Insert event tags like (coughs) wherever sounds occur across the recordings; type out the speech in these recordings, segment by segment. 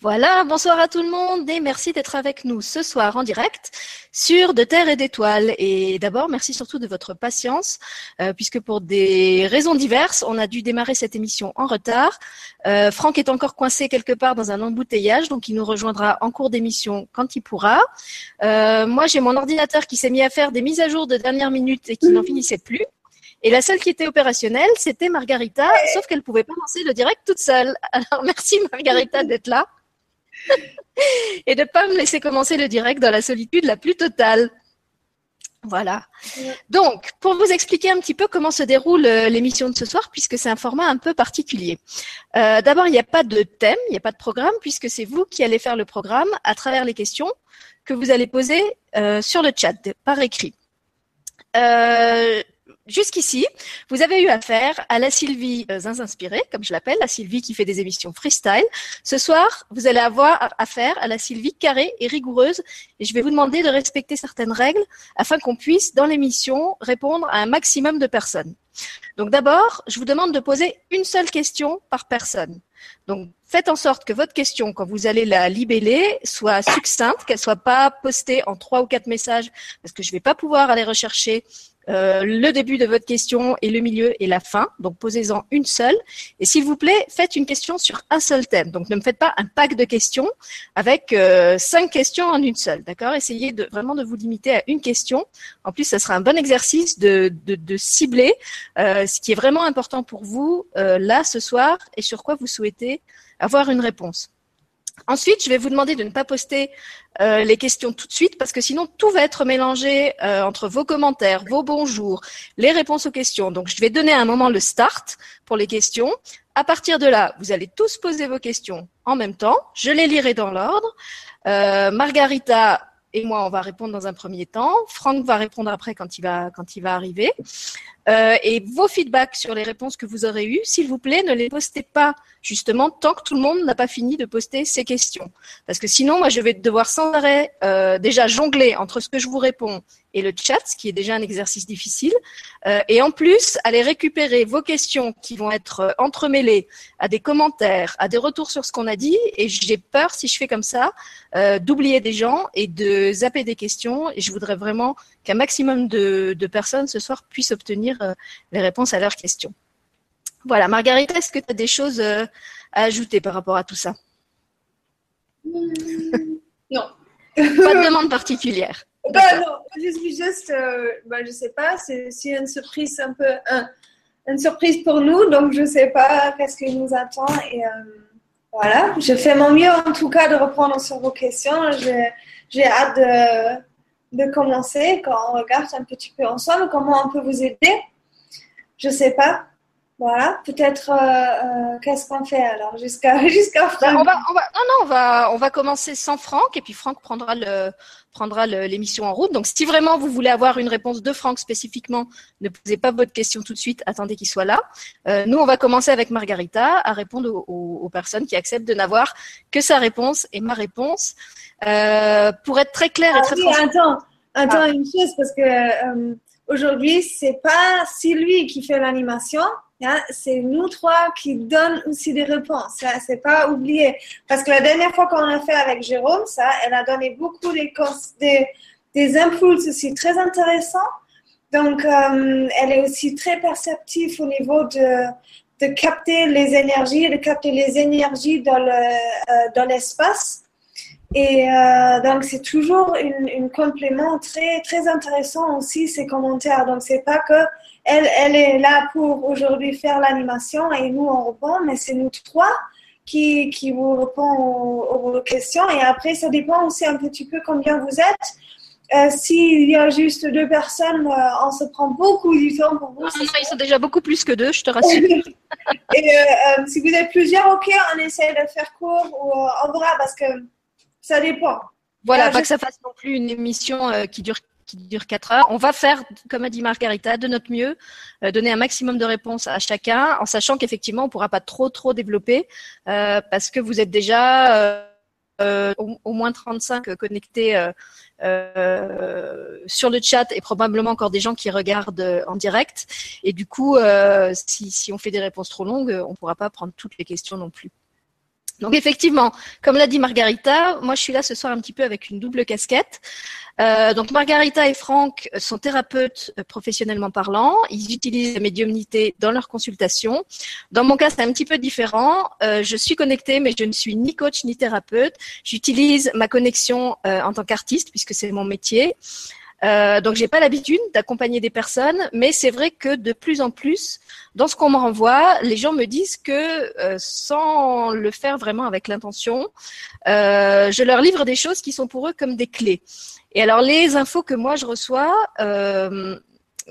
Voilà, bonsoir à tout le monde et merci d'être avec nous ce soir en direct sur De Terre et d'Étoiles. Et d'abord, merci surtout de votre patience, euh, puisque pour des raisons diverses, on a dû démarrer cette émission en retard. Euh, Franck est encore coincé quelque part dans un embouteillage, donc il nous rejoindra en cours d'émission quand il pourra. Euh, moi, j'ai mon ordinateur qui s'est mis à faire des mises à jour de dernière minute et qui n'en finissait plus. Et la seule qui était opérationnelle, c'était Margarita, sauf qu'elle pouvait pas lancer le direct toute seule. (laughs) Alors merci Margarita d'être là et de ne pas me laisser commencer le direct dans la solitude la plus totale. Voilà. Donc, pour vous expliquer un petit peu comment se déroule euh, l'émission de ce soir, puisque c'est un format un peu particulier. Euh, d'abord, il n'y a pas de thème, il n'y a pas de programme, puisque c'est vous qui allez faire le programme à travers les questions que vous allez poser euh, sur le chat par écrit. Jusqu'ici, vous avez eu affaire à la Sylvie euh, Inspirée, comme je l'appelle, la Sylvie qui fait des émissions freestyle. Ce soir, vous allez avoir affaire à la Sylvie carrée et rigoureuse, et je vais vous demander de respecter certaines règles afin qu'on puisse, dans l'émission, répondre à un maximum de personnes. Donc d'abord, je vous demande de poser une seule question par personne. Donc faites en sorte que votre question, quand vous allez la libeller, soit succincte, qu'elle soit pas postée en trois ou quatre messages, parce que je vais pas pouvoir aller rechercher euh, le début de votre question et le milieu et la fin. Donc posez-en une seule. Et s'il vous plaît, faites une question sur un seul thème. Donc ne me faites pas un pack de questions avec euh, cinq questions en une seule. D'accord? Essayez de vraiment de vous limiter à une question. En plus, ça sera un bon exercice de, de, cibler euh, ce qui est vraiment important pour vous là ce soir et sur quoi vous souhaitez avoir une réponse. Ensuite, je vais vous demander de ne pas poster euh, les questions tout de suite parce que sinon tout va être mélangé euh, entre vos commentaires, vos bonjours, les réponses aux questions. Donc, je vais donner à un moment le start pour les questions. À partir de là, vous allez tous poser vos questions en même temps. Je les lirai dans l'ordre. Euh, Margarita et moi, on va répondre dans un premier temps. Franck va répondre après quand il va quand il va arriver. Euh, et vos feedbacks sur les réponses que vous aurez eues, s'il vous plaît, ne les postez pas justement tant que tout le monde n'a pas fini de poster ses questions. Parce que sinon, moi, je vais devoir sans arrêt euh, déjà jongler entre ce que je vous réponds et le chat, ce qui est déjà un exercice difficile. Euh, et en plus, aller récupérer vos questions qui vont être euh, entremêlées à des commentaires, à des retours sur ce qu'on a dit. Et j'ai peur, si je fais comme ça, euh, d'oublier des gens et de zapper des questions. Et je voudrais vraiment qu'un maximum de, de, personnes ce soir puissent obtenir euh, les réponses à leurs questions. Voilà, Margarita, est-ce que tu as des choses euh, à ajouter par rapport à tout ça? Non. (laughs) Pas de demande particulière. Bah, non, je suis juste, euh, bah, je sais pas, c'est une surprise un peu, une surprise pour nous, donc je sais pas qu'est-ce qui nous attend et voilà, je fais mon mieux en tout cas de reprendre sur vos questions. J'ai hâte de de commencer quand on regarde un petit peu ensemble comment on peut vous aider. Je sais pas. Voilà, peut-être euh, euh, qu'est-ce qu'on fait alors jusqu'à (laughs) jusqu'à Franck. on va, on va, non non, on va on va commencer sans Franck et puis Franck prendra le prendra l'émission en route. Donc si vraiment vous voulez avoir une réponse de Franck spécifiquement, ne posez pas votre question tout de suite, attendez qu'il soit là. Euh, nous on va commencer avec Margarita à répondre aux, aux personnes qui acceptent de n'avoir que sa réponse et ma réponse. Euh, pour être très clair et très ah, Attends, attends ah. une chose parce que euh, aujourd'hui c'est pas Sylvie qui fait l'animation. Hein, c'est nous trois qui donnent aussi des réponses. Hein, c'est pas oublié. Parce que la dernière fois qu'on a fait avec Jérôme, ça, elle a donné beaucoup des, des, des impulses aussi très intéressants. Donc, euh, elle est aussi très perceptive au niveau de, de capter les énergies, de capter les énergies dans l'espace. Et euh, donc, c'est toujours un complément très, très intéressant aussi, ces commentaires. Donc, c'est pas que elle, elle est là pour aujourd'hui faire l'animation et nous, on répond, mais c'est nous trois qui, qui vous répond aux, questions. Et après, ça dépend aussi un petit peu combien vous êtes. Euh, S'il y a juste deux personnes, euh, on se prend beaucoup du temps pour vous. Non, non, ils sont déjà beaucoup plus que deux, je te (laughs) rassure. et si vous êtes plusieurs, ok, on essaie de faire court ou on verra parce que ça dépend. Voilà, pas que ça fasse non plus une émission euh, qui dure qui dure 4 heures. On va faire, comme a dit Margarita, de notre mieux, euh, donner un maximum de réponses à chacun, en sachant qu'effectivement, on ne pourra pas trop trop développer, euh, parce que vous êtes déjà au, moins 35 connectés sur le chat et probablement encore des gens qui regardent en direct. Et du coup, si, si on fait des réponses trop longues, on ne pourra pas prendre toutes les questions non plus. Donc effectivement, comme l'a dit Margarita, moi je suis là ce soir un petit peu avec une double casquette. Euh, donc Margarita et Franck sont thérapeutes euh, professionnellement parlant. Ils utilisent la médiumnité dans leurs consultations. Dans mon cas, c'est un petit peu différent. Euh, je suis connectée, mais je ne suis ni coach ni thérapeute. J'utilise ma connexion en tant qu'artiste puisque c'est mon métier. Euh, donc j'ai pas l'habitude d'accompagner des personnes, mais c'est vrai que de plus en plus, dans ce qu'on me renvoie, les gens me disent que euh, sans le faire vraiment avec l'intention, euh, je leur livre des choses qui sont pour eux comme des clés. Et alors les infos que moi je reçois euh,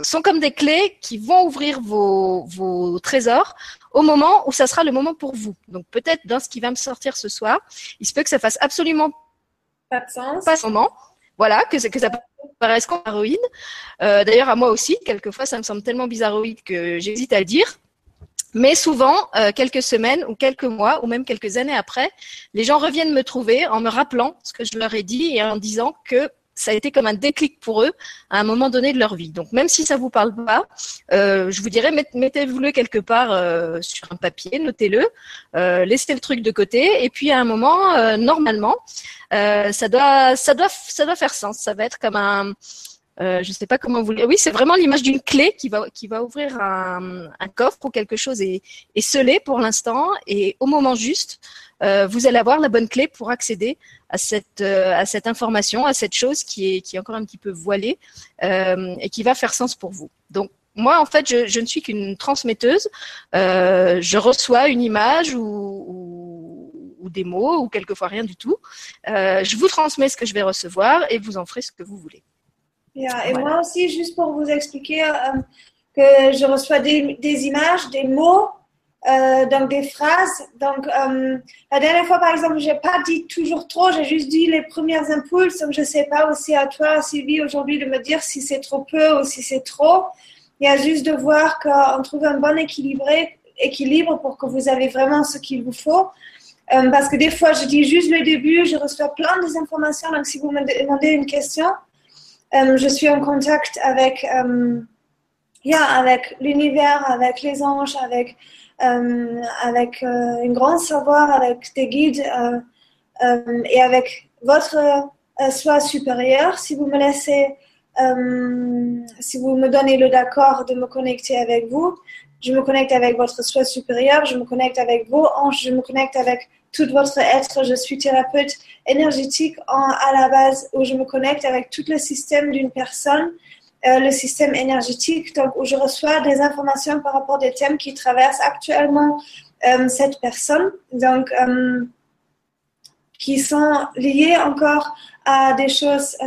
sont comme des clés qui vont ouvrir vos, vos trésors au moment où ça sera le moment pour vous. Donc peut-être dans ce qui va me sortir ce soir, il se peut que ça fasse absolument pas de sens. Pas ce moment. Voilà, que, que ça paraissent bizarroïdes. Euh, D'ailleurs, à moi aussi, quelquefois, ça me semble tellement bizarroïde que j'hésite à le dire. Mais souvent, euh, quelques semaines ou quelques mois ou même quelques années après, les gens reviennent me trouver en me rappelant ce que je leur ai dit et en disant que ça a été comme un déclic pour eux à un moment donné de leur vie. Donc même si ça vous parle pas, euh, je vous dirais mettez-vous-le quelque part euh, sur un papier, notez-le, euh, laissez le truc de côté et puis à un moment, euh, normalement, euh, ça doit ça doit ça doit faire sens. Ça va être comme un euh, je ne sais pas comment vous. Oui, c'est vraiment l'image d'une clé qui va qui va ouvrir un, coffre ou quelque chose est, est scellé pour l'instant et au moment juste, euh, vous allez avoir la bonne clé pour accéder à cette euh, à cette information, à cette chose qui est qui est encore un petit peu voilée et qui va faire sens pour vous. Donc moi, en fait, je, je ne suis qu'une transmetteuse. je reçois une image ou, ou, des mots ou quelquefois rien du tout. je vous transmets ce que je vais recevoir et vous en ferez ce que vous voulez. Yeah. Et voilà. moi aussi, juste pour vous expliquer euh, que je reçois des, des, images, des mots, euh, donc des phrases. Donc euh, la dernière fois, par exemple, j'ai pas dit toujours trop, j'ai juste dit les premières impulses. Donc je sais pas aussi à toi, Sylvie, aujourd'hui de me dire si c'est trop peu ou si c'est trop. Il y a juste de voir qu'on trouve un bon équilibré, équilibre pour que vous avez vraiment ce qu'il vous faut. Euh, parce que des fois, je dis juste le début, je reçois plein des informations. Donc, si vous me demandez une question, euh, je suis en contact avec, euh, avec l'univers, avec les anges, avec, euh, avec un grand savoir, avec des guides et avec votre soi supérieur. Si vous me laissez, si vous me donnez le d'accord de me connecter avec vous, je me connecte avec votre soi supérieur, je me connecte avec vos anges, je me connecte avec tout votre être. Je suis thérapeute énergétique à la base où je me connecte avec tout le système d'une personne, euh, le système énergétique, donc où je reçois des informations par rapport des thèmes qui traversent actuellement euh, cette personne, donc euh, qui sont liés encore à des choses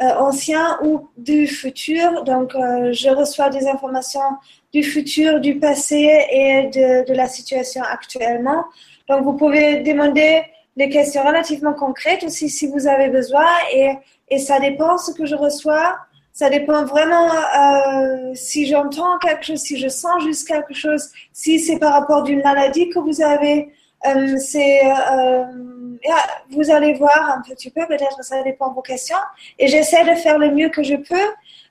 anciennes ou du futur. Donc, je reçois des informations du futur, du passé et de la situation actuellement. Donc, vous pouvez demander des questions relativement concrètes aussi si vous avez besoin et, et ça dépend ce que je reçois. Ça dépend vraiment euh, si j'entends quelque chose, si je sens juste quelque chose, si c'est par rapport d'une maladie que vous avez. Euh, c'est, euh, vous allez voir un petit peu, peut-être ça dépend de vos questions. Et j'essaie de faire le mieux que je peux.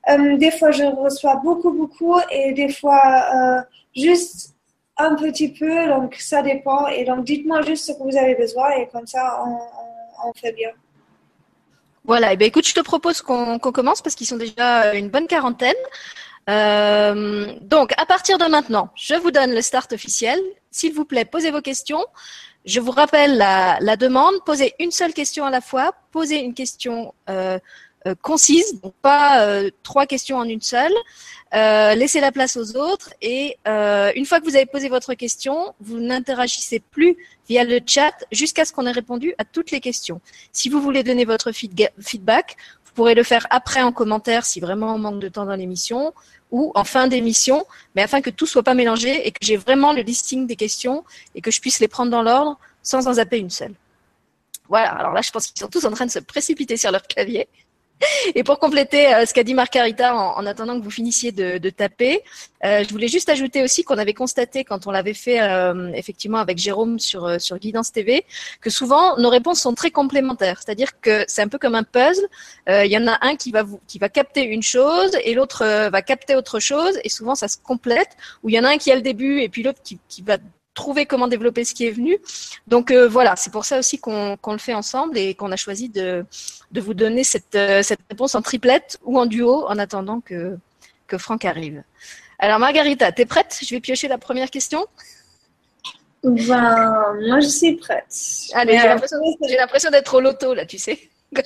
Euh, des fois, je reçois beaucoup, beaucoup et des fois, euh, juste un petit peu, donc ça dépend. Et donc, dites-moi juste ce que vous avez besoin et comme ça, on, fait bien. Voilà, et eh bien écoute, je te propose qu'on qu commence parce qu'ils sont déjà une bonne quarantaine. Euh, donc, à partir de maintenant, je vous donne le start officiel. S'il vous plaît, posez vos questions. Je vous rappelle la, la, demande. Posez une seule question à la fois. Posez une question euh, euh, concise, donc pas euh, trois questions en une seule. Euh, laissez la place aux autres et euh, une fois que vous avez posé votre question, vous n'interagissez plus via le chat jusqu'à ce qu'on ait répondu à toutes les questions. Si vous voulez donner votre feedback, vous pourrez le faire après en commentaire si vraiment on manque de temps dans l'émission ou en fin d'émission, mais afin que tout soit pas mélangé et que j'ai vraiment le listing des questions et que je puisse les prendre dans l'ordre sans en zapper une seule. Voilà, alors là je pense qu'ils sont tous en train de se précipiter sur leur clavier. Et pour compléter euh, ce qu'a dit Marcarita en, en, attendant que vous finissiez de, taper, euh, je voulais juste ajouter aussi qu'on avait constaté quand on l'avait fait euh, effectivement avec Jérôme sur, sur Guidance TV, que souvent nos réponses sont très complémentaires. C'est-à-dire que c'est un peu comme un puzzle. Il y en a un qui va, qui va capter une chose et l'autre va capter autre chose et souvent ça se complète. Ou il y en a un qui a le début et puis l'autre qui va trouver comment développer ce qui est venu. Donc euh, voilà, c'est pour ça aussi qu'on le fait ensemble et qu'on a choisi de, de vous donner cette, euh, cette réponse en triplette ou en duo en attendant que, que Franck arrive. Alors Margarita, t'es prête? Je vais piocher la première question. Ben, moi je suis prête. Allez, j'ai l'impression d'être au loto là, tu sais. (laughs)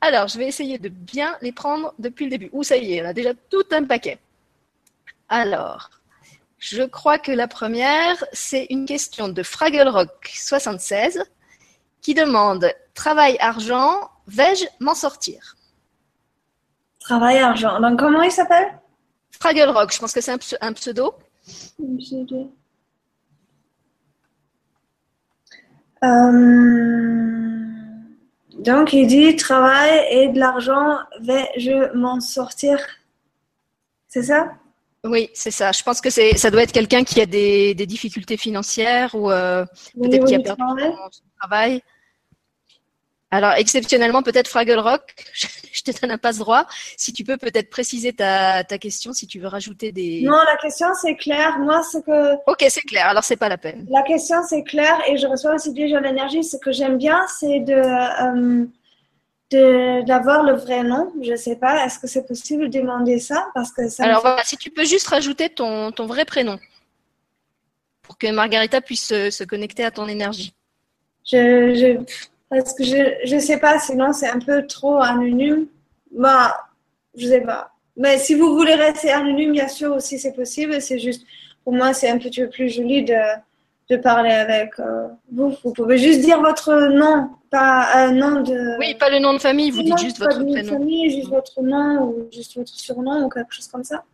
Alors, je vais essayer de bien les prendre depuis le début. Ouh, ça y est, on a déjà tout un paquet. Alors, je crois que la première, c'est une question de Fraggle Rock 76 qui demande Travail argent, vais-je m'en sortir? Travail argent. Donc comment il s'appelle? Fraggle Rock, je pense que c'est un, pseudo. Un pseudo. Euh, donc il dit travail et de l'argent, vais-je m'en sortir? C'est ça? Oui, c'est ça. Je pense que c'est, ça doit être quelqu'un qui a des, des difficultés financières ou euh, peut-être qui a perdu son travail. Alors, exceptionnellement, peut-être Fraggle Rock, (laughs) je te donne un passe-droit. Si tu peux peut-être préciser ta, ta, question, si tu veux rajouter des... Non, la question, c'est clair. Moi, ce que... Ok, c'est clair. Alors, c'est pas la peine. La question, c'est clair. Et je reçois aussi déjà l'énergie. Ce que j'aime bien, c'est de... Euh, d'avoir le vrai nom. Je ne sais pas, est-ce que c'est possible de demander ça? Parce que ça Alors voilà, si tu peux juste rajouter ton, ton vrai prénom pour que Margarita puisse se, connecter à ton énergie. Je, je, parce que je ne sais pas, sinon c'est un peu trop anonyme. Bah, je sais pas. Mais si vous voulez rester anonyme, bien sûr aussi c'est possible. C'est juste, pour moi, c'est un petit peu plus joli de, de parler avec euh, vous. Vous pouvez juste dire votre nom, pas un nom de. Oui, pas le nom de famille, vous dites juste votre prénom. Pas de famille, juste votre nom ou juste votre surnom ou quelque chose comme ça.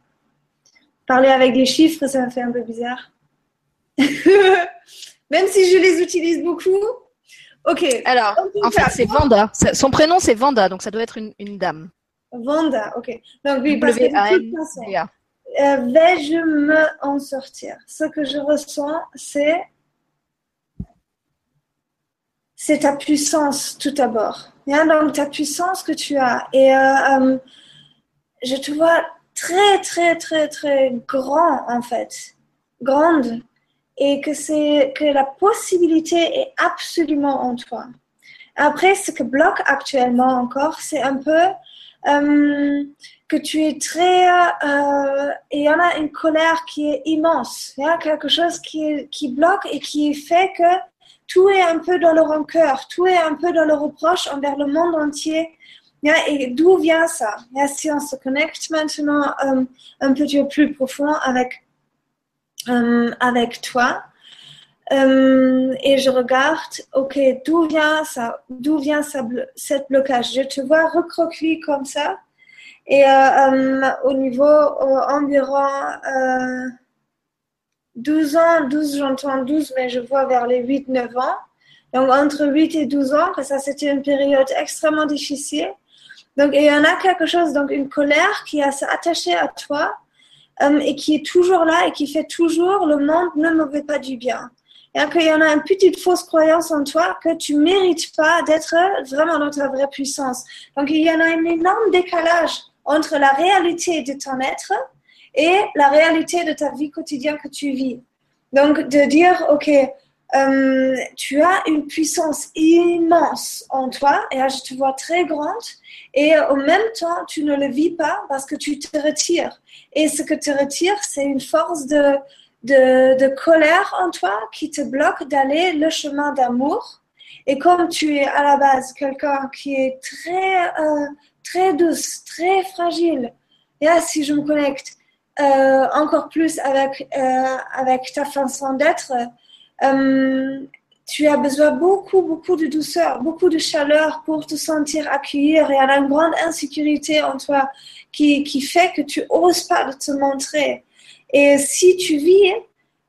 Parler avec les chiffres, ça me fait un peu bizarre. (laughs) Même si je les utilise beaucoup. Ok. Alors, en fait, c'est Vanda. Son prénom, c'est Vanda, donc ça doit être une, une dame. Vanda, ok. Donc oui, parce que euh, vais-je me en sortir? Ce que je ressens, c'est c'est ta puissance tout d'abord. Donc ta puissance que tu as. Et euh, euh, je te vois très, très, très, très grand en fait. Grande. Et que, c'est, que la possibilité est absolument en toi. Après, ce que bloque actuellement encore, c'est un peu que tu es très... Euh, il y en a une colère qui est immense. Quelque chose qui, qui bloque et qui fait que tout est un peu dans le rancœur, tout est un peu dans le reproche envers le monde entier. Et d'où vient ça? Si on se connecte maintenant euh, un peu plus profond avec, euh, avec toi, et je regarde, ok, d'où vient ça D'où vient ça, cette blocage? Je te vois recroquevillé comme ça, et euh, euh, au niveau euh, environ 12 ans, 12, j'entends 12, mais je vois vers les 8-9 ans. Donc entre 8 et 12 ans, ça c'était une période extrêmement difficile. Donc il y en a quelque chose, donc une colère qui est attachée à toi et qui est toujours là et qui fait toujours le monde ne me pas du bien. Et qu'il y en a une petite fausse croyance en toi que tu mérites pas d'être vraiment dans ta vraie puissance. Donc il y en a un énorme décalage entre la réalité de ton être et la réalité de ta vie quotidienne que tu vis. Donc, de dire, OK, euh, tu as une puissance immense en toi, et là, je te vois très grande, et en même temps, tu ne le vis pas parce que tu te retires. Et ce que tu retires, c'est une force de, de, colère en toi qui te bloque d'aller le chemin d'amour. Et comme tu es à la base quelqu'un qui est très euh, très douce, très fragile. Et là, si je me connecte euh, encore plus avec, euh, avec ta façon d'être, tu as besoin beaucoup, beaucoup de douceur, beaucoup de chaleur pour te sentir accueilli. Et il y a une grande insécurité en toi qui, qui fait que tu n'oses pas te montrer. Et si tu vis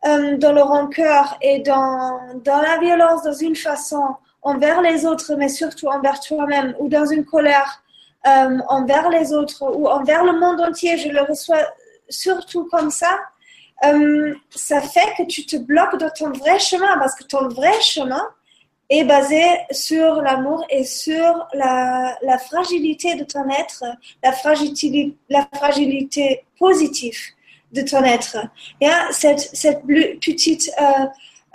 dans le rancœur et dans, dans la violence, dans une façon envers les autres, mais surtout envers toi-même, ou dans une colère euh, envers les autres ou envers le monde entier, je le reçois surtout comme ça, euh, ça fait que tu te bloques dans ton vrai chemin parce que ton vrai chemin est basé sur l'amour et sur la, la, fragilité de ton être, la fragilité, la fragilité positive de ton être. Il y a cette, cette petite euh,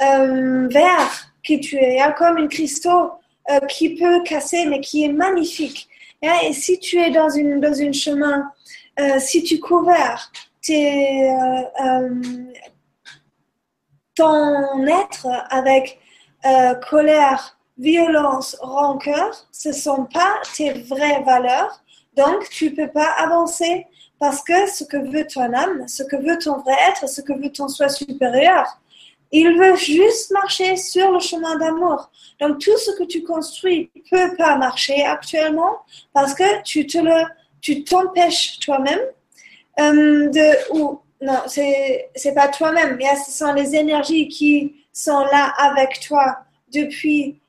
euh, verre que tu es, il y a comme un cristaux euh, qui peut casser mais qui est magnifique. Et si tu es dans, une, dans un chemin, si tu couvres tes, ton être avec colère, violence, rancœur, ce ne sont pas tes vraies valeurs. Donc, tu ne peux pas avancer parce que ce que veut ton âme, ce que veut ton vrai être, ce que veut ton soi supérieur, il veut juste marcher sur le chemin d'amour. Donc tout ce que tu construis peut pas marcher actuellement parce que tu te le, tu t'empêches toi-même euh, de ou non c'est c'est pas toi-même mais ce sont les énergies qui sont là avec toi depuis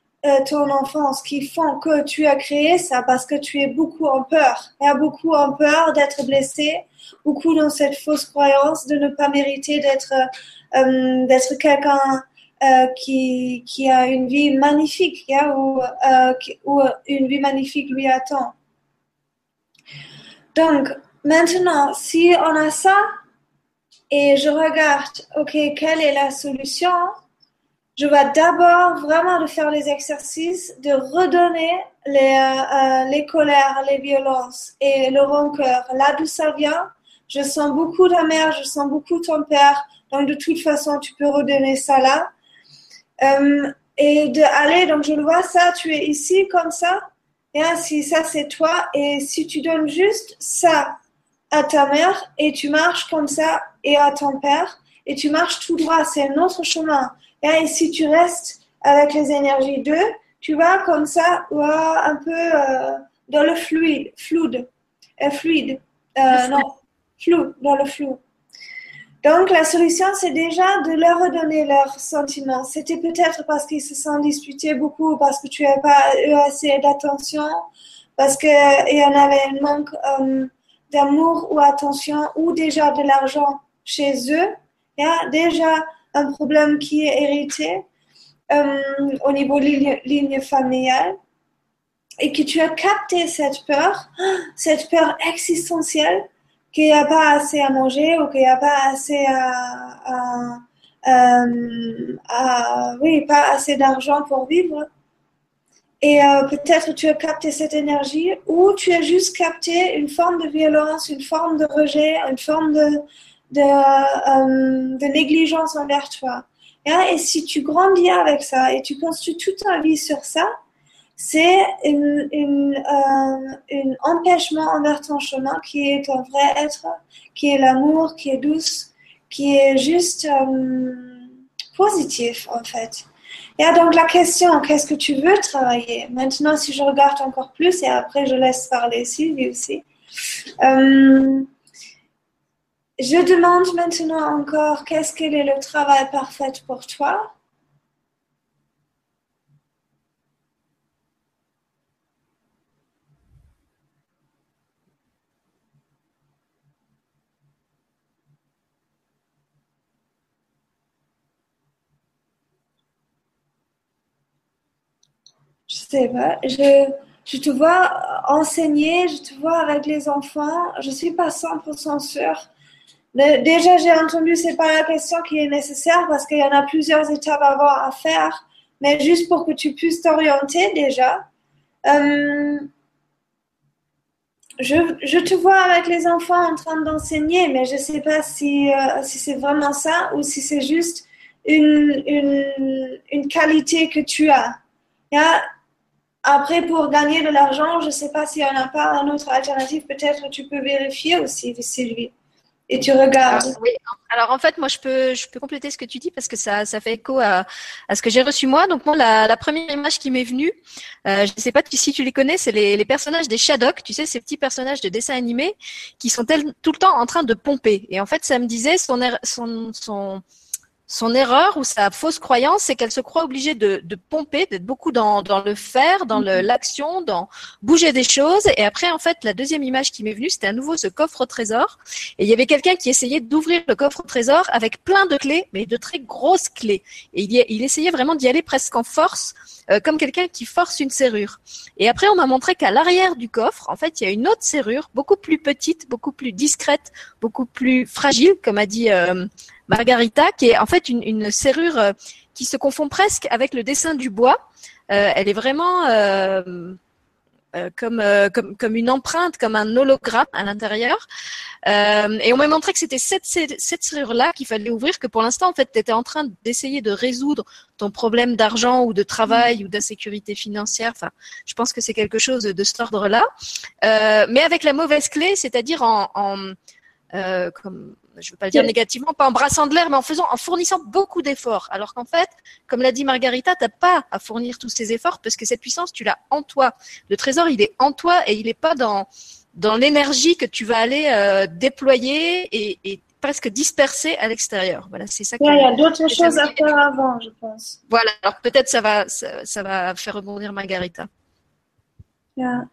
ton enfance qui font que tu as créé ça parce que tu es beaucoup en peur. Il y a beaucoup en peur d'être blessé, beaucoup dans cette fausse croyance de ne pas mériter d'être euh, d'être quelqu'un euh, qui, qui a une vie magnifique, ou, euh, ou une vie magnifique lui attend. Donc, maintenant, si on a ça, et je regarde, OK, quelle est la solution? Je vais d'abord vraiment de faire les exercices, de redonner les, les colères, les violences et le rancœur. Là d'où ça vient, je sens beaucoup ta mère, je sens beaucoup ton père, donc, de toute façon, tu peux redonner ça là. Euh, et d'aller, donc je le vois ça, tu es ici comme ça. Et si ça c'est toi, et si tu donnes juste ça à ta mère et tu marches comme ça et à ton père et tu marches tout droit, c'est un autre chemin. Et si tu restes avec les énergies d'eux, tu vas comme ça, un peu euh, dans le fluide, fluide, euh, fluide, non, flou, dans le flou. Donc, la solution, c'est déjà de leur redonner leurs sentiments. C'était peut-être parce qu'ils se sont disputés beaucoup, parce que tu n'as pas eu assez d'attention, parce qu'il y en avait un manque euh, d'amour ou attention, ou déjà de l'argent chez eux. Il y a déjà un problème qui est hérité euh, au niveau ligne, ligne familiale et que tu as capté cette peur, cette peur existentielle qu'il n'y a pas assez à manger ou qu'il n'y a pas assez à, euh, oui, pas assez d'argent pour vivre. Et euh, peut-être tu as capté cette énergie ou tu as juste capté une forme de violence, une forme de rejet, une forme de, de, euh, de négligence envers toi. Et si tu grandis avec ça et tu construis toute ta vie sur ça, c'est un une, euh, empêchement envers ton chemin qui est ton vrai être, qui est l'amour, qui est douce, qui est juste euh, positif en fait. Et donc la question, qu'est-ce que tu veux travailler? Maintenant, si je regarde encore plus, et après je laisse parler Sylvie aussi, je demande maintenant encore, qu'est-ce qu'il est le travail parfait pour toi? Sais pas. Je, je te vois enseigner, je te vois avec les enfants. Je suis pas 100% sûre. Déjà, j'ai entendu, c'est pas la question qui est nécessaire parce qu'il y en a plusieurs étapes à faire, mais juste pour que tu puisses t'orienter déjà. Euh, je, je, te vois avec les enfants en train d'enseigner, mais je sais pas si, euh, si c'est vraiment ça ou si c'est juste une, une, une, qualité que tu as. Après, pour gagner de l'argent, je ne sais pas s'il n'y en a pas une autre alternative. Peut-être tu peux vérifier aussi, Sylvie. Et tu regardes. Alors, oui. Alors en fait, moi, je peux, je peux compléter ce que tu dis parce que ça, fait écho à, ce que j'ai reçu moi. Donc moi, la, première image qui m'est venue, euh, je ne sais pas si tu les connais, c'est les, personnages des Shadok. Tu sais, ces petits personnages de dessin animé qui sont tout le temps en train de pomper. Et en fait, ça me disait son, son, son son erreur ou sa fausse croyance, c'est qu'elle se croit obligée de, de pomper, d'être beaucoup dans, dans le faire, dans le- l'action, dans bouger des choses. Et après, en fait, la deuxième image qui m'est venue, c'était à nouveau ce coffre au trésor. Et il y avait quelqu'un qui essayait d'ouvrir le coffre au trésor avec plein de clés, mais de très grosses clés. Et il, y- il essayait vraiment d'y aller presque en force, euh, comme quelqu'un qui force une serrure. Et après, on m'a montré qu'à l'arrière du coffre, en fait, il y a une autre serrure, beaucoup plus petite, beaucoup plus discrète, beaucoup plus fragile, comme a dit euh, Margarita, qui est en fait une, serrure euh, qui se confond presque avec le dessin du bois. Euh, elle est vraiment euh, comme, une empreinte, comme un hologramme à l'intérieur. Et on m'a montré que c'était cette, serrure-là qu'il fallait ouvrir, que pour l'instant, en fait, tu étais en train d'essayer de résoudre ton problème d'argent ou de travail ou d'insécurité financière. Je pense que c'est quelque chose de cet ordre-là. Mais avec la mauvaise clé, c'est-à-dire en, je ne veux pas le dire négativement, pas en brassant de l'air, mais en faisant, en fournissant beaucoup d'efforts. Alors qu'en fait, comme l'a dit Margarita, t'as pas à fournir tous ces efforts parce que cette puissance, tu l'as en toi. Le trésor, il est en toi et il n'est pas dans dans l'énergie que tu vas aller euh, déployer et, et presque disperser à l'extérieur. Voilà, c'est ça. Il y a, y d'autres choses à faire avant, je pense. Voilà. Alors peut-être ça va ça, ça va faire rebondir Margarita. Yeah.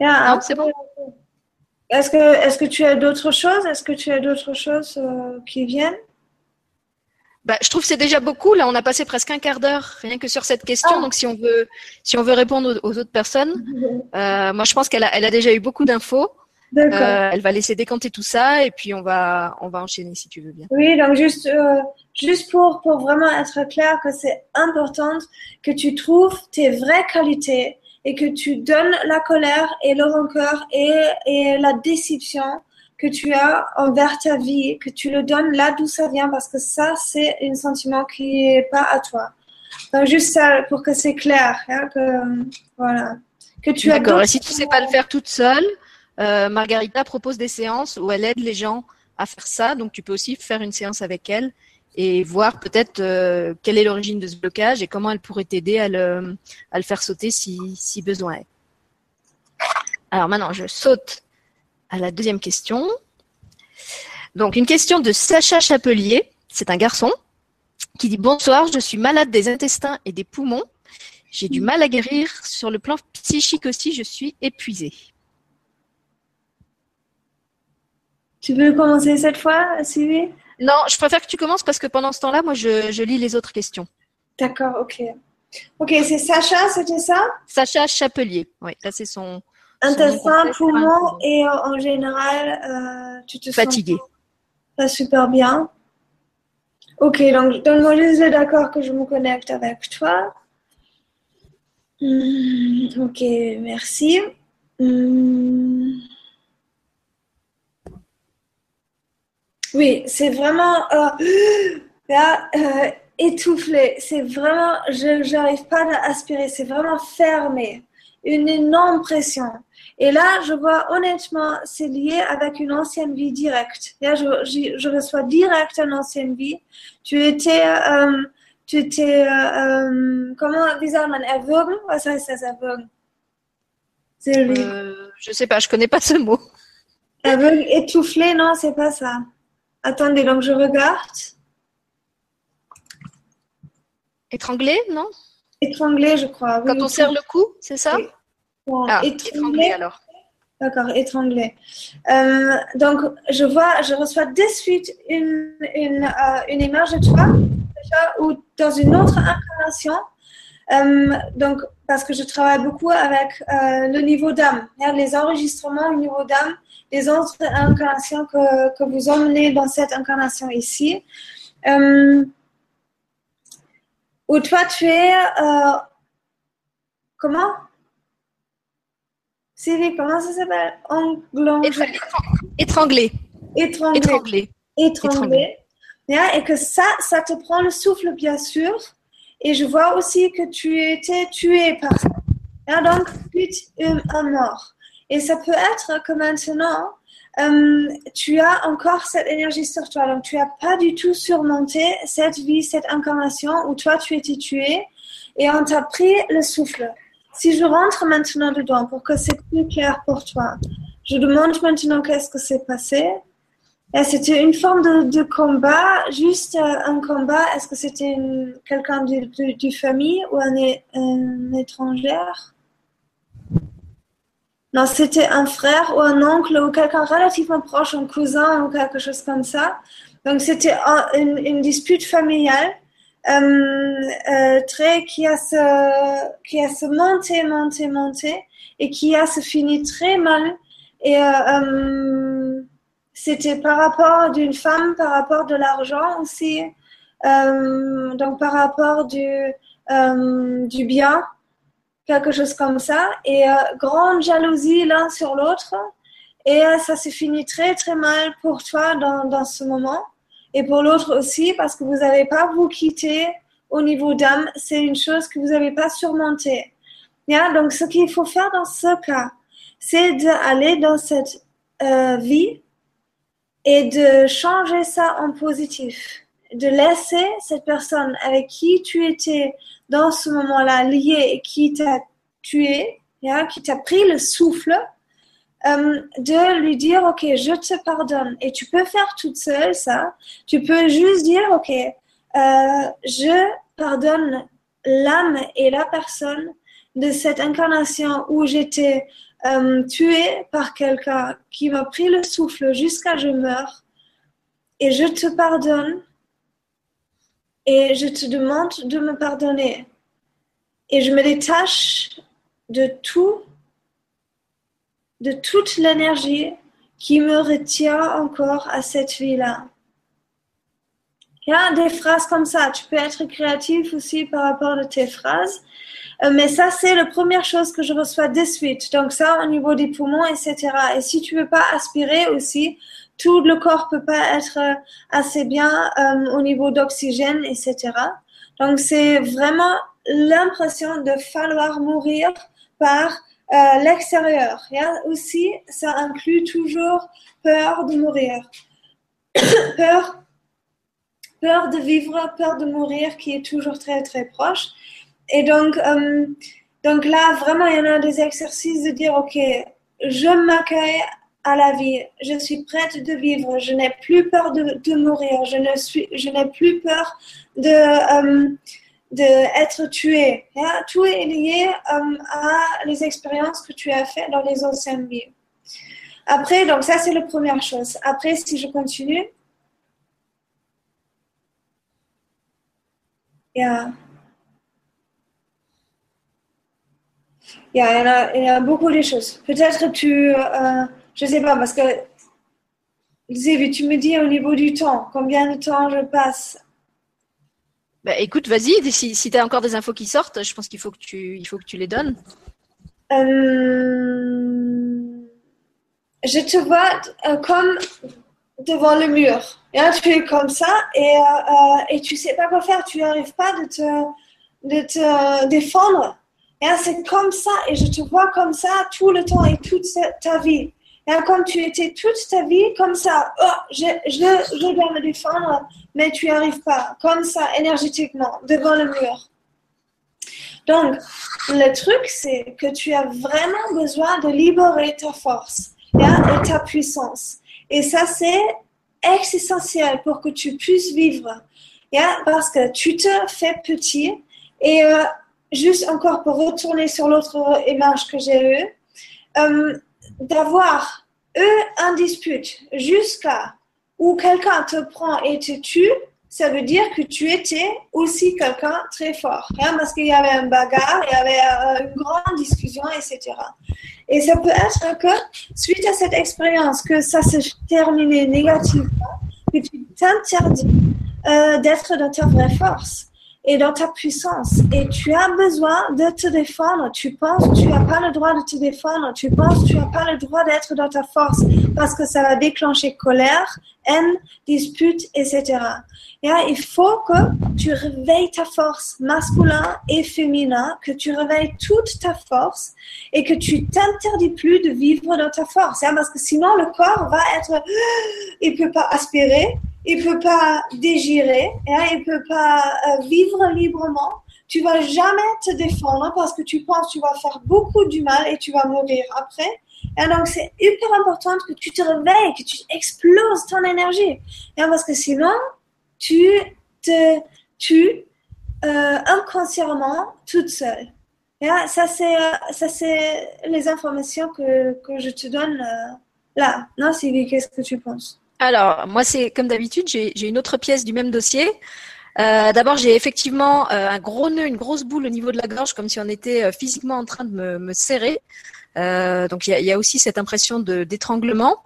Yeah, Non, c'est bon. Est-ce que, est-ce que tu as d'autres choses? Est-ce que tu as d'autres choses euh, qui viennent? Bah, je trouve que c'est déjà beaucoup. Là, on a passé presque un quart d'heure rien que sur cette question. Ah. Donc, si on veut, si on veut répondre aux, aux autres personnes, (laughs) euh, moi, je pense qu'elle a, elle a déjà eu beaucoup d'infos. D'accord. Euh, elle va laisser décanter tout ça et puis on va, on va enchaîner si tu veux bien. Oui, donc juste, euh, juste pour, pour vraiment être clair que c'est important que tu trouves tes vraies qualités et que tu donnes la colère et le rancœur et, et la déception que tu as envers ta vie, que tu le donnes là d'où ça vient parce que ça, c'est un sentiment qui est pas à toi. Donc juste ça pour que c'est clair, hein, que, voilà. Que tu as D'accord. Et si tu sais pas le faire toute seule, euh, Margarita propose des séances où elle aide les gens à faire ça. Donc, tu peux aussi faire une séance avec elle et voir peut-être euh, quelle est l'origine de ce blocage et comment elle pourrait t'aider à le, faire sauter si, si besoin est. Alors maintenant, je saute à la deuxième question. Donc, une question de Sacha Chapelier. C'est un garçon qui dit Bonsoir, je suis malade des intestins et des poumons. J'ai du mal à guérir. Sur le plan psychique aussi, je suis épuisée. Tu veux commencer cette fois, Sylvie? Non, je préfère que tu commences parce que pendant ce temps-là, moi, je, je lis les autres questions. D'accord, ok. Ok, c'est Sacha, c'était ça? Sacha Chapelier. Oui, là, c'est son Intestin, poumon et euh, en général, euh, tu te fatigué. sens pas super bien. Ok, donc donne-moi juste le d'accord que je me connecte avec toi. Hmm, ok, merci. Hmm. Oui, c'est vraiment euh, (gasps) là, euh, étoufflé. C'est vraiment, je n'arrive pas à aspirer. C'est vraiment fermé. Une énorme pression. Et là, je vois honnêtement, c'est lié avec une ancienne vie directe. Là, je, je, je reçois direct une ancienne vie. Tu étais, euh, tu étais, euh, comment, wie sagt man, erwürgen? Was heißt das, erwürgen? Sylvie. Euh, je sais pas, je connais pas ce mot. Erwürgen, étoufflé, non, c'est pas ça. Attendez, donc je regarde. Étranglé, non? Étranglé, je crois. Quand on serre le cou, c'est ça? Oui. Bon, Ah, étranglé. étranglé alors. D'accord, étranglé. Euh, donc, je vois, je reçois de suite une, une, euh, une image de toi, déjà, ou dans une autre incarnation. Euh, donc, parce que je travaille beaucoup avec euh, le niveau d'âme, hein, les enregistrements au niveau d'âme, les autres incarnations que, que vous emmenez dans cette incarnation ici. Euh, où toi, tu es. euh, comment? Sylvie, comment ça s'appelle? Étranglé. Étranglé. Étranglé. Étranglé. Yeah, et que ça, ça te prend le souffle, bien sûr. Et je vois aussi que tu étais tué par ça. Yeah, donc, es un mort. Et ça peut être que maintenant, euh, tu as encore cette énergie sur toi. Donc, tu n'as pas du tout surmonté cette vie, cette incarnation où toi, tu étais tué et on t'a pris le souffle. Si je rentre maintenant dedans pour que c'est plus clair pour toi, je demande maintenant qu'est-ce que s'est passé. C'était une forme de, combat, juste un combat. Est-ce que c'était quelqu'un du, du, famille ou un, un étrangère non, c'était un frère ou un oncle ou quelqu'un relativement proche, un cousin ou quelque chose comme ça. Donc c'était une, dispute familiale euh, euh, très qui a se qui a se monté, monté, monté et qui a se fini très mal. Et euh, euh c'était par rapport d'une femme, par rapport de l'argent aussi, euh, donc par rapport du euh, du bien quelque chose comme ça, et euh, grande jalousie l'un sur l'autre, et ça se finit très très mal pour toi dans, dans ce moment, et pour l'autre aussi, parce que vous n'avez pas vous quitté au niveau d'âme, c'est une chose que vous n'avez pas surmontée. Donc ce qu'il faut faire dans ce cas, c'est d'aller dans cette vie et de changer ça en positif, de laisser cette personne avec qui tu étais dans ce moment-là lié et qui t'a tué, qui t'a pris le souffle, euh, de lui dire, OK, je te pardonne. Et tu peux faire toute seule ça. Tu peux juste dire, OK, euh, je pardonne l'âme et la personne de cette incarnation où j'étais euh, tuée par quelqu'un qui m'a pris le souffle jusqu'à je meurs. Et je te pardonne et je te demande de me pardonner. Et je me détache de tout, de toute l'énergie qui me retient encore à cette vie-là. Il y a des phrases comme ça. Tu peux être créatif aussi par rapport à tes phrases. Euh, mais ça, c'est la première chose que je reçois de suite. Donc ça, au niveau des poumons, etc. Et si tu veux pas aspirer aussi, tout le corps peut pas être euh, assez bien euh, au niveau d'oxygène, etc. Donc c'est vraiment l'impression de falloir mourir par l'extérieur. Aussi, ça inclut toujours peur de mourir, (coughs) peur, peur de vivre, peur de mourir, qui est toujours très très proche. Et donc, euh, donc là, vraiment, il y en a des exercices de dire, ok, je m'accueille à la vie, je suis prête de vivre, je n'ai plus peur de, mourir, je n'ai plus peur de euh, d'être tué. Hein? Tout est lié euh, à les expériences que tu as faites dans les anciennes vies. Après, donc ça c'est la première chose. Après, si je continue, il y a, il y a, il y a, beaucoup de choses. Peut-être tu, euh, je sais pas, parce que tu me dis au niveau du temps, combien de temps je passe? Bah, écoute, vas-y, si, si tu as encore des infos qui sortent, je pense qu'il faut, que tu, il faut que tu les donnes. Euh, je te vois euh, comme devant le mur. tu es comme ça et, euh, et tu sais pas quoi faire. Tu n'arrives pas de te, de te défendre. C'est comme ça et je te vois comme ça tout le temps et toute ta vie. Et comme tu étais toute ta vie comme ça, oh, je, je, je me défendre, mais tu n'y arrives pas, comme ça, énergétiquement, devant le mur. Donc, le truc, c'est que tu as vraiment besoin de libérer ta force et ta puissance. Et ça, c'est essentiel pour que tu puisses vivre. Parce que tu te fais petit. Et euh, juste encore pour retourner sur l'autre image que j'ai eue, euh, d'avoir eux un dispute jusqu'à où quelqu'un te prend et te tue, ça veut dire que tu étais aussi quelqu'un très fort. Hein, parce qu'il y avait un bagarre, il y avait euh, une grande discussion, etc. Et ça peut être que suite à cette expérience, que ça se terminait négativement, que tu t'interdis euh, d'être dans ta vraie force et dans ta puissance. Et tu as besoin de te défendre. Tu penses tu n'as pas le droit de te défendre. Tu penses tu n'as pas le droit d'être dans ta force parce que ça va déclencher colère, haine, dispute, etc. Et il faut que tu réveilles ta force masculin et féminin, que tu réveilles toute ta force et que tu t'interdis plus de vivre dans ta force. Parce que sinon, le corps va être, (gasps) il peut pas aspirer, il peut pas dégirer, hein, il peut pas euh, vivre librement. Tu vas jamais te défendre parce que tu penses que tu vas faire beaucoup du mal et tu vas mourir après. Et donc, c'est hyper important que tu te réveilles, que tu exploses ton énergie. Et parce que sinon, tu te tues euh, inconsciemment toute seule. Et ça, c'est, ça, c'est les informations que, que je te donne euh, là. Non, Sylvie, qu'est-ce que tu penses? Alors, moi, c'est comme d'habitude, j'ai, une autre pièce du même dossier. Euh, d'abord, j'ai effectivement euh, un gros nœud, une grosse boule au niveau de la gorge, comme si on était euh, physiquement en train de me, serrer. donc, il y a, y a, aussi cette impression d'étranglement.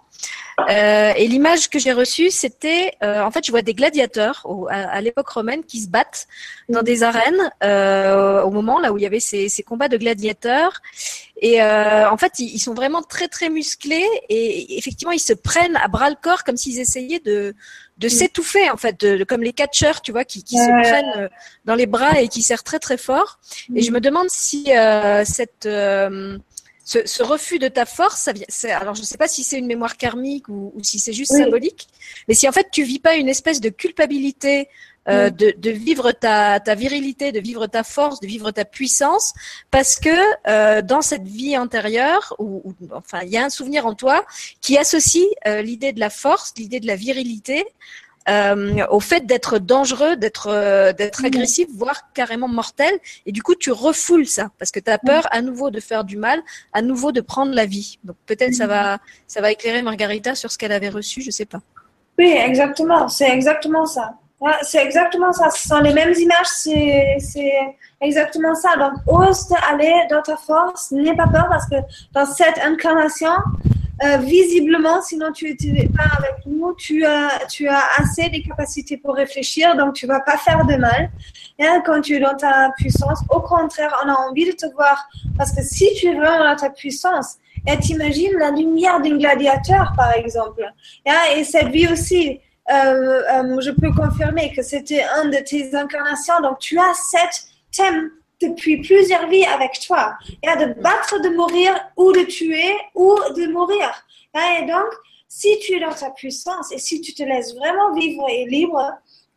Euh, et l'image que j'ai reçue, c'était, euh, en fait, je vois des gladiateurs à, l'époque romaine qui se battent dans des arènes euh, au moment là où il y avait ces, ces combats de gladiateurs. Et en fait, ils, sont vraiment très très musclés et effectivement, ils se prennent à bras le corps comme s'ils essayaient de de mm. s'étouffer en fait, de, comme les catcheurs, tu vois, qui, qui se prennent dans les bras et qui serrent très très fort. Et je mm. me demande si cette ce, refus de ta force, ça vient, alors je ne sais pas si c'est une mémoire karmique ou, si c'est juste symbolique, mais si en fait tu vis pas une espèce de culpabilité euh, de, de, vivre ta, ta, virilité, de vivre ta force, de vivre ta puissance, parce que euh, dans cette vie antérieure, ou, enfin il y a un souvenir en toi qui associe euh, l'idée de la force, l'idée de la virilité euh, au fait d'être dangereux, d'être euh, d'être agressif, voire carrément mortel. Et du coup, tu refoules ça parce que tu as peur à nouveau de faire du mal, à nouveau de prendre la vie. Donc peut-être ça va ça va éclairer Margarita sur ce qu'elle avait reçu, je sais pas. Oui, exactement. C'est exactement ça. c'est exactement ça. Ce sont les mêmes images. C'est exactement ça. Donc, ose aller dans ta force. N'aie pas peur parce que dans cette incarnation, euh, visiblement, sinon tu n'es pas avec nous, tu as, tu as assez de capacités pour réfléchir, donc tu vas pas faire de mal. Et quand tu es dans ta puissance, au contraire, on a envie de te voir. Parce que si tu es dans ta puissance, et t'imagines la lumière d'un gladiateur, par exemple. Et cette vie aussi, euh, euh, je peux confirmer que c'était un de tes incarnations. Donc, tu as cette thème depuis plusieurs vies avec toi. Et de battre, de mourir ou de tuer ou de mourir. Et donc, si tu es dans ta puissance et si tu te laisses vraiment vivre et libre,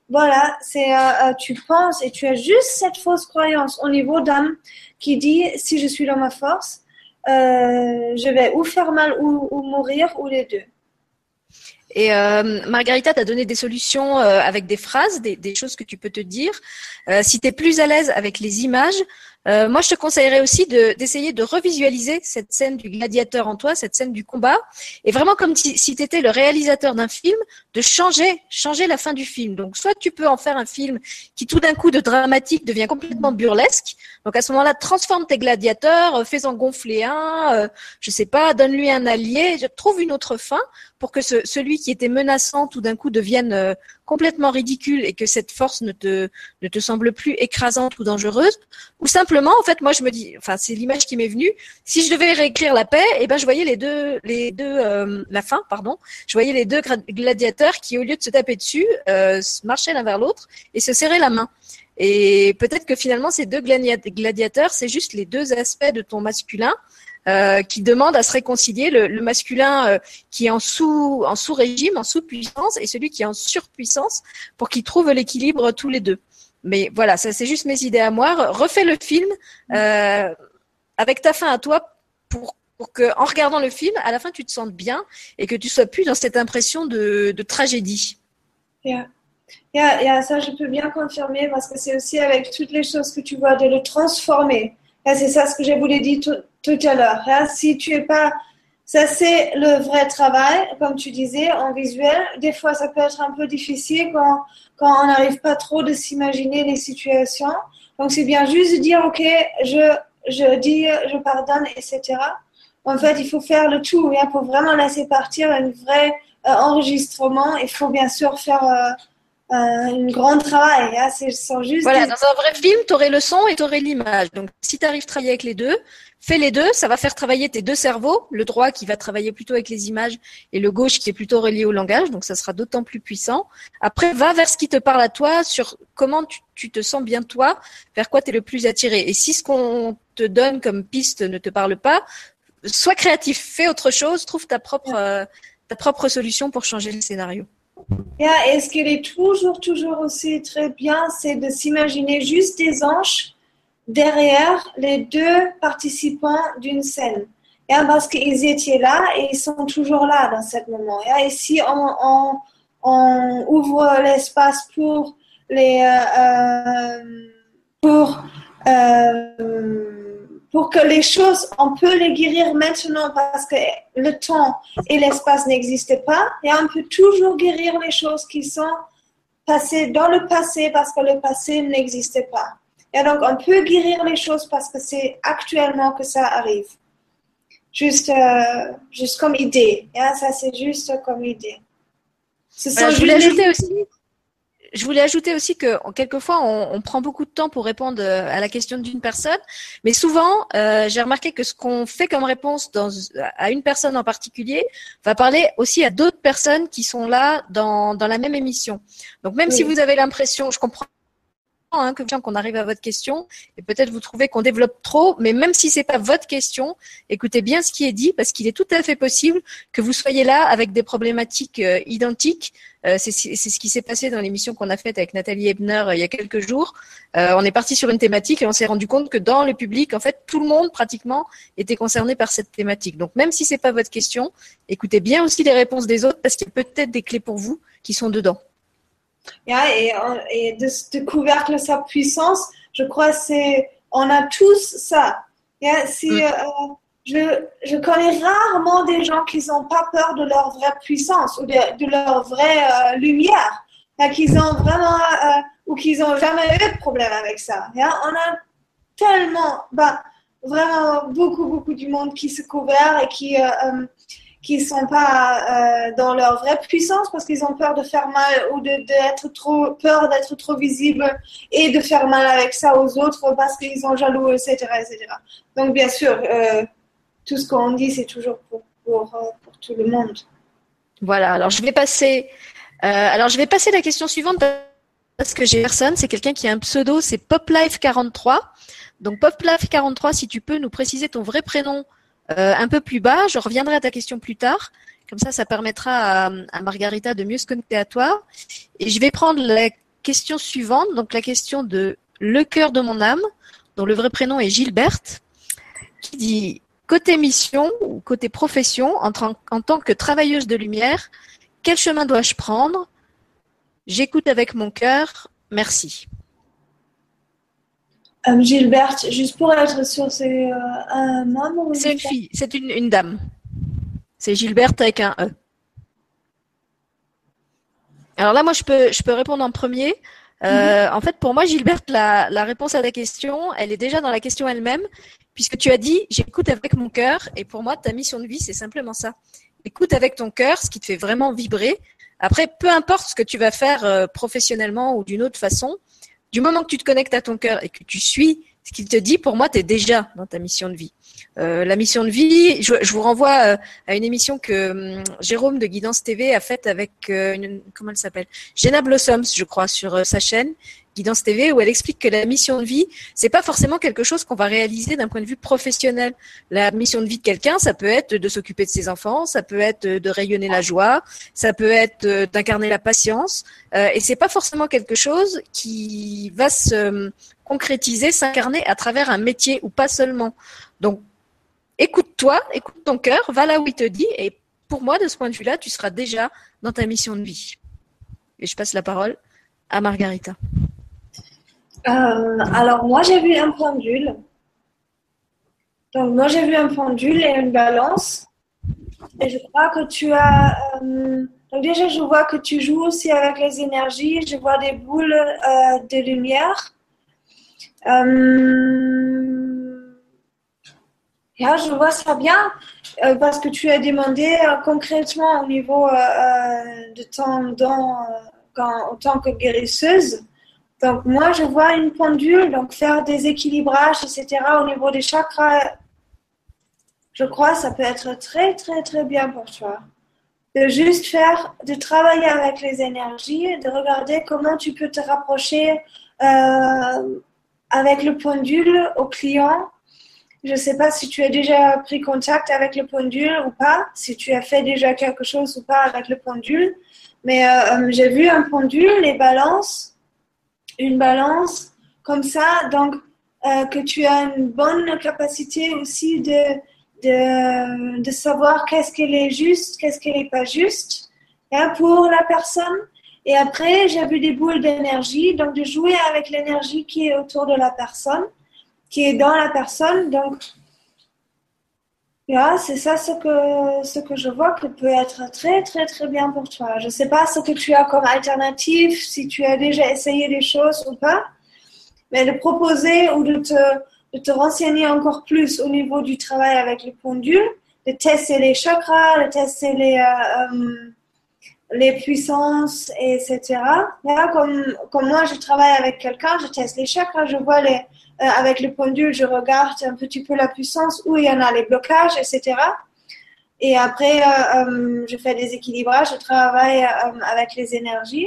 voilà, c'est euh, euh, tu penses et tu as juste cette fausse croyance au niveau d'âme qui dit si je suis dans ma force, euh, je vais ou faire mal ou mourir ou les deux. Et euh, Margarita t'a donné des solutions euh, avec des phrases, des, choses que tu peux te dire. Euh, si tu es plus à l'aise avec les images, euh, moi, je te conseillerais aussi d'essayer de, revisualiser cette scène du gladiateur en toi, cette scène du combat, et vraiment comme si, tu étais le réalisateur d'un film, de changer, changer la fin du film. Donc, soit tu peux en faire un film qui tout d'un coup de dramatique devient complètement burlesque. Donc, à ce moment-là, transforme tes gladiateurs, euh, fais-en gonfler un, euh, je sais pas, donne-lui un allié, trouve une autre fin pour que ce, celui qui était menaçant tout d'un coup devienne euh, complètement ridicule et que cette force ne te ne te semble plus écrasante ou dangereuse, ou simplement, en fait, moi je me dis, enfin c'est l'image qui m'est venue. Si je devais réécrire la paix, eh ben je voyais les deux les deux euh, la fin, pardon, je voyais les deux gladiateurs qui au lieu de se taper dessus, euh, marchaient l'un vers l'autre et se serraient la main. Et peut-être que finalement ces deux gladiateurs, c'est juste les deux aspects de ton masculin euh, qui demande à se réconcilier le, masculin euh, qui est en sous en sous régime, en sous puissance, et celui qui est en surpuissance, pour qu'ils trouvent l'équilibre tous les deux. Mais voilà, ça c'est juste mes idées à moi. Refais le film euh, avec ta fin à toi pour pour que en regardant le film, à la fin tu te sentes bien et que tu sois plus dans cette impression de, de tragédie. Yeah. Yeah, ça je peux bien confirmer parce que c'est aussi avec toutes les choses que tu vois de le transformer. C'est ça ce que j'ai voulu dire tout, tout à l'heure. Hein. Si tu es pas, ça c'est le vrai travail, comme tu disais, en visuel. Des fois, ça peut être un peu difficile quand, quand on n'arrive pas trop de s'imaginer les situations. Donc, c'est bien juste de dire, OK, je, je dis, je pardonne, etc. En fait, il faut faire le tout hein, pour vraiment laisser partir un vrai euh, enregistrement. Il faut bien sûr faire euh, un grand travail. Hein. C'est juste. Voilà, dans un vrai film, tu aurais le son et tu aurais l'image. Donc, si tu arrives à travailler avec les deux, fais les deux. Ça va faire travailler tes deux cerveaux. Le droit qui va travailler plutôt avec les images et le gauche qui est plutôt relié au langage. Donc, ça sera d'autant plus puissant. Après, va vers ce qui te parle à toi sur comment tu, te sens bien toi, vers quoi tu es le plus attiré. Et si ce qu'on te donne comme piste ne te parle pas, sois créatif, fais autre chose, trouve ta propre, euh, ta propre solution pour changer le scénario. Et ce qui est toujours, toujours aussi très bien, c'est de s'imaginer juste des anges? Derrière les deux participants d'une scène. parce qu'ils étaient là et ils sont toujours là dans ce moment. Et si on, on, ouvre l'espace pour les euh, pour pour que les choses, on peut les guérir maintenant parce que le temps et l'espace n'existent pas, et on peut toujours guérir les choses qui sont passées dans le passé parce que le passé n'existait pas. Et donc, on peut guérir les choses parce que c'est actuellement que ça arrive. Juste, euh, juste comme idée. ça, c'est juste comme idée. je voulais ajouter aussi je voulais ajouter aussi que quelquefois on, prend beaucoup de temps pour répondre euh, à la question d'une personne, mais souvent euh, j'ai remarqué que ce qu'on fait comme réponse dans, à une personne en particulier va parler aussi à d'autres personnes qui sont là dans, dans la même émission. Donc même si vous avez l'impression, je comprends hein, que qu'on arrive à votre question et peut-être vous trouvez qu'on développe trop, mais même si c'est pas votre question, écoutez bien ce qui est dit parce qu'il est tout à fait possible que vous soyez là avec des problématiques euh, identiques. Euh, c'est ce qui s'est passé dans l'émission qu'on a faite avec Nathalie Ebner euh, il y a quelques jours. on est parti sur une thématique et on s'est rendu compte que dans le public, en fait, tout le monde pratiquement était concerné par cette thématique. Donc même si c'est pas votre question, écoutez bien aussi les réponses des autres parce qu'il y a peut-être des clés pour vous qui sont dedans et, et de, de couvercle sa puissance, je crois c'est on a tous ça. si, mm. euh, je, je, connais rarement des gens qui n'ont pas peur de leur vraie puissance ou de, de leur vraie euh, lumière, qu'ils ont vraiment euh, ou qu'ils n'ont jamais eu de problème avec ça. On a tellement, bah, vraiment beaucoup, beaucoup du monde qui se couvert et qui qui sont pas euh, dans leur vraie puissance parce qu'ils ont peur de faire mal ou d'être trop peur d'être trop visible et de faire mal avec ça aux autres parce qu'ils sont jaloux, etc., etc. Donc bien sûr, euh, tout ce qu'on dit c'est toujours pour, pour, euh, pour, tout le monde. Voilà. Alors je vais passer. alors je vais passer la question suivante parce que j'ai personne. C'est quelqu'un qui a un pseudo, c'est PopLife43. Donc PopLife43, si tu peux nous préciser ton vrai prénom euh, un peu plus bas, je reviendrai à ta question plus tard. Comme ça, ça permettra à, Margarita de mieux se connecter à toi. Et je vais prendre la question suivante, donc la question de Le cœur de mon âme, dont le vrai prénom est Gilberte, qui dit Côté mission ou côté profession, en, en tant que travailleuse de lumière, quel chemin dois-je prendre? J'écoute avec mon cœur. Merci. Euh, Gilberte, juste pour être sûr, c'est euh, un homme ou C'est une fille, c'est une, dame. C'est Gilberte avec un E. Alors là, moi, je peux, je peux répondre en premier. Euh, mhm. En fait, pour moi, Gilberte, la, la, réponse à la question, elle est déjà dans la question elle-même, puisque tu as dit j'écoute avec mon cœur, et pour moi, ta mission de vie, c'est simplement ça. Écoute avec ton cœur, ce qui te fait vraiment vibrer. Après, peu importe ce que tu vas faire professionnellement ou d'une autre façon, du moment que tu te connectes à ton cœur et que tu suis ce qu'il te dit, pour moi, tu es déjà dans ta mission de vie. Euh, la mission de vie, je, vous renvoie euh, à une émission que hum, Jérôme de Guidance TV a faite avec, euh, une, comment elle s'appelle? Jenna Blossoms, je crois, sur sa chaîne. Guidance TV où elle explique que la mission de vie, c'est pas forcément quelque chose qu'on va réaliser d'un point de vue professionnel. La mission de vie de quelqu'un, ça peut être de s'occuper de ses enfants, ça peut être de rayonner la joie, ça peut être d'incarner la patience, euh, et c'est pas forcément quelque chose qui va se concrétiser, s'incarner à travers un métier ou pas seulement. Donc, écoute-toi, écoute ton cœur, va là où il te dit, et pour moi, de ce point de vue-là, tu seras déjà dans ta mission de vie. Et je passe la parole à Margarita. Euh, alors, moi, j'ai vu un pendule. Donc, moi, j'ai vu un pendule et une balance. Et je crois que tu as. Euh, donc, déjà, je vois que tu joues aussi avec les énergies. Je vois des boules euh, de lumière. je vois ça bien parce que tu as demandé concrètement au niveau de ton don en tant que guérisseuse. Donc, moi, je vois une pendule, donc faire des équilibrages, etc. au niveau des chakras. Je crois que ça peut être très, très, très bien pour toi. De juste faire, de travailler avec les énergies, de regarder comment tu peux te rapprocher euh, avec le pendule au client. Je ne sais pas si tu as déjà pris contact avec le pendule ou pas, si tu as fait déjà quelque chose ou pas avec le pendule. Mais euh, j'ai vu un pendule, les balances une balance comme ça, donc euh, que tu as une bonne capacité aussi de de, de savoir qu'est-ce qu'elle est juste, qu'est-ce qu'elle n'est pas juste hein, pour la personne. Et après, j'ai vu des boules d'énergie, donc de jouer avec l'énergie qui est autour de la personne, qui est dans la personne. Donc, yeah, c'est ça ce que, ce que je vois qui peut être très, très, très bien pour toi. Je ne sais pas ce que tu as comme alternative, si tu as déjà essayé des choses ou pas, mais de proposer ou de te de te renseigner encore plus au niveau du travail avec les pendules, de tester les chakras, de tester les, euh, euh, les puissances, etc. Là, comme, comme moi, je travaille avec quelqu'un, je teste les chakras, je vois les, avec les pendules, je regarde un petit peu la puissance, où il y en a les blocages, etc. Et après, je fais des équilibrages, je travaille avec les énergies.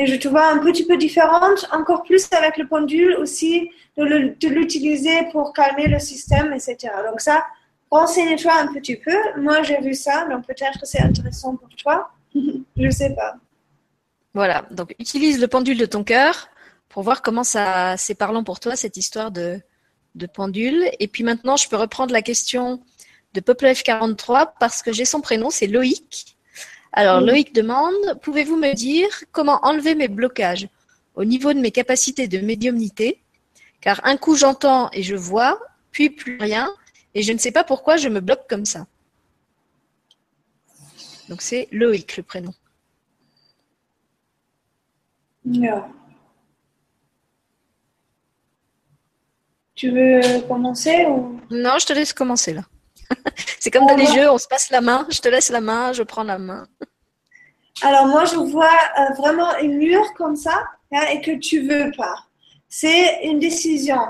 Et je te vois un petit peu différente, encore plus avec le pendule aussi, de l'utiliser pour calmer le système, etc. Donc ça, renseigne-toi un petit peu. Moi, j'ai vu ça, donc peut-être que c'est intéressant pour toi. (laughs) je ne sais pas. Voilà, donc utilise le pendule de ton cœur pour voir comment ça c'est parlant pour toi cette histoire de, de pendule. Et puis maintenant, je peux reprendre la question de Poplev 43 parce que j'ai son prénom, c'est Loïc. Alors Loïc demande, pouvez-vous me dire comment enlever mes blocages au niveau de mes capacités de médiumnité? Car un coup j'entends et je vois, puis plus rien, et je ne sais pas pourquoi je me bloque comme ça. Donc c'est Loïc le prénom. Tu veux commencer ou? Non, je te laisse commencer là. (laughs) c'est comme dans les jeux, on se passe la main, je te laisse la main, je prends la main. Alors moi, je vois euh, vraiment une mur comme ça hein, et que tu veux pas c'est une décision.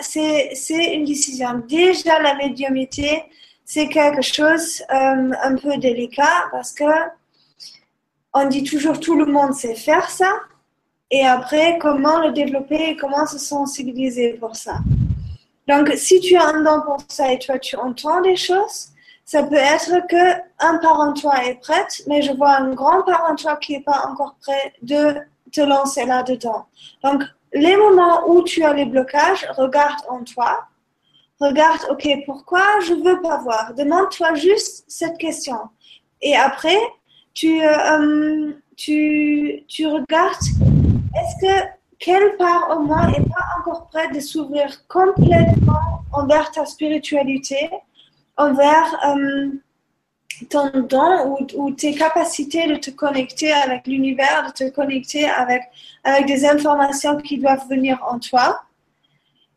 C'est une décision. Déjà, la médiumité, c'est quelque chose euh, un peu délicat parce que on dit toujours tout le monde sait faire ça. Et après, comment le développer et comment se sensibiliser pour ça? Donc, si tu as un don pour ça et toi, tu entends des choses, ça peut être que un parent toi est prête, mais je vois un grand parent toi qui n'est pas encore prêt de te lancer là-dedans. Donc, les moments où tu as les blocages, regarde en toi. Regarde, ok, pourquoi je veux pas voir? Demande-toi juste cette question. Et après, tu, euh, tu, tu regardes, est-ce que quelle part au moins n'est pas encore prête de s'ouvrir complètement envers ta spiritualité, envers euh, ton don ou, tes capacités de te connecter avec l'univers, de te connecter avec, avec des informations qui doivent venir en toi?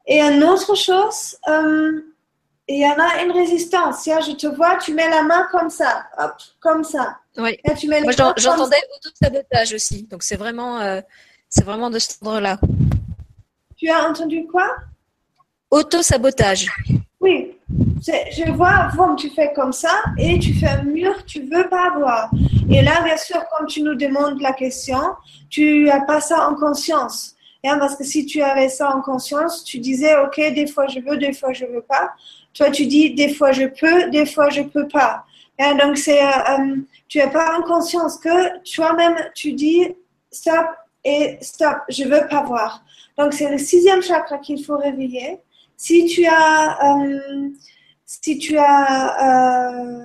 Et une autre chose, euh, il y en a une résistance. je te vois, tu mets la main comme ça, hop, comme ça. Oui. Moi, j'entendais auto-sabotage aussi. Donc, c'est vraiment, euh, c'est vraiment de ce ordre-là. Tu as entendu quoi? Auto-sabotage. Oui, je vois, bon, tu fais comme ça et tu fais un mur, tu veux pas voir. Et là, bien sûr, comme tu nous demandes la question, tu as pas ça en conscience. Hein, parce que si tu avais ça en conscience, tu disais, OK, des fois je veux, des fois je veux pas. Toi, tu dis, des fois je peux, des fois je peux pas. Hein, donc, c'est, euh, euh, tu n'as pas en conscience que toi-même, tu dis, stop et stop, je veux pas voir. Donc, c'est le sixième chakra qu'il faut réveiller. Si tu as, euh, si tu as, euh,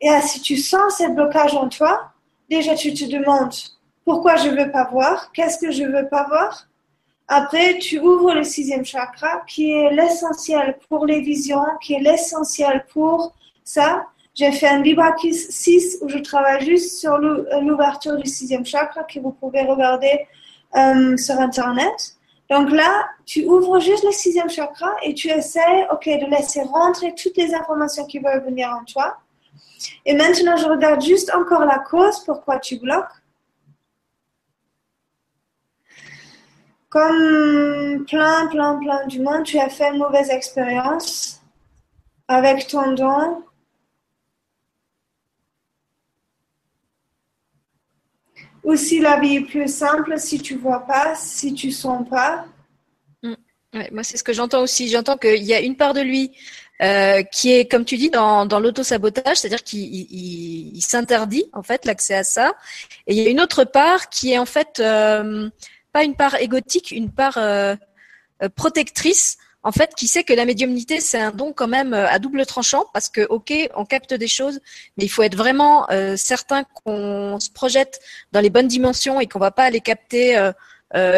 et si tu sens ce blocage en toi, déjà tu te demandes pourquoi je veux pas voir, qu'est-ce que je veux pas voir? Après, tu ouvres le sixième chakra qui est l'essentiel pour les visions, qui est l'essentiel pour ça. J'ai fait un Libra 6 où je travaille juste sur l'ouverture du sixième chakra que vous pouvez regarder euh, sur Internet. Donc là, tu ouvres juste le sixième chakra et tu essaies, ok, de laisser rentrer toutes les informations qui veulent venir en toi. Et maintenant, je regarde juste encore la cause, pourquoi tu bloques. Comme plein, plein, plein du monde, tu as fait une mauvaise expérience avec ton don, Aussi, la vie est plus simple si tu vois pas, si tu sens pas. Mm. moi, c'est ce que j'entends aussi. J'entends qu'il y a une part de lui euh, qui est, comme tu dis, dans, dans l'auto-sabotage, c'est-à-dire qu'il s'interdit en fait l'accès à ça. Et il y a une autre part qui est en fait euh, pas une part égotique, une part euh, protectrice en fait, qui sait que la médiumnité, c'est un don quand même à double tranchant, parce que, ok, on capte des choses, mais il faut être vraiment certain qu'on se projette dans les bonnes dimensions et qu'on va pas aller capter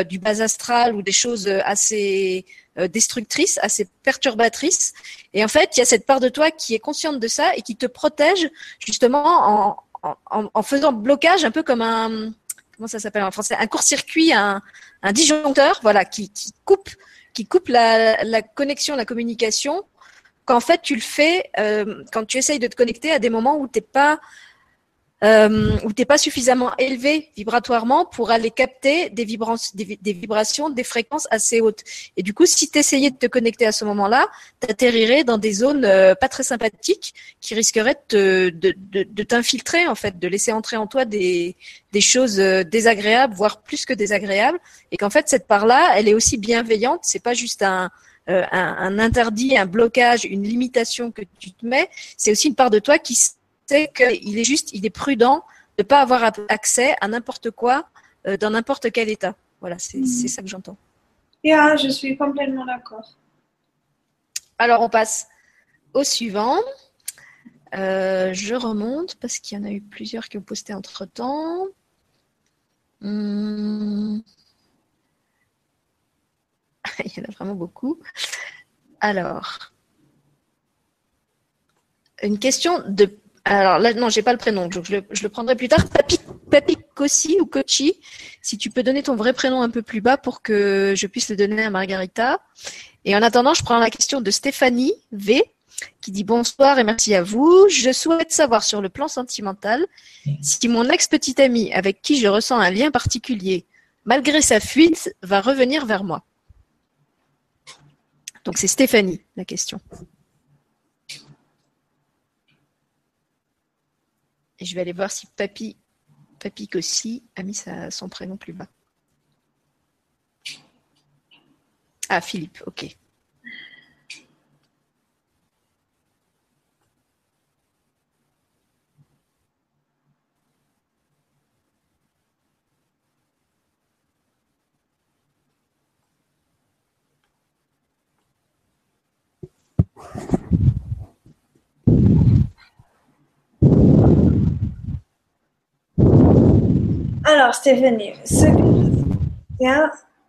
du bas astral ou des choses assez destructrices, assez perturbatrices. Et en fait, il y a cette part de toi qui est consciente de ça et qui te protège justement en, faisant blocage, un peu comme un comment ça s'appelle en français, un court-circuit, un, disjoncteur, voilà, qui coupe, coupe la, connexion, la communication. Qu'en fait, tu le fais euh, quand tu essayes de te connecter à des moments où t'es pas euh, où t'es pas suffisamment élevé vibratoirement pour aller capter des, vibrations, des, fréquences assez hautes. Et du coup, si tu essayais de te connecter à ce moment-là, tu atterrirais dans des zones euh, pas très sympathiques qui risqueraient de, t'infiltrer, en fait, de laisser entrer en toi des, choses euh, désagréables, voire plus que désagréables. Et qu'en fait, cette part-là, elle est aussi bienveillante. C'est pas juste un, euh, un, interdit, un blocage, une limitation que tu te mets. C'est aussi une part de toi qui c'est qu'il est juste, il est prudent de ne pas avoir accès à n'importe quoi euh, dans n'importe quel état. Voilà, c'est mhm. ça que j'entends. Yeah, je suis complètement d'accord. Alors, on passe au suivant. Euh, je remonte parce qu'il y en a eu plusieurs qui ont posté entre temps. Hmm. (laughs) Il y en a vraiment beaucoup. Alors, une question de alors là, non, j'ai pas le prénom, donc je le, prendrai plus tard. Papi, Papi Kossi ou Kochi, si tu peux donner ton vrai prénom un peu plus bas pour que je puisse le donner à Margarita. Et en attendant, je prends la question de Stéphanie V qui dit bonsoir et merci à vous. Je souhaite savoir sur le plan sentimental si mon ex-petite amie avec qui je ressens un lien particulier, malgré sa fuite, va revenir vers moi. Donc c'est Stéphanie la question. Je vais aller voir si Papy, Papy Kossi a mis son prénom plus bas. Ah, Philippe, ok. Alors, Stéphanie,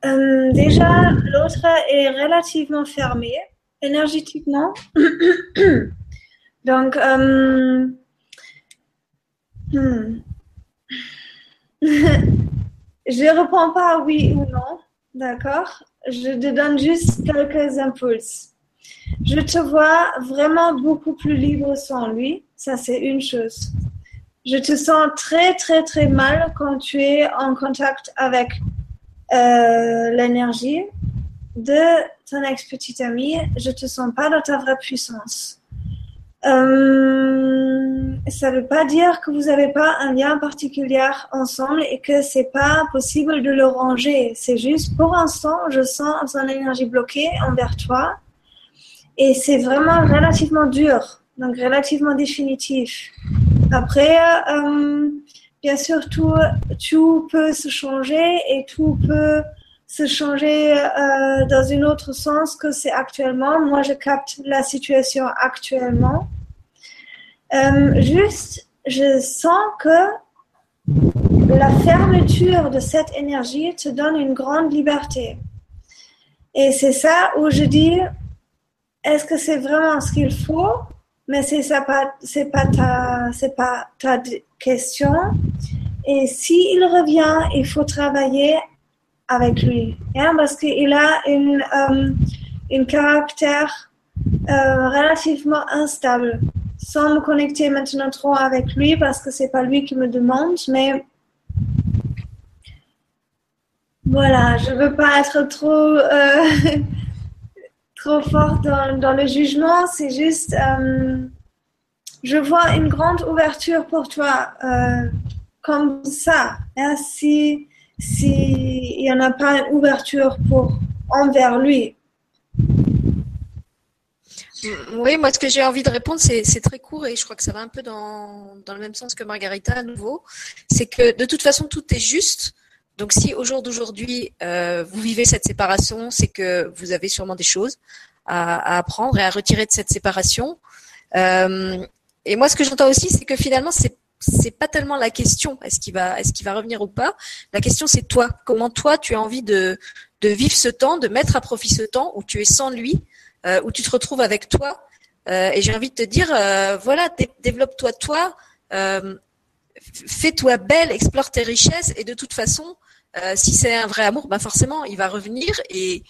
euh, déjà, l'autre est relativement fermé énergétiquement. (coughs) Donc, euh, hmm. (laughs) je ne réponds pas oui ou non, d'accord? Je te donne juste quelques impulses. Je te vois vraiment beaucoup plus libre sans lui, ça c'est une chose je te sens très, très, très mal quand tu es en contact avec euh, l'énergie de ton ex-petite amie. Je te sens pas dans ta vraie puissance. Euh, ça veut pas dire que vous n'avez pas un lien particulier ensemble et que c'est pas possible de le ranger. C'est juste pour l'instant, je sens son énergie bloquée envers toi et c'est vraiment relativement dur, donc relativement définitif. Après, euh, bien sûr, tout, peut se changer et tout peut se changer euh, dans un autre sens que c'est actuellement. Moi, je capte la situation actuellement. Euh, juste, je sens que la fermeture de cette énergie te donne une grande liberté. Et c'est ça où je dis, est-ce que c'est vraiment ce qu'il faut? Mais c'est pas c'est pas ta c'est pas ta question. Et s'il revient il faut travailler avec lui. Hein, parce qu'il a une euh, caractère euh, relativement instable. Sans me connecter maintenant trop avec lui parce que c'est pas lui qui me demande mais voilà je veux pas être trop euh, (laughs) trop fort dans, le jugement, c'est juste, euh, je vois une grande ouverture pour toi, euh, comme ça. Hein, si il n'y en a pas une ouverture pour envers lui. Oui, moi ce que j'ai envie de répondre, c'est très court et je crois que ça va un peu dans, dans le même sens que Margarita à nouveau. C'est que de toute façon, tout est juste. Donc si au jour d'aujourd'hui, euh, vous vivez cette séparation, c'est que vous avez sûrement des choses à, apprendre et à retirer de cette séparation. Euh, et moi, ce que j'entends aussi, c'est que finalement, c'est c'est pas tellement la question est-ce qu'il va est-ce qu'il va revenir ou pas. La question c'est toi. Comment toi tu as envie de de vivre ce temps, de mettre à profit ce temps où tu es sans lui, euh, où tu te retrouves avec toi. Euh, et j'ai envie de te dire euh, voilà, développe-toi toi, euh, fais-toi belle, explore tes richesses et de toute façon, euh, si c'est un vrai amour, ben forcément il va revenir et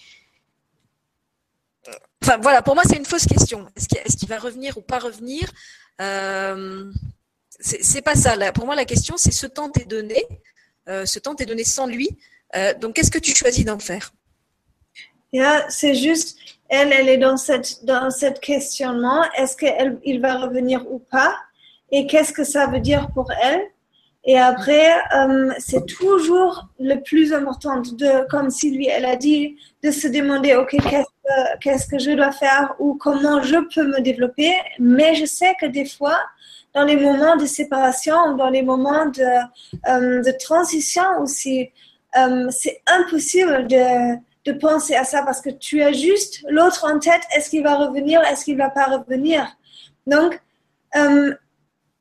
voilà, pour moi c'est une fausse question. Est-ce qu'il va revenir ou pas revenir euh, C'est pas ça. Pour moi la question c'est ce temps t'est donné, euh, ce temps t'est donné sans lui. Donc qu'est-ce que tu choisis d'en faire? Yeah, C'est juste, elle, elle est dans cette dans questionnement. Est-ce qu'il va revenir ou pas? Et qu'est-ce que ça veut dire pour elle? Et après, euh, c'est toujours le plus important, de, comme Sylvie, elle a dit, de se demander, OK, qu'est-ce que je dois faire ou comment je peux me développer. Mais je sais que des fois, dans les moments de séparation, dans les moments de, euh, transition aussi, euh, c'est impossible de, penser à ça parce que tu as juste l'autre en tête. Est-ce qu'il va revenir? Est-ce qu'il va pas revenir? Donc,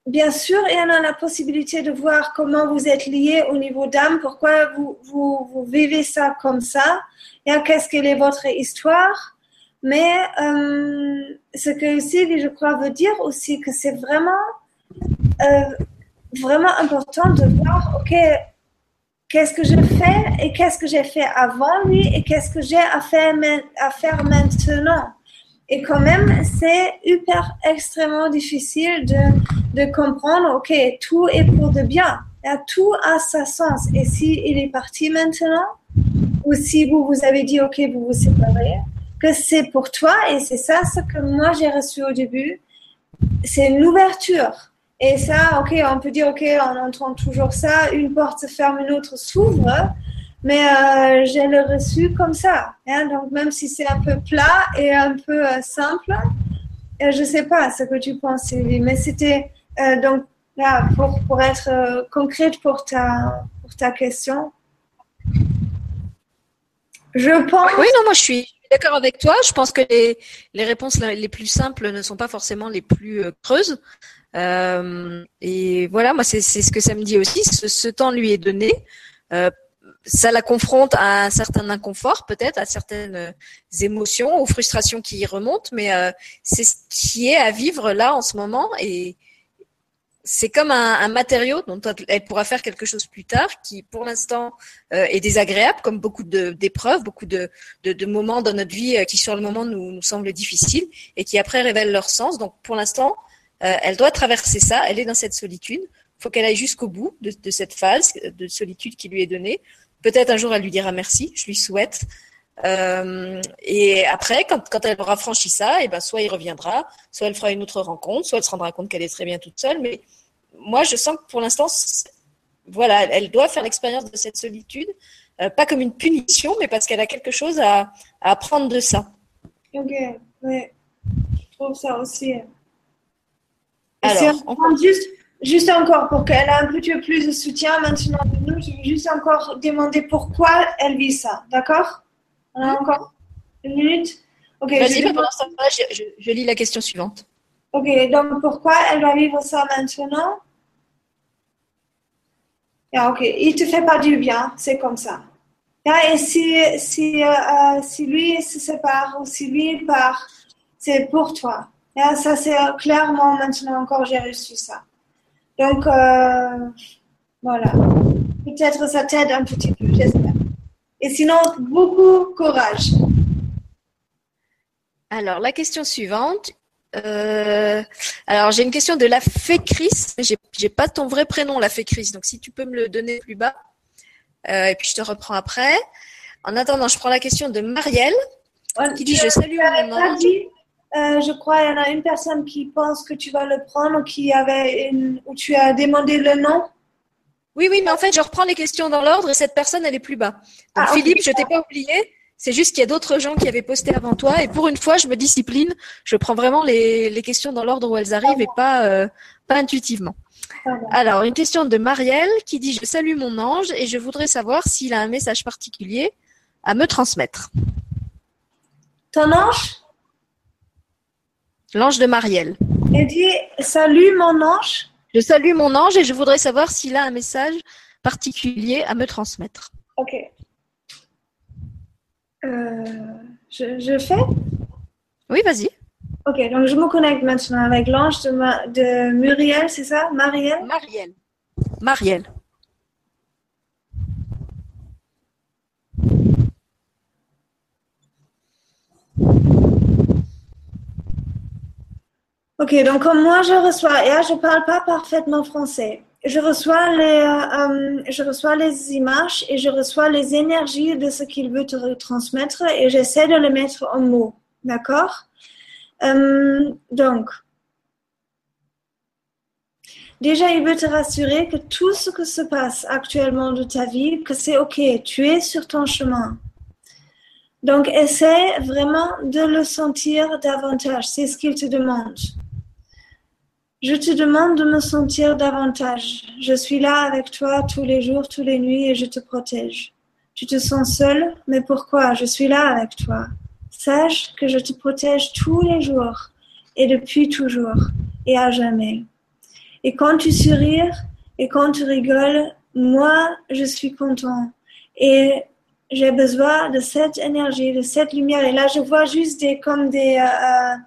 Bien sûr, y en a la possibilité de voir comment vous êtes liés au niveau d'âme, pourquoi vous, vous, vous, vivez ça comme ça, et qu'est-ce qu'elle est votre histoire. Mais euh, ce que aussi, je crois, veut dire aussi que c'est vraiment, euh, vraiment important de voir, OK, qu'est-ce que je fais et qu'est-ce que j'ai fait avant lui et qu'est-ce que j'ai à faire maintenant. Et quand même, c'est hyper extrêmement difficile de, de comprendre, OK, tout est pour de bien. Tout a sa sens. Et si il est parti maintenant, ou si vous vous avez dit, OK, vous vous séparez, que c'est pour toi, et c'est ça ce que moi j'ai reçu au début, c'est une ouverture. Et ça, OK, on peut dire, OK, on entend toujours ça, une porte se ferme, une autre s'ouvre. Mais euh, j'ai le reçu comme ça. Hein? Donc, même si c'est un peu plat et un peu euh, simple, euh, je ne sais pas ce que tu penses, Sylvie. Mais c'était euh, donc là, pour, pour être concrète pour ta, pour ta question. Je pense. Oui, non, moi je suis d'accord avec toi. Je pense que les, les réponses les plus simples ne sont pas forcément les plus creuses. et voilà, moi c'est ce que ça me dit aussi. Ce temps lui est donné ça la confronte à un certain inconfort, peut-être, à certaines euh, émotions ou frustrations qui y remontent, mais euh, c'est ce qui est à vivre là en ce moment et c'est comme un, matériau dont elle pourra faire quelque chose plus tard, qui pour l'instant euh, est désagréable, comme beaucoup d'épreuves, beaucoup de, moments dans notre vie qui sur le moment nous, semblent difficiles et qui après révèlent leur sens. Donc pour l'instant, elle doit traverser ça, elle est dans cette solitude. Il faut qu'elle aille jusqu'au bout de, cette phase de solitude qui lui est donnée Peut-être un jour elle lui dira merci, je lui souhaite. Euh, et après, quand, quand, elle aura franchi ça, et eh ben soit il reviendra, soit elle fera une autre rencontre, soit elle se rendra compte qu'elle est très bien toute seule. Mais moi, je sens que pour l'instant, voilà, elle doit faire l'expérience de cette solitude, euh, pas comme une punition, mais parce qu'elle a quelque chose à, à, apprendre de ça. Ok, ouais, je trouve ça aussi. Alors, on... juste juste encore pour qu'elle ait un petit peu plus de soutien maintenant de nous, je vais juste encore demander pourquoi elle vit ça. D'accord? On a encore une minute? Ok. Vas-y, pendant ce temps je, lis la question suivante. Ok, donc pourquoi elle va vivre ça maintenant? Yeah, Ok, il te fait pas du bien, c'est comme ça. Yeah, et si, si, euh, euh, si lui se sépare ou si lui part, c'est pour toi. Yeah, ça, c'est clairement maintenant encore, j'ai reçu ça. Donc, euh, voilà. Peut-être ça t'aide un petit peu, j'espère. Et sinon, beaucoup courage. Alors, la question suivante. Euh, alors, j'ai une question de la Fécris. J'ai, j'ai pas ton vrai prénom, la Fécris. Donc, si tu peux me le donner plus bas. Euh, et puis, je te reprends après. En attendant, je prends la question de Marielle qui dit Je salue mon ange. Euh, je crois qu'il y en a une personne qui pense que tu vas le prendre, qui avait une, où tu as demandé le nom. Oui, oui, mais en fait, je reprends les questions dans l'ordre et cette personne, elle est plus bas. Donc, ah, Philippe, je t'ai pas oublié. C'est juste qu'il y a d'autres gens qui avaient posté avant toi et pour une fois, je me discipline. Je prends vraiment les, les questions dans l'ordre où elles arrivent et pas, euh, pas intuitivement. Alors, une question de Marielle qui dit Je salue mon ange et je voudrais savoir s'il a un message particulier à me transmettre. Ton ange? L'ange de Marielle. Elle dit Salut mon ange. Je salue mon ange et je voudrais savoir s'il a un message particulier à me transmettre. Ok. Euh, je, je fais? Oui, vas-y. Ok, donc je me connecte maintenant avec l'ange de, Ma- de Muriel, c'est ça? Marielle? Marielle. Marielle. Ok, donc comme moi je reçois, et là je parle pas parfaitement français, je reçois les, euh, euh, je reçois les images et je reçois les énergies de ce qu'il veut te transmettre et j'essaie de les mettre en mots, d'accord? Euh, Donc, déjà il veut te rassurer que tout ce que se passe actuellement de ta vie, que c'est ok, tu es sur ton chemin. Donc, essaie vraiment de le sentir davantage. C'est ce qu'il te demande. Je te demande de me sentir davantage. Je suis là avec toi tous les jours, toutes les nuits et je te protège. Tu te sens seul, mais pourquoi Je suis là avec toi? Sache que je te protège tous les jours et depuis toujours et à jamais. Et quand tu sourires et quand tu rigoles, moi, je suis content. Et j'ai besoin de cette énergie, de cette lumière. Et là, je vois juste des, comme des, euh, euh,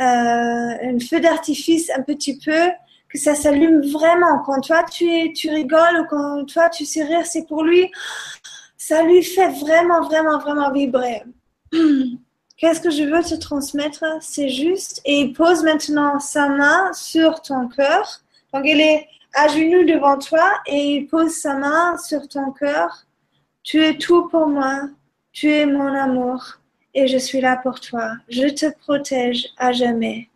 un feu d'artifice un petit peu, que ça s'allume vraiment. Quand toi, tu, es, tu rigoles ou quand toi, tu sais rire, c'est pour lui. Ça lui fait vraiment, vraiment, vraiment vibrer. (clears throat) Qu'est-ce que je veux te transmettre? C'est juste. Et il pose maintenant sa main sur ton cœur. Donc, il est à genoux devant toi et il pose sa main sur ton cœur. Tu es tout pour moi. Tu es mon amour et je suis là pour toi. Je te protège à jamais.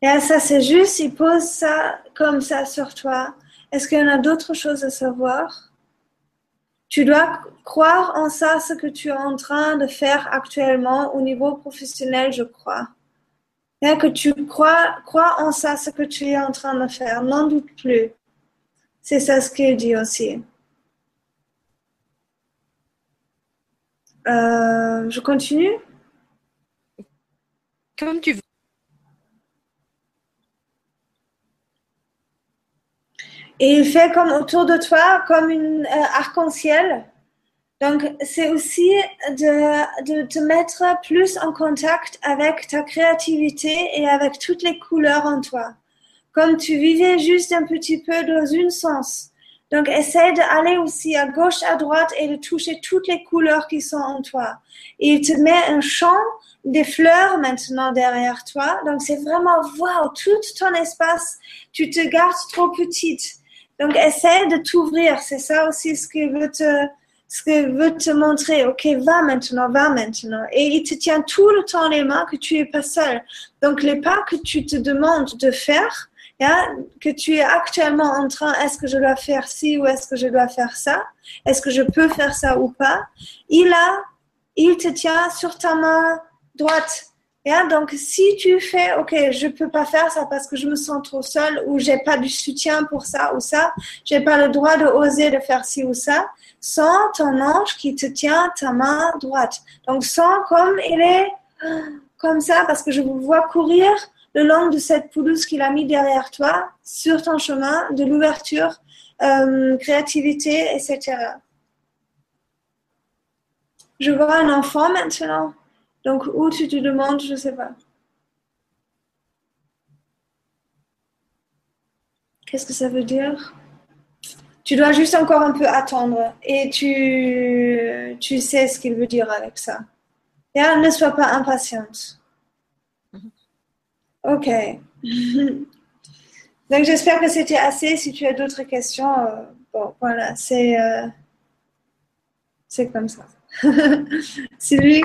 Et ça, c'est juste, il pose ça comme ça sur toi. Est-ce qu'il y en a d'autres choses à savoir? Tu dois croire en ça, ce que tu es en train de faire actuellement au niveau professionnel, je crois. Et que tu crois, crois en ça, ce que tu es en train de faire. N'en doute plus. C'est ça ce qu'il dit aussi. Euh, je continue Comme tu veux. Et il fait comme autour de toi, comme une euh, arc-en-ciel. Donc, c'est aussi de, de te mettre plus en contact avec ta créativité et avec toutes les couleurs en toi. Comme tu vivais juste un petit peu dans une sens. Donc, essaie d'aller aussi à gauche, à droite et de toucher toutes les couleurs qui sont en toi. Il te met un champ des fleurs maintenant derrière toi. Donc, c'est vraiment, waouh, tout ton espace, tu te gardes trop petite. Donc, essaie de t'ouvrir. C'est ça aussi ce que veut te, ce que veut te montrer. Ok, va maintenant, va maintenant. Et il te tient tout le temps les mains que tu es pas seul. Donc, les pas que tu te demandes de faire, Yeah, que tu es actuellement en train, est-ce que je dois faire ci ou est-ce que je dois faire ça? Est-ce que je peux faire ça ou pas? Il a, il te tient sur ta main droite. Yeah, donc si tu fais, ok, je peux pas faire ça parce que je me sens trop seule ou j'ai pas du soutien pour ça ou ça, j'ai pas le droit de oser de faire ci ou ça, sens ton ange qui te tient ta main droite. Donc sens comme il est comme ça parce que je vous vois courir le long de cette pelouse qu'il a mis derrière toi, sur ton chemin, de l'ouverture, euh, créativité, etc. Je vois un enfant maintenant. Donc, où tu te demandes, je ne sais pas. Qu'est-ce que ça veut dire? Tu dois juste encore un peu attendre et tu, tu sais ce qu'il veut dire avec ça. Et ne sois pas impatiente. Ok. (laughs) Donc j'espère que c'était assez. Si tu as d'autres questions, euh, bon voilà, c'est euh, c'est comme ça. (laughs) Sylvie?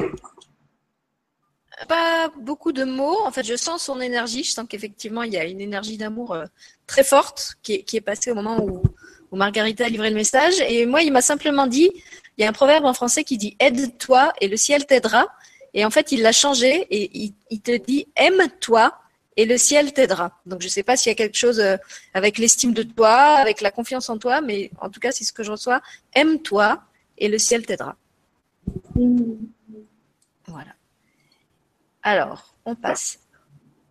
Pas beaucoup de mots. En fait, je sens son énergie. Je sens qu'effectivement, il y a une énergie d'amour euh, très forte qui est, qui est passée au moment où, où Margarita a livré le message. Et moi, il m'a simplement dit, il y a un proverbe en français qui dit aide-toi et le ciel t'aidera. Et en fait, il l'a changé et il, il te dit aime-toi et le ciel t'aidera. Donc je ne sais pas s'il y a quelque chose euh, avec l'estime de toi, avec la confiance en toi, mais en tout cas, c'est ce que je reçois. Aime-toi et le ciel t'aidera. Voilà. Alors, on passe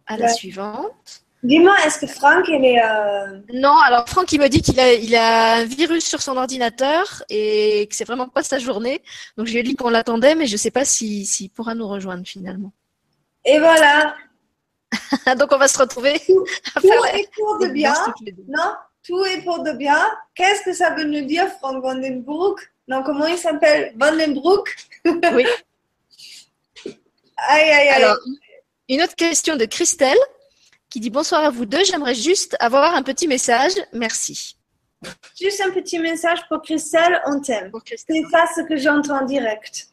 à la suivante. Dis-moi, est-ce que Franck, il est... Euh... Non, alors Franck, il me dit qu'il a, il a un virus sur son ordinateur et que c'est vraiment pas sa journée. Donc, je lui ai dit qu'on l'attendait, mais je sais pas s'il si, pourra nous rejoindre finalement. Et voilà. (laughs) Donc, on va se retrouver tout, à faire est pour de bien. Non, tout est pour de bien. Qu'est-ce que ça veut nous dire, Franck Vandenbroek Non, comment il s'appelle? Vandenbroek (laughs) Oui. aïe, aïe, aïe. Alors, une autre question de Christelle qui dit bonsoir à vous deux. J'aimerais juste avoir un petit message. Merci. Juste un petit message pour Christelle, on t'aime. C'est ça ce que j'entends direct.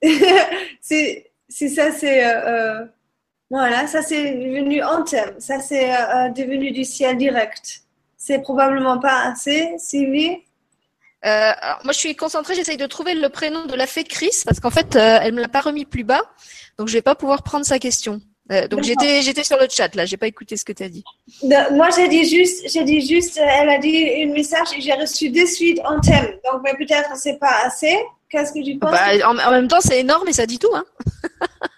(laughs) c'est ça, c'est euh, euh, voilà, ça c'est devenu en thème. Ça c'est euh, devenu du ciel direct. C'est probablement pas assez, Sylvie? alors moi, je suis concentrée. J'essaye de trouver le prénom de la fée Chris parce qu'en fait, elle me l'a pas remis plus bas, donc je vais pas pouvoir prendre sa question. Euh, donc j'étais j'étais sur le chat là, j'ai pas écouté ce que tu as dit. moi j'ai dit juste j'ai dit juste elle a dit un message et j'ai reçu de suite en thème. Donc mais peut-être c'est pas assez. Qu'est-ce que tu penses? Bah, en, même temps c'est énorme et ça dit tout hein. (laughs)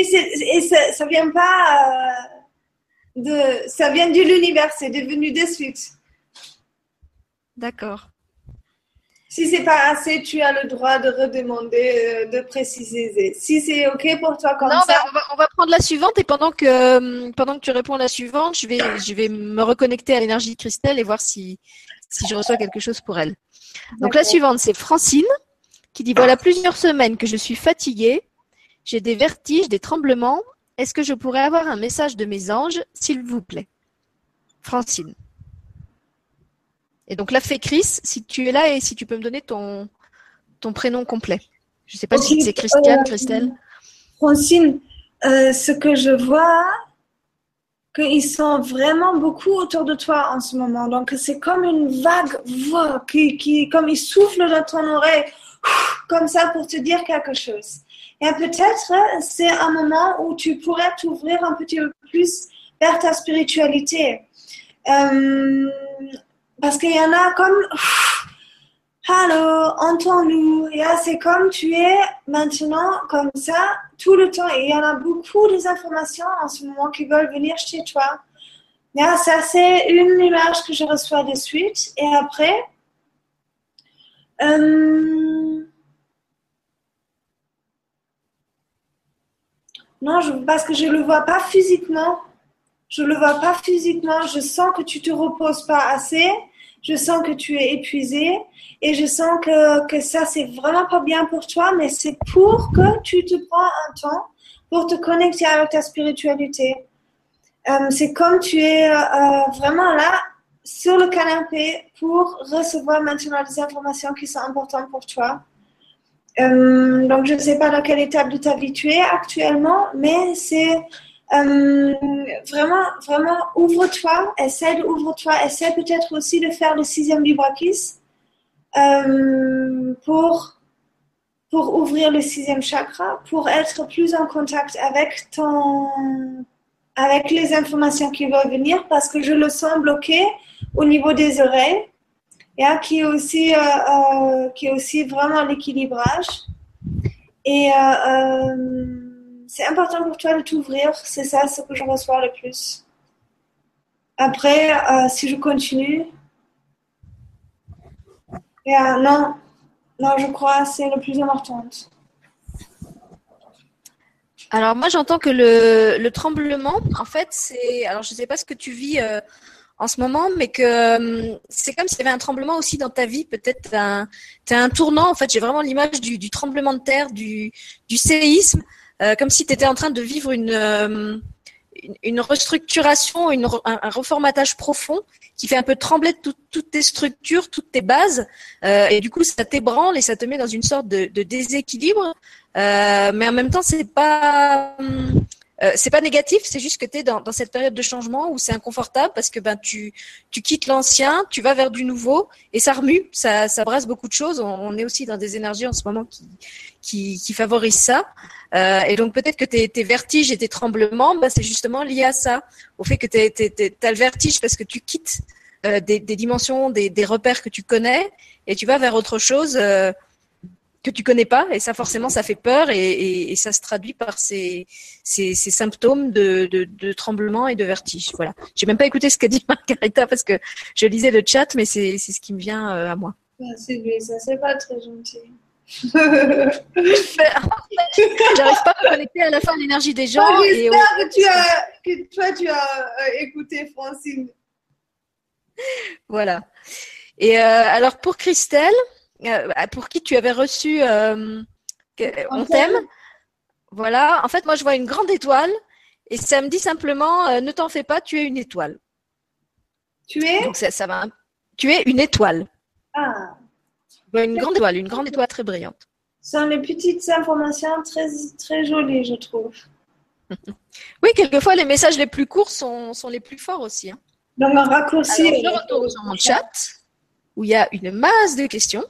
et ça, ça vient pas euh, de ça vient de l'univers, c'est devenu de suite. D'accord. Si c'est pas assez, tu as le droit de redemander, euh, de préciser. Si c'est ok pour toi comme ça. Bah, on, va, on, va, prendre la suivante et pendant que euh, pendant que tu réponds à la suivante, je vais je vais me reconnecter à l'énergie de Christelle et voir si si je reçois quelque chose pour elle. Donc la suivante, c'est Francine qui dit voilà plusieurs semaines que je suis fatiguée, j'ai des vertiges, des tremblements. Est-ce que je pourrais avoir un message de mes anges, s'il vous plaît? Francine. Et donc là, fée Chris, si tu es là et si tu peux me donner ton, ton prénom complet. Je ne sais pas si c'est Christiane, euh, Christelle. Francine, euh, ce que je vois, qu'ils sont vraiment beaucoup autour de toi en ce moment. Donc c'est comme une vague voix qui, qui, comme il souffle dans ton oreille, comme ça pour te dire quelque chose. Et peut-être c'est un moment où tu pourrais t'ouvrir un petit peu plus vers ta spiritualité. Euh, parce qu'il y en a comme, allô, entends-nous. C'est comme tu es maintenant comme ça tout le temps. Et il y en a beaucoup des informations en ce moment qui veulent venir chez toi. ça, c'est une image que je reçois de suite. Et après, euh, non, parce que je ne le vois pas physiquement. Je le vois pas physiquement. Je sens que tu te reposes pas assez. Je sens que tu es épuisé et je sens que, que ça c'est vraiment pas bien pour toi, mais c'est pour que tu te prends un temps pour te connecter avec ta spiritualité. Euh, c'est comme tu es euh, euh, vraiment là sur le canapé pour recevoir maintenant des informations qui sont importantes pour toi. Donc, je ne sais pas dans quelle étape de ta tu es actuellement, mais c'est euh, vraiment, vraiment, ouvre-toi, essaie d'ouvre-toi, essaie peut-être aussi de faire le sixième vibrakis euh, pour, pour ouvrir le sixième chakra, pour être plus en contact avec ton, avec les informations qui vont venir, parce que je le sens bloqué au niveau des oreilles, et qui est aussi, euh, euh, qui est aussi vraiment l'équilibrage. Et euh, c'est important pour toi de t'ouvrir, c'est ça ce que je reçois le plus. Après, si je continue, non, non, je crois c'est le plus important. Alors moi j'entends que le, tremblement, en fait, c'est, alors je ne sais pas ce que tu vis en ce moment, mais que euh, c'est comme s'il y avait un tremblement aussi dans ta vie, peut-être un, un tournant. En fait, j'ai vraiment l'image du, tremblement de terre, du, du séisme. Euh, comme si tu étais en train de vivre une, euh, une, restructuration, une, un, reformatage profond qui fait un peu trembler toutes tes structures, toutes tes bases, euh, et du coup ça t'ébranle et ça te met dans une sorte de, de déséquilibre. mais en même temps, c'est pas euh, c'est pas négatif, c'est juste que tu es dans, dans, cette période de changement où c'est inconfortable parce que ben tu tu quittes l'ancien, tu vas vers du nouveau et ça remue, ça ça brasse beaucoup de choses. On, est aussi dans des énergies en ce moment qui qui, qui favorisent ça. Euh, et donc peut-être que tes, tes vertiges et tes tremblements, ben, c'est justement lié à ça, au fait que tu as le vertige parce que tu quittes euh, des, des, dimensions, des, des, repères que tu connais et tu vas vers autre chose. Euh, que tu connais pas et ça forcément ça fait peur et, ça se traduit par ces, ces, symptômes de, de, tremblement et de vertige. Voilà. J'ai même pas écouté ce qu'a dit (laughs) Margarita parce que je lisais le chat, mais c'est ce qui me vient euh, à moi. c'est ça c'est pas très gentil. (laughs) J'arrive pas à connecter à la fin l'énergie des gens. Oh, que, tu as, que toi tu as euh, écouté Francine. Voilà. Et euh, alors pour Christelle, euh, pour qui tu avais reçu euh, On t'aime. Voilà. En fait, moi, je vois une grande étoile et ça me dit simplement euh, ne t'en fais pas, tu es une étoile. Tu es? Donc ça, va. Tu es une étoile. Ah. Une grande étoile, une grande étoile très brillante. Ce sont les petites informations très, très jolies, je trouve. (laughs) oui, quelquefois, les messages les plus courts sont, sont les plus forts aussi. Hein. Donc, un raccourci. je retourne sur mon chat où il y a une masse de questions.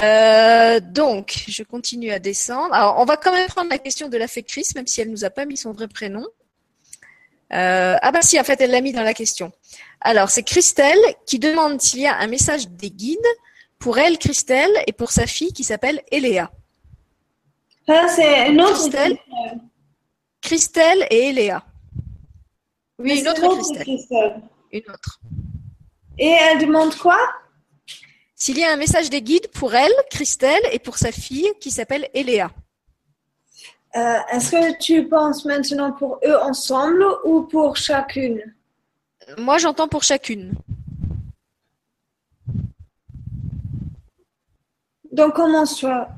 Euh, donc, je continue à descendre. Alors, on va quand même prendre la question de la fécrice, même si elle nous a pas mis son vrai prénom. Euh, ah bah si, en fait, elle l'a mis dans la question. Alors, c'est Christelle qui demande s'il y a un message des guides pour elle, Christelle, et pour sa fille qui s'appelle Eléa. Ah, c'est une autre Christelle. Christelle et Eléa. Oui, une autre Christelle. Une autre. Et elle demande quoi? S'il y a un message des guides pour elle, Christelle, et pour sa fille qui s'appelle Eléa. Euh, est-ce que tu penses maintenant pour eux ensemble ou pour chacune? Moi, j'entends pour chacune. Donc, comment soit?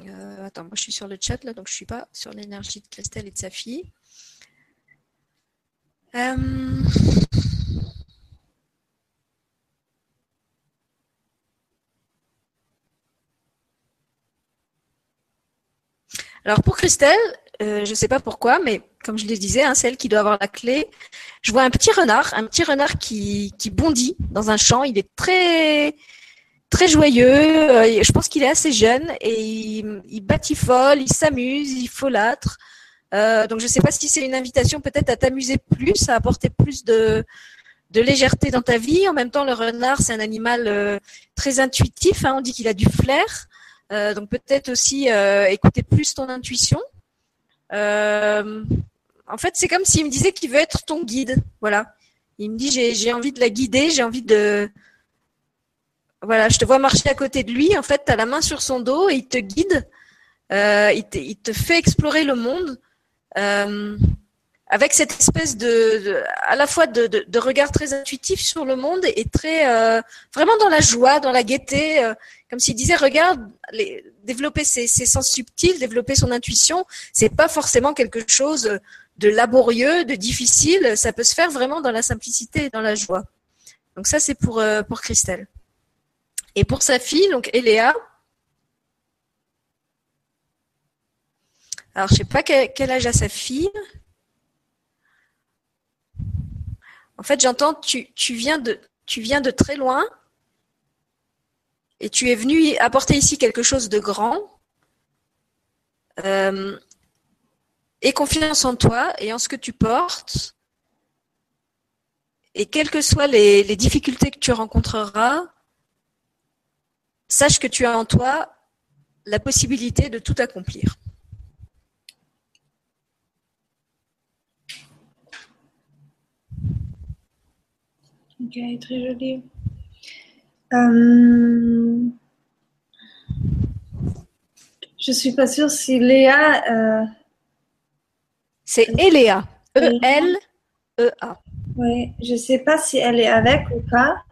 Euh, Attends, moi je suis sur le chat là, donc je suis pas sur l'énergie de Christelle et de sa fille. Euh, alors pour Christelle, euh, je ne sais pas pourquoi, mais comme je le disais, hein, celle qui doit avoir la clé, je vois un petit renard, un petit renard qui, bondit dans un champ. Il est très très joyeux. Euh, je pense qu'il est assez jeune et il, il batifole, il s'amuse, il folâtre. Euh, donc je ne sais pas si c'est une invitation peut-être à t'amuser plus, à apporter plus de, légèreté dans ta vie. En même temps, le renard, c'est un animal euh, très intuitif. Hein. on dit qu'il a du flair. Euh, donc peut-être aussi écouter plus ton intuition. en fait, c'est comme s'il me disait qu'il veut être ton guide. Voilà. Il me dit j'ai envie de la guider, j'ai envie de voilà, je te vois marcher à côté de lui. En fait, tu as la main sur son dos et il te guide. il, te, fait explorer le monde euh, avec cette espèce de, à la fois de, de, de, regard très intuitif sur le monde et très euh, vraiment dans la joie, dans la gaieté, euh, comme s'il disait regarde, développer ses, ses, sens subtils, développer son intuition, c'est pas forcément quelque chose de laborieux, de difficile. Ça peut se faire vraiment dans la simplicité et dans la joie. Donc ça c'est pour euh, pour Christelle. Et pour sa fille, donc Eléa, Alors, je sais pas quel, âge a sa fille. En fait, j'entends tu, tu viens de tu viens de très loin et tu es venu apporter ici quelque chose de grand. Euh, et confiance en toi et en ce que tu portes. Et quelles que soient les, les difficultés que tu rencontreras, sache que tu as en toi la possibilité de tout accomplir. Ok, très joli. Euh... Je suis pas sûre si Léa. Euh... C'est Eléa. E-L-E-A. Oui, je sais pas si elle est avec ou pas.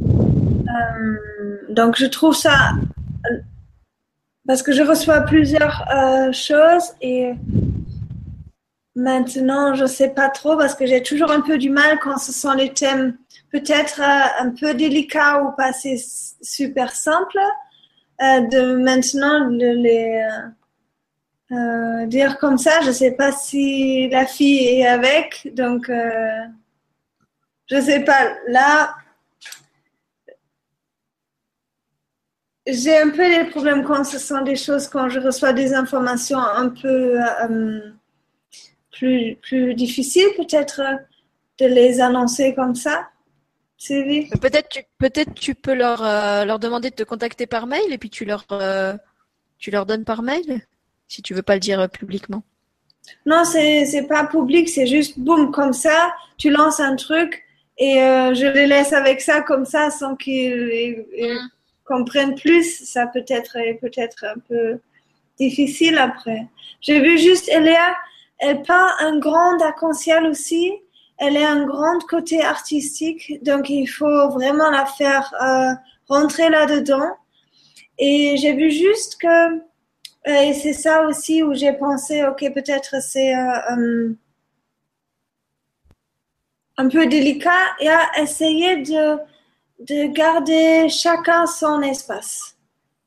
Euh, donc je trouve ça parce que je reçois plusieurs euh, choses et Maintenant, je sais pas trop parce que j'ai toujours un peu du mal quand ce sont les thèmes peut-être euh, un peu délicats ou pas super simples. Euh, de maintenant les euh, dire comme ça, je sais pas si la fille est avec, donc je sais pas. Là, j'ai un peu des problèmes quand ce sont des choses quand je reçois des informations un peu plus, plus difficile peut-être de les annoncer comme ça. Sylvie? Peut-être tu, peut-être tu peux leur, euh, leur demander de te contacter par mail et puis tu leur, euh, tu leur donnes par mail si tu veux pas le dire euh, publiquement. Non, c'est c'est pas public, c'est juste boum comme ça. Tu lances un truc et je les laisse avec ça comme ça sans qu'ils mm. comprennent plus. Ça peut être peut-être un peu difficile après. J'ai vu juste Eléa, elle peint un grand arc-en-ciel aussi elle est un grand côté artistique, donc il faut vraiment la faire euh, rentrer là-dedans. Et j'ai vu juste que, euh, et c'est ça aussi où j'ai pensé, ok, peut-être c'est euh, un peu délicat, et à essayer de, de garder chacun son espace.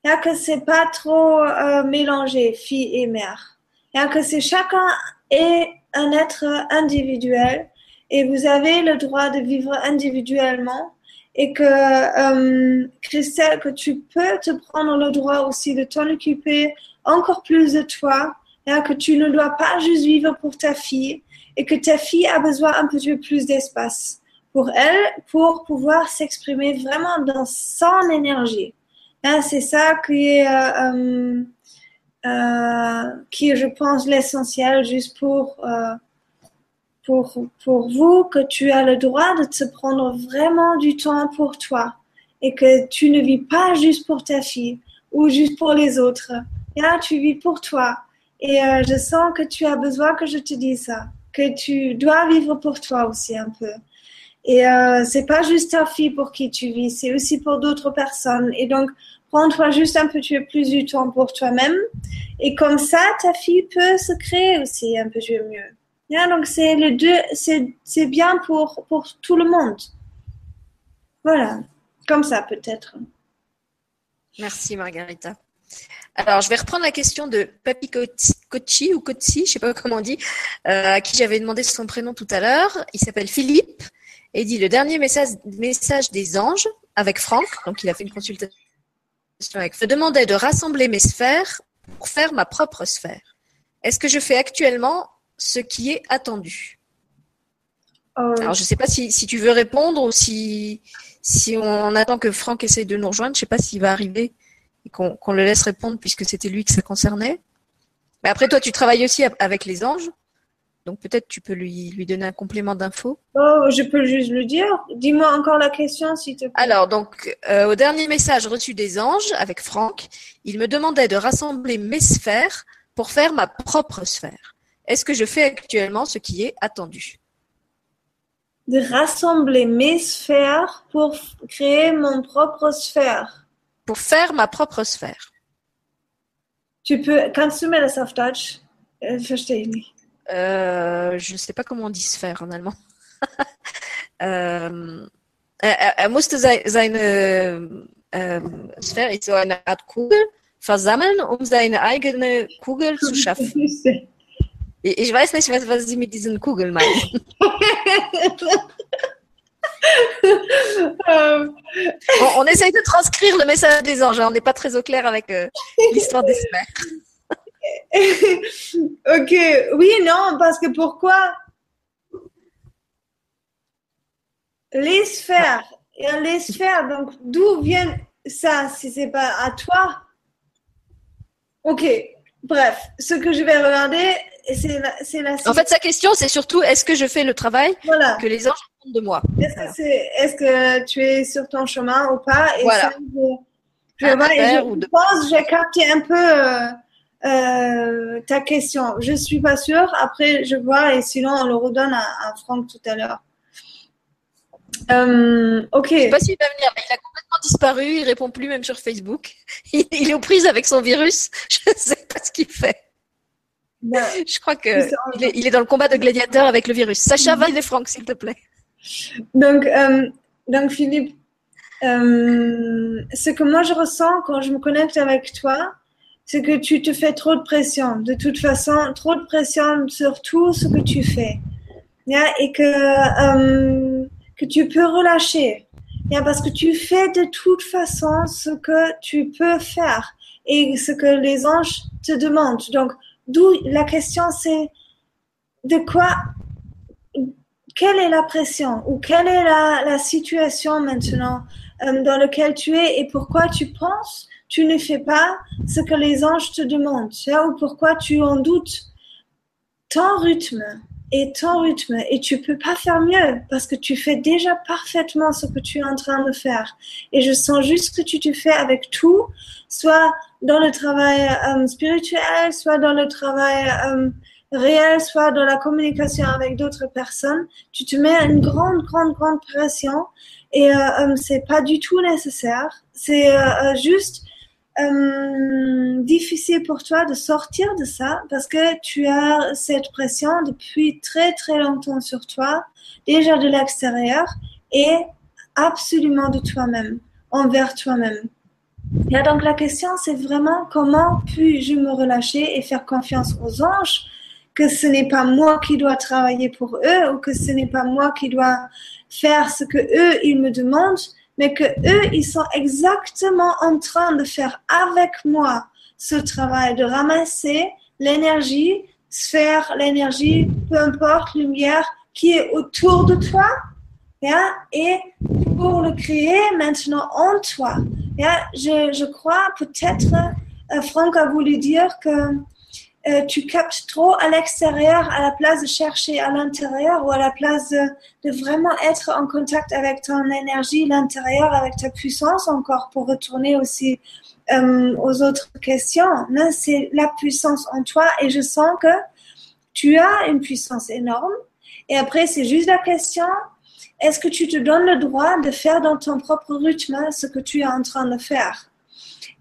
Il a que c'est pas trop mélangé, fille et mère. Il a que c'est chacun est un être individuel et vous avez le droit de vivre individuellement et que euh, Christelle, que tu peux te prendre le droit aussi de t'en occuper encore plus de toi, hein, que tu ne dois pas juste vivre pour ta fille et que ta fille a besoin un peu plus d'espace pour elle pour pouvoir s'exprimer vraiment dans son énergie. Hein, c'est ça qui est, euh, euh, qui je pense, l'essentiel juste pour euh, pour, pour vous que tu as le droit de te prendre vraiment du temps pour toi et que tu ne vis pas juste pour ta fille ou juste pour les autres. Là, tu vis pour toi. Et euh, je sens que tu as besoin que je te dise ça, que tu dois vivre pour toi aussi un peu. Et euh, c'est pas juste ta fille pour qui tu vis, c'est aussi pour d'autres personnes. Et donc, prends-toi juste un peu plus du temps pour toi-même. Et comme ça, ta fille peut se créer aussi un peu mieux donc c'est les deux, c'est bien pour, tout le monde. Voilà, comme ça peut-être. Merci Margarita. Alors, je vais reprendre la question de Papi Kochi ou Kochi, je ne sais pas comment on dit, euh, à qui j'avais demandé son prénom tout à l'heure. Il s'appelle Philippe et dit le dernier message, message des anges avec Franck, donc il a fait une consultation avec, me demandait de rassembler mes sphères pour faire ma propre sphère. Est-ce que je fais actuellement ce qui est attendu? Euh, Alors, je ne sais pas si, tu veux répondre ou si, si on attend que Franck essaye de nous rejoindre. Je ne sais pas s'il va arriver et qu'on le laisse répondre puisque c'était lui que ça concernait. Mais après, toi, tu travailles aussi avec les anges. Donc peut-être tu peux lui, lui donner un complément d'info. Oh, je peux juste le dire. Dis-moi encore la question, s'il te plaît. Alors, donc, euh, au dernier message reçu des anges avec Franck, il me demandait de rassembler mes sphères pour faire ma propre sphère. Est-ce que je fais actuellement ce qui est attendu? De rassembler mes sphères pour créer mon propre sphère. Pour faire ma propre sphère. Tu peux, kannst du mir das auf Deutsch? Euh, je ne sais pas comment on dit sphère en allemand. ähm, (laughs) er, er, musste seine ähm, Sphäre, so eine Art Kugel, versammeln, um seine eigene Kugel zu schaffen. Ich weiß nicht, was, was Sie mit diesen Kugeln meinen. (laughs) on, on, essaye de transcrire le message des anges. Hein. On n'est pas très au clair avec euh, l'histoire des sphères. (laughs) ok, oui, non, parce que pourquoi? Les sphères, les sphères, donc d'où vient ça si c'est pas à toi? Ok, bref, ce que je vais regarder, c'est la, En fait, sa question, c'est surtout est-ce que je fais le travail que les anges attendent de moi? Est-ce que, tu es sur ton chemin ou pas? Et voilà. je, je, pense j'ai capté un peu euh, euh, ta question. Je suis pas sûre. Après, je vois et sinon, on le redonne à, Franck tout à l'heure. Euh, ok. Je sais pas s'il va venir, mais il a complètement disparu. Il répond plus même sur Facebook. (laughs) Il, il est aux prises avec son virus. (laughs) Je ne sais pas ce qu'il fait. (laughs) Je crois que il est, dans le combat de gladiateur avec le virus. Sacha, va et Franck, s'il te plaît. Donc, euh, donc Philippe, euh, ce que moi je ressens quand je me connecte avec toi, c'est que tu te fais trop de pression. De toute façon, trop de pression sur tout ce que tu fais. et que, euh, que tu peux relâcher. parce que tu fais de toute façon ce que tu peux faire et ce que les anges te demandent. Donc, D'où la question c'est de quoi quelle est la pression ou quelle est la, situation maintenant euh, dans laquelle tu es et pourquoi tu penses tu ne fais pas ce que les anges te demandent, ou pourquoi tu en doutes? Ton rythme est ton rythme et tu peux pas faire mieux parce que tu fais déjà parfaitement ce que tu es en train de faire. Et je sens juste que tu te fais avec tout, soit dans le travail euh, spirituel, soit dans le travail euh, réel, soit dans la communication avec d'autres personnes. Tu te mets une grande, grande, grande pression et euh, euh c'est pas du tout nécessaire. C'est juste euh, difficile pour toi de sortir de ça parce que tu as cette pression depuis très très longtemps sur toi, déjà de l'extérieur et absolument de toi-même, envers toi-même. Et donc la question c'est vraiment comment puis-je me relâcher et faire confiance aux anges que ce n'est pas moi qui dois travailler pour eux ou que ce n'est pas moi qui dois faire ce que eux ils me demandent, mais que eux, ils sont exactement en train de faire avec moi ce travail de ramasser l'énergie, sphère, l'énergie, peu importe, lumière qui est autour de toi, et pour le créer maintenant en toi. Je, je crois peut-être, euh, Franck a voulu dire que euh, tu captes trop à l'extérieur à la place de chercher à l'intérieur ou à la place de, vraiment être en contact avec ton énergie, l'intérieur, avec ta puissance encore pour retourner aussi euh, aux autres questions. C'est la puissance en toi et je sens que tu as une puissance énorme. Et après, c'est juste la question, est-ce que tu te donnes le droit de faire dans ton propre rythme ce que tu es en train de faire?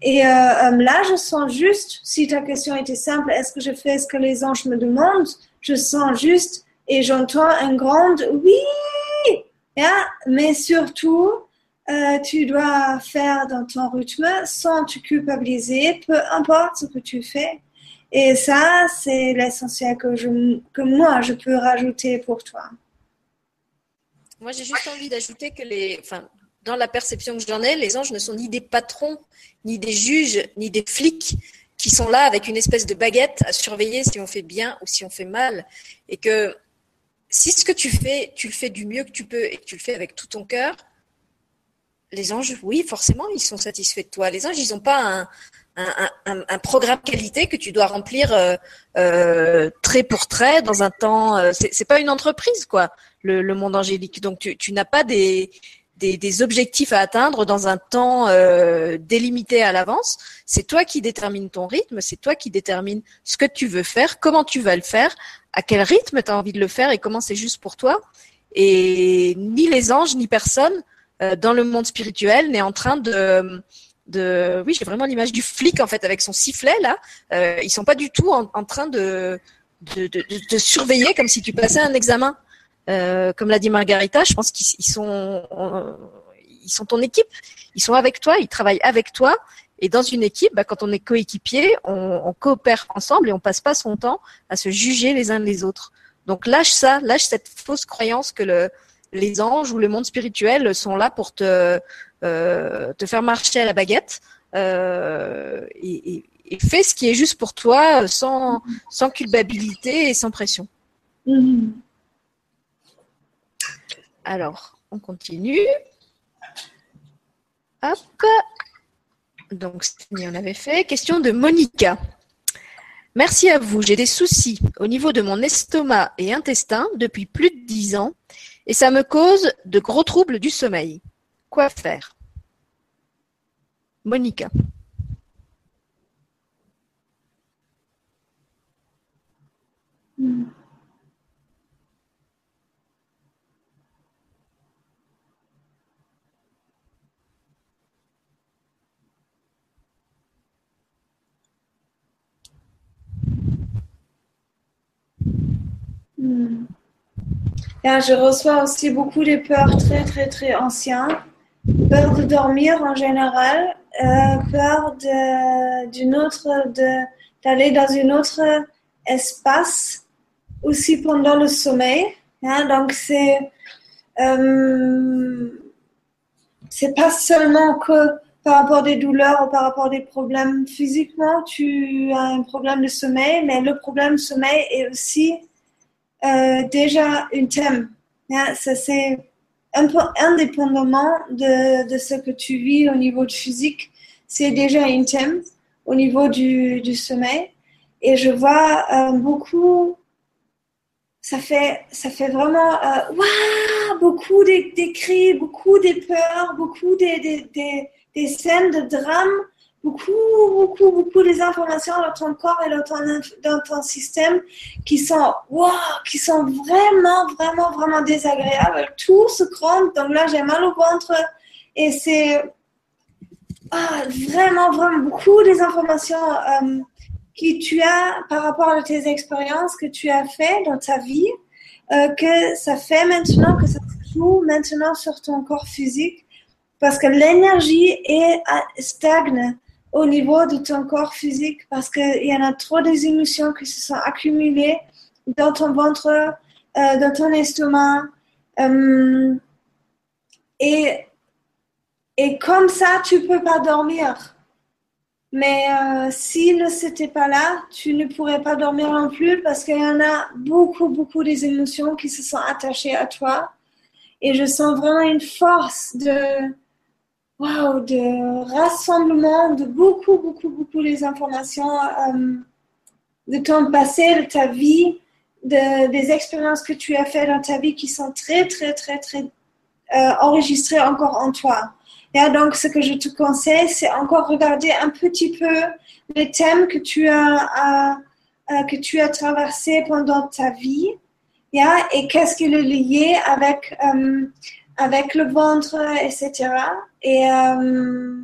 Et euh, euh, là, je sens juste, si ta question était simple, est-ce que je fais ce que les anges me demandent? Je sens juste et j'entends un grand oui. Yeah? Mais surtout, euh, tu dois faire dans ton rythme sans te culpabiliser, peu importe ce que tu fais. Et ça, c'est l'essentiel que, que moi, je peux rajouter pour toi. Moi, j'ai juste envie d'ajouter que les, dans la perception que j'en ai, les anges ne sont ni des patrons, ni des juges, ni des flics qui sont là avec une espèce de baguette à surveiller si on fait bien ou si on fait mal. Et que si ce que tu fais, tu le fais du mieux que tu peux et que tu le fais avec tout ton cœur, les anges, oui, forcément, ils sont satisfaits de toi. Les anges, ils n'ont pas un, programme qualité que tu dois remplir euh, euh, trait pour trait dans un temps. Euh, c'est pas une entreprise, quoi, le, monde angélique. Donc, tu n'as pas des, des, objectifs à atteindre dans un temps euh, délimité à l'avance. C'est toi qui détermine ton rythme, c'est toi qui détermine ce que tu veux faire, comment tu vas le faire, à quel rythme tu as envie de le faire et comment c'est juste pour toi. Et ni les anges ni personne euh, dans le monde spirituel n'est en train de de oui j'ai vraiment l'image du flic en fait avec son sifflet là euh, ils sont pas du tout en, train de de, de de, surveiller comme si tu passais un examen euh, comme l'a dit Margarita, je pense qu'ils sont, ils sont ton équipe, ils sont avec toi, ils travaillent avec toi. Et dans une équipe, bah, quand on est coéquipier, on, coopère ensemble et on passe pas son temps à se juger les uns les autres. Donc lâche ça, lâche cette fausse croyance que le, les anges ou le monde spirituel sont là pour te, euh, faire marcher à la baguette euh, et, fais ce qui est juste pour toi sans, sans culpabilité et sans pression. Mm-hmm. Alors, on continue. Hop. Donc, on avait fait. Question de Monica. Merci à vous. J'ai des soucis au niveau de mon estomac et intestin depuis plus de dix ans et ça me cause de gros troubles du sommeil. Quoi faire? Monica. Hmm. Je reçois aussi beaucoup de peurs très, très, très anciennes. Peur de dormir en général, euh, peur d'une autre, d'aller dans un autre espace aussi pendant le sommeil. Hein. donc, c'est, euh, c'est pas seulement que par rapport à des douleurs ou par rapport à des problèmes physiquement, tu as un problème de sommeil, mais le problème de sommeil est aussi euh, déjà un thème. Ça, c'est un peu indépendamment de, de, ce que tu vis au niveau du physique. C'est déjà un thème au niveau du, du sommeil. Et je vois euh, beaucoup, ça fait, ça fait vraiment, euh, beaucoup des, cris, beaucoup des peurs, beaucoup des, des, des scènes de drame beaucoup, beaucoup, beaucoup des informations dans ton corps et dans ton, dans ton système qui sont, wow, qui sont vraiment, vraiment, vraiment désagréables. Tout se crampe. Donc là, j'ai mal au ventre et c'est ah, vraiment, vraiment beaucoup des informations euh, que tu as par rapport à tes expériences que tu as fait dans ta vie, euh, que ça fait maintenant, que ça se joue maintenant sur ton corps physique parce que l'énergie est stagne au niveau de ton corps physique parce qu'il y en a trop des émotions qui se sont accumulées dans ton ventre, euh, dans ton estomac. Euh, et, et comme ça, tu peux pas dormir. Mais euh, si ne c'était pas là, tu ne pourrais pas dormir non plus parce qu'il y en a beaucoup, beaucoup des émotions qui se sont attachées à toi. Et je sens vraiment une force de, wow, de rassemblement de beaucoup, beaucoup, beaucoup des informations euh, de ton passé, de ta vie, de, des expériences que tu as faites dans ta vie qui sont très, très, très, très euh, enregistrées encore en toi. Et donc, ce que je te conseille, c'est encore regarder un petit peu les thèmes que tu as, euh, que tu as traversés pendant ta vie. Et qu'est-ce qui est lié avec avec le ventre, etc. Et euh,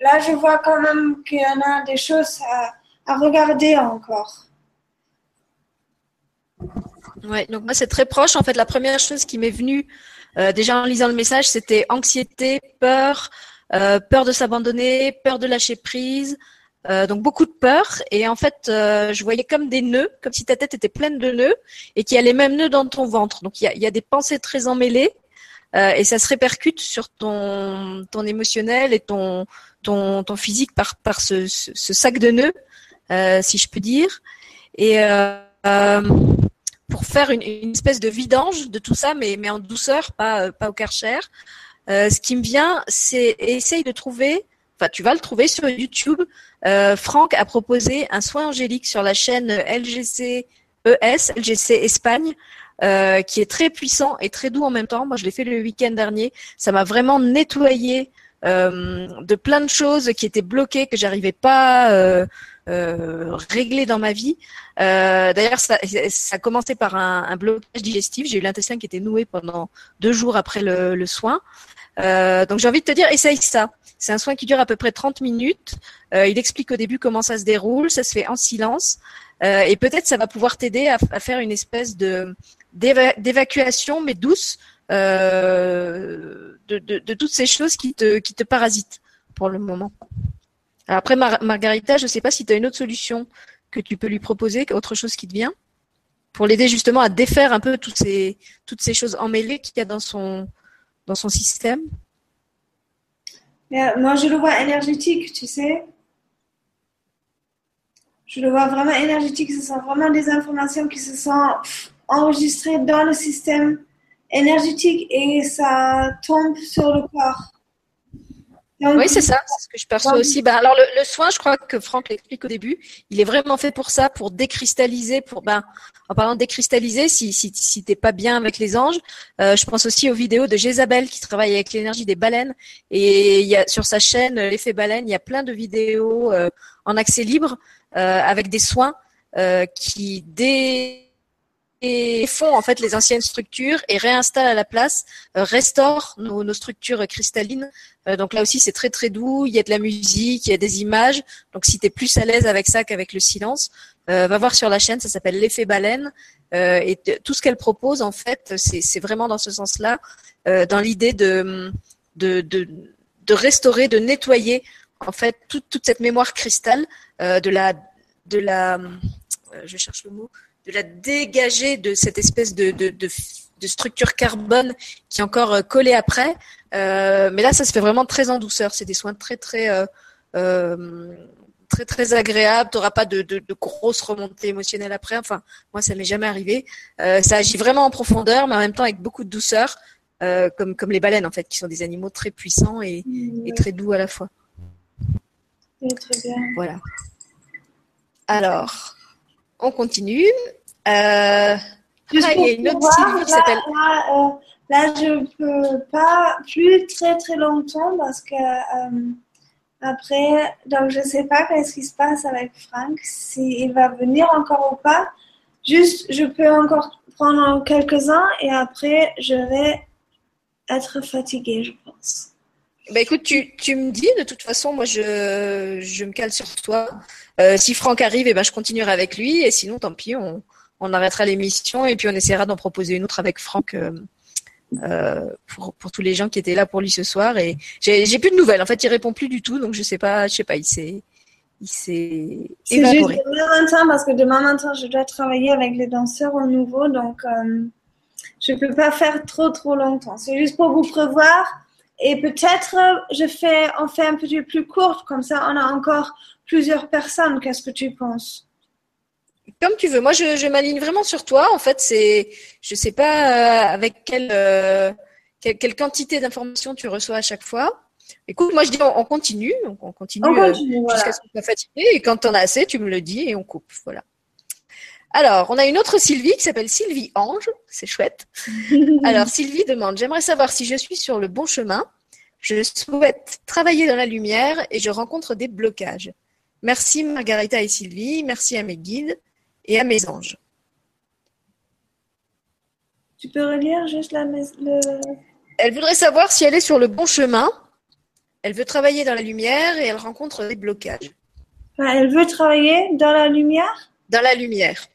là, je vois quand même qu'il y en a des choses à, regarder encore. Ouais, donc moi c'est très proche. En fait, la première chose qui m'est venue euh, déjà en lisant le message, c'était anxiété, peur, euh, peur de s'abandonner, peur de lâcher prise, donc beaucoup de peur. Et en fait, je voyais comme des nœuds, comme si ta tête était pleine de nœuds et qu'il y a les mêmes nœuds dans ton ventre. Donc il y a, il y a des pensées très emmêlées euh, et ça se répercute sur ton, ton émotionnel et ton, ton, ton physique par, par ce, ce, sac de nœuds, euh, si je peux dire. Et euh, pour faire une, une, espèce de vidange de tout ça, mais, mais en douceur, pas, pas au karcher. Ce qui me vient, c'est essaye de trouver, enfin tu vas le trouver sur YouTube. Franck a proposé un soin angélique sur la chaîne LGC ES, LGC Espagne, euh, qui est très puissant et très doux en même temps. Moi, je l'ai fait le week-end dernier. Ça m'a vraiment nettoyé euh, de plein de choses qui étaient bloquées, que j'arrivais pas euh, euh régler dans ma vie. Euh, d'ailleurs, ça, ça a commencé par un, un blocage digestif. J'ai eu l'intestin qui était noué pendant deux jours après le, le soin. donc j'ai envie de te dire, essaye ça. C'est un soin qui dure à peu près 30 minutes. il explique au début comment ça se déroule. Ça se fait en silence. et peut-être ça va pouvoir t'aider à, faire une espèce de d'évacuation, mais douce, euh, de, toutes ces choses qui te, qui te parasitent pour le moment. après, Margarita, je ne sais pas si tu as une autre solution que tu peux lui proposer, autre chose qui te vient, pour l'aider justement à défaire un peu toutes ces, toutes ces choses emmêlées qu'il y a dans son, dans son système. Moi, je le vois énergétique, tu sais. Je le vois vraiment énergétique. Ce sont vraiment des informations qui se sont enregistré dans le système énergétique et ça tombe sur le corps. Oui, c'est ça, c'est ce que je perçois aussi. Ben, alors le, soin, je crois que Franck l'explique au début, il est vraiment fait pour ça, pour décristalliser, pour ben, en parlant de décristalliser, si si, si t'es pas bien avec les anges, euh, je pense aussi aux vidéos de Jézabel qui travaille avec l'énergie des baleines et il y a sur sa chaîne l'effet baleine, il y a plein de vidéos euh, en accès libre euh, avec des soins qui dé et font en fait les anciennes structures et réinstallent à la place, euh, restaurent nos, structures cristallines. Euh, donc là aussi c'est très très doux, il y a de la musique, il y a des images. Donc si tu es plus à l'aise avec ça qu'avec le silence, euh, va voir sur la chaîne, ça s'appelle l'effet baleine. et tout ce qu'elle propose en fait, c'est vraiment dans ce sens-là, dans l'idée de, de, de, restaurer, de nettoyer en fait toute, toute cette mémoire cristal de la de la je cherche le mot de la dégager de cette espèce de, de, de, de structure carbone qui est encore euh, collée après. Euh, mais là, ça se fait vraiment très en douceur. C'est des soins très très euh, euh très très agréable. Tu n'auras pas de, de, de, grosses remontées émotionnelles après. Enfin, moi, ça m'est jamais arrivé. Ça agit vraiment en profondeur, mais en même temps avec beaucoup de douceur, comme comme les baleines en fait, qui sont des animaux très puissants et, et très doux à la fois. très bien. Voilà. Alors, on continue. Euh, Juste il y a une autre qui s'appelle. Là, euh, là, je peux pas plus très très longtemps parce que euh, après, donc je sais pas qu'est-ce qui se passe avec Franck, s'il va venir encore ou pas. Juste, je peux encore prendre quelques-uns et après, je vais être fatiguée, je pense. Bah écoute, tu, tu me dis, de toute façon, moi je, je me cale sur toi. Euh, si Franck arrive, eh ben, je continuerai avec lui. Et sinon, tant pis, on, on arrêtera l'émission et puis on essaiera d'en proposer une autre avec Franck euh, euh, pour, pour, tous les gens qui étaient là pour lui ce soir. Et j'ai plus de nouvelles. En fait, il répond plus du tout. Donc je sais pas, je sais pas, il s'est. Il s'est C'est juste demain matin parce que demain matin je dois travailler avec les danseurs au nouveau donc je peux pas faire trop trop longtemps. C'est juste pour vous prévoir et peut-être je fais, on fait un petit peu plus court, comme ça on a encore plusieurs personnes. Qu'est-ce que tu penses? Comme tu veux. Moi, je, je m'aligne vraiment sur toi. En fait, c'est, je sais pas euh, avec quelle, euh, quelle, quelle, quantité d'informations tu reçois à chaque fois. Écoute, moi je dis on, on continue, donc on continue, on continue euh, voilà. jusqu'à ce qu'on soit fatigué. Et quand t'en as assez, tu me le dis et on coupe. Voilà. Alors, on a une autre Sylvie qui s'appelle Sylvie Ange. C'est chouette. (laughs) Alors, Sylvie demande J'aimerais savoir si je suis sur le bon chemin. Je souhaite travailler dans la lumière et je rencontre des blocages. Merci Margarita et Sylvie. Merci à mes guides et à mes anges. Tu peux relire juste la. Le... Elle voudrait savoir si elle est sur le bon chemin. Elle veut travailler dans la lumière et elle rencontre des blocages. Elle veut travailler dans la lumière? Dans la lumière.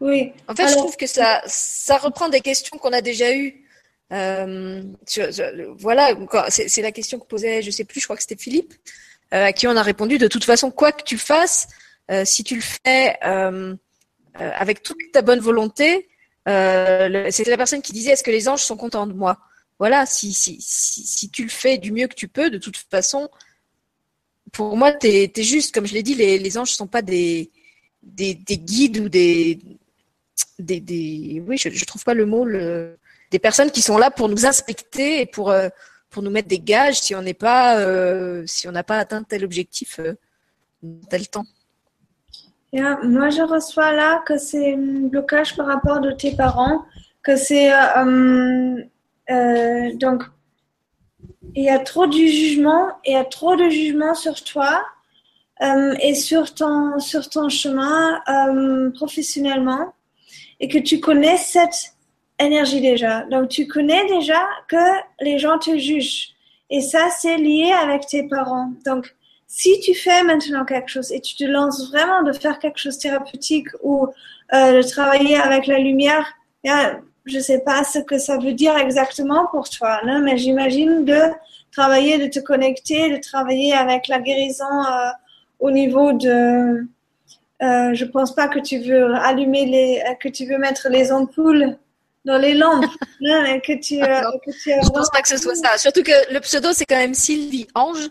Oui. En fait, Alors... je trouve que ça, ça reprend des questions qu'on a déjà eues. Euh, sur, sur, voilà, c'est la question que posait, je sais plus, je crois que c'était Philippe, euh, à qui on a répondu. De toute façon, quoi que tu fasses, euh, si tu le fais avec toute ta bonne volonté, c'était la personne qui disait est-ce que les anges sont contents de moi? Voilà, si, si, si, si, tu le fais du mieux que tu peux, de toute façon, pour moi, tu es, es, juste, comme je l'ai dit, les, les anges ne sont pas des, des, des, guides ou des, des, des oui, je, trouve pas le mot, des personnes qui sont là pour nous inspecter et pour euh, pour nous mettre des gages si on n'est pas euh, si on n'a pas atteint tel objectif euh, tel temps. Yeah, moi, je reçois là que c'est un blocage par rapport de tes parents, que c'est euh, donc il y a trop du jugement, il y a trop de jugement sur toi et sur ton sur ton chemin professionnellement et que tu connais cette énergie déjà. Donc, tu connais déjà que les gens te jugent. Et ça, c'est lié avec tes parents. Donc, si tu fais maintenant quelque chose et tu te lances vraiment de faire quelque chose de thérapeutique ou euh, de travailler avec la lumière, je ne sais pas ce que ça veut dire exactement pour toi, non? mais j'imagine de travailler, de te connecter, de travailler avec la guérison euh, au niveau de... Euh, je pense pas que tu veux allumer les, que tu veux mettre les ampoules dans les lampes. (laughs) non, que tu, euh, que tu je pense pas que ce soit ça. Surtout que le pseudo, c'est quand même Sylvie Ange.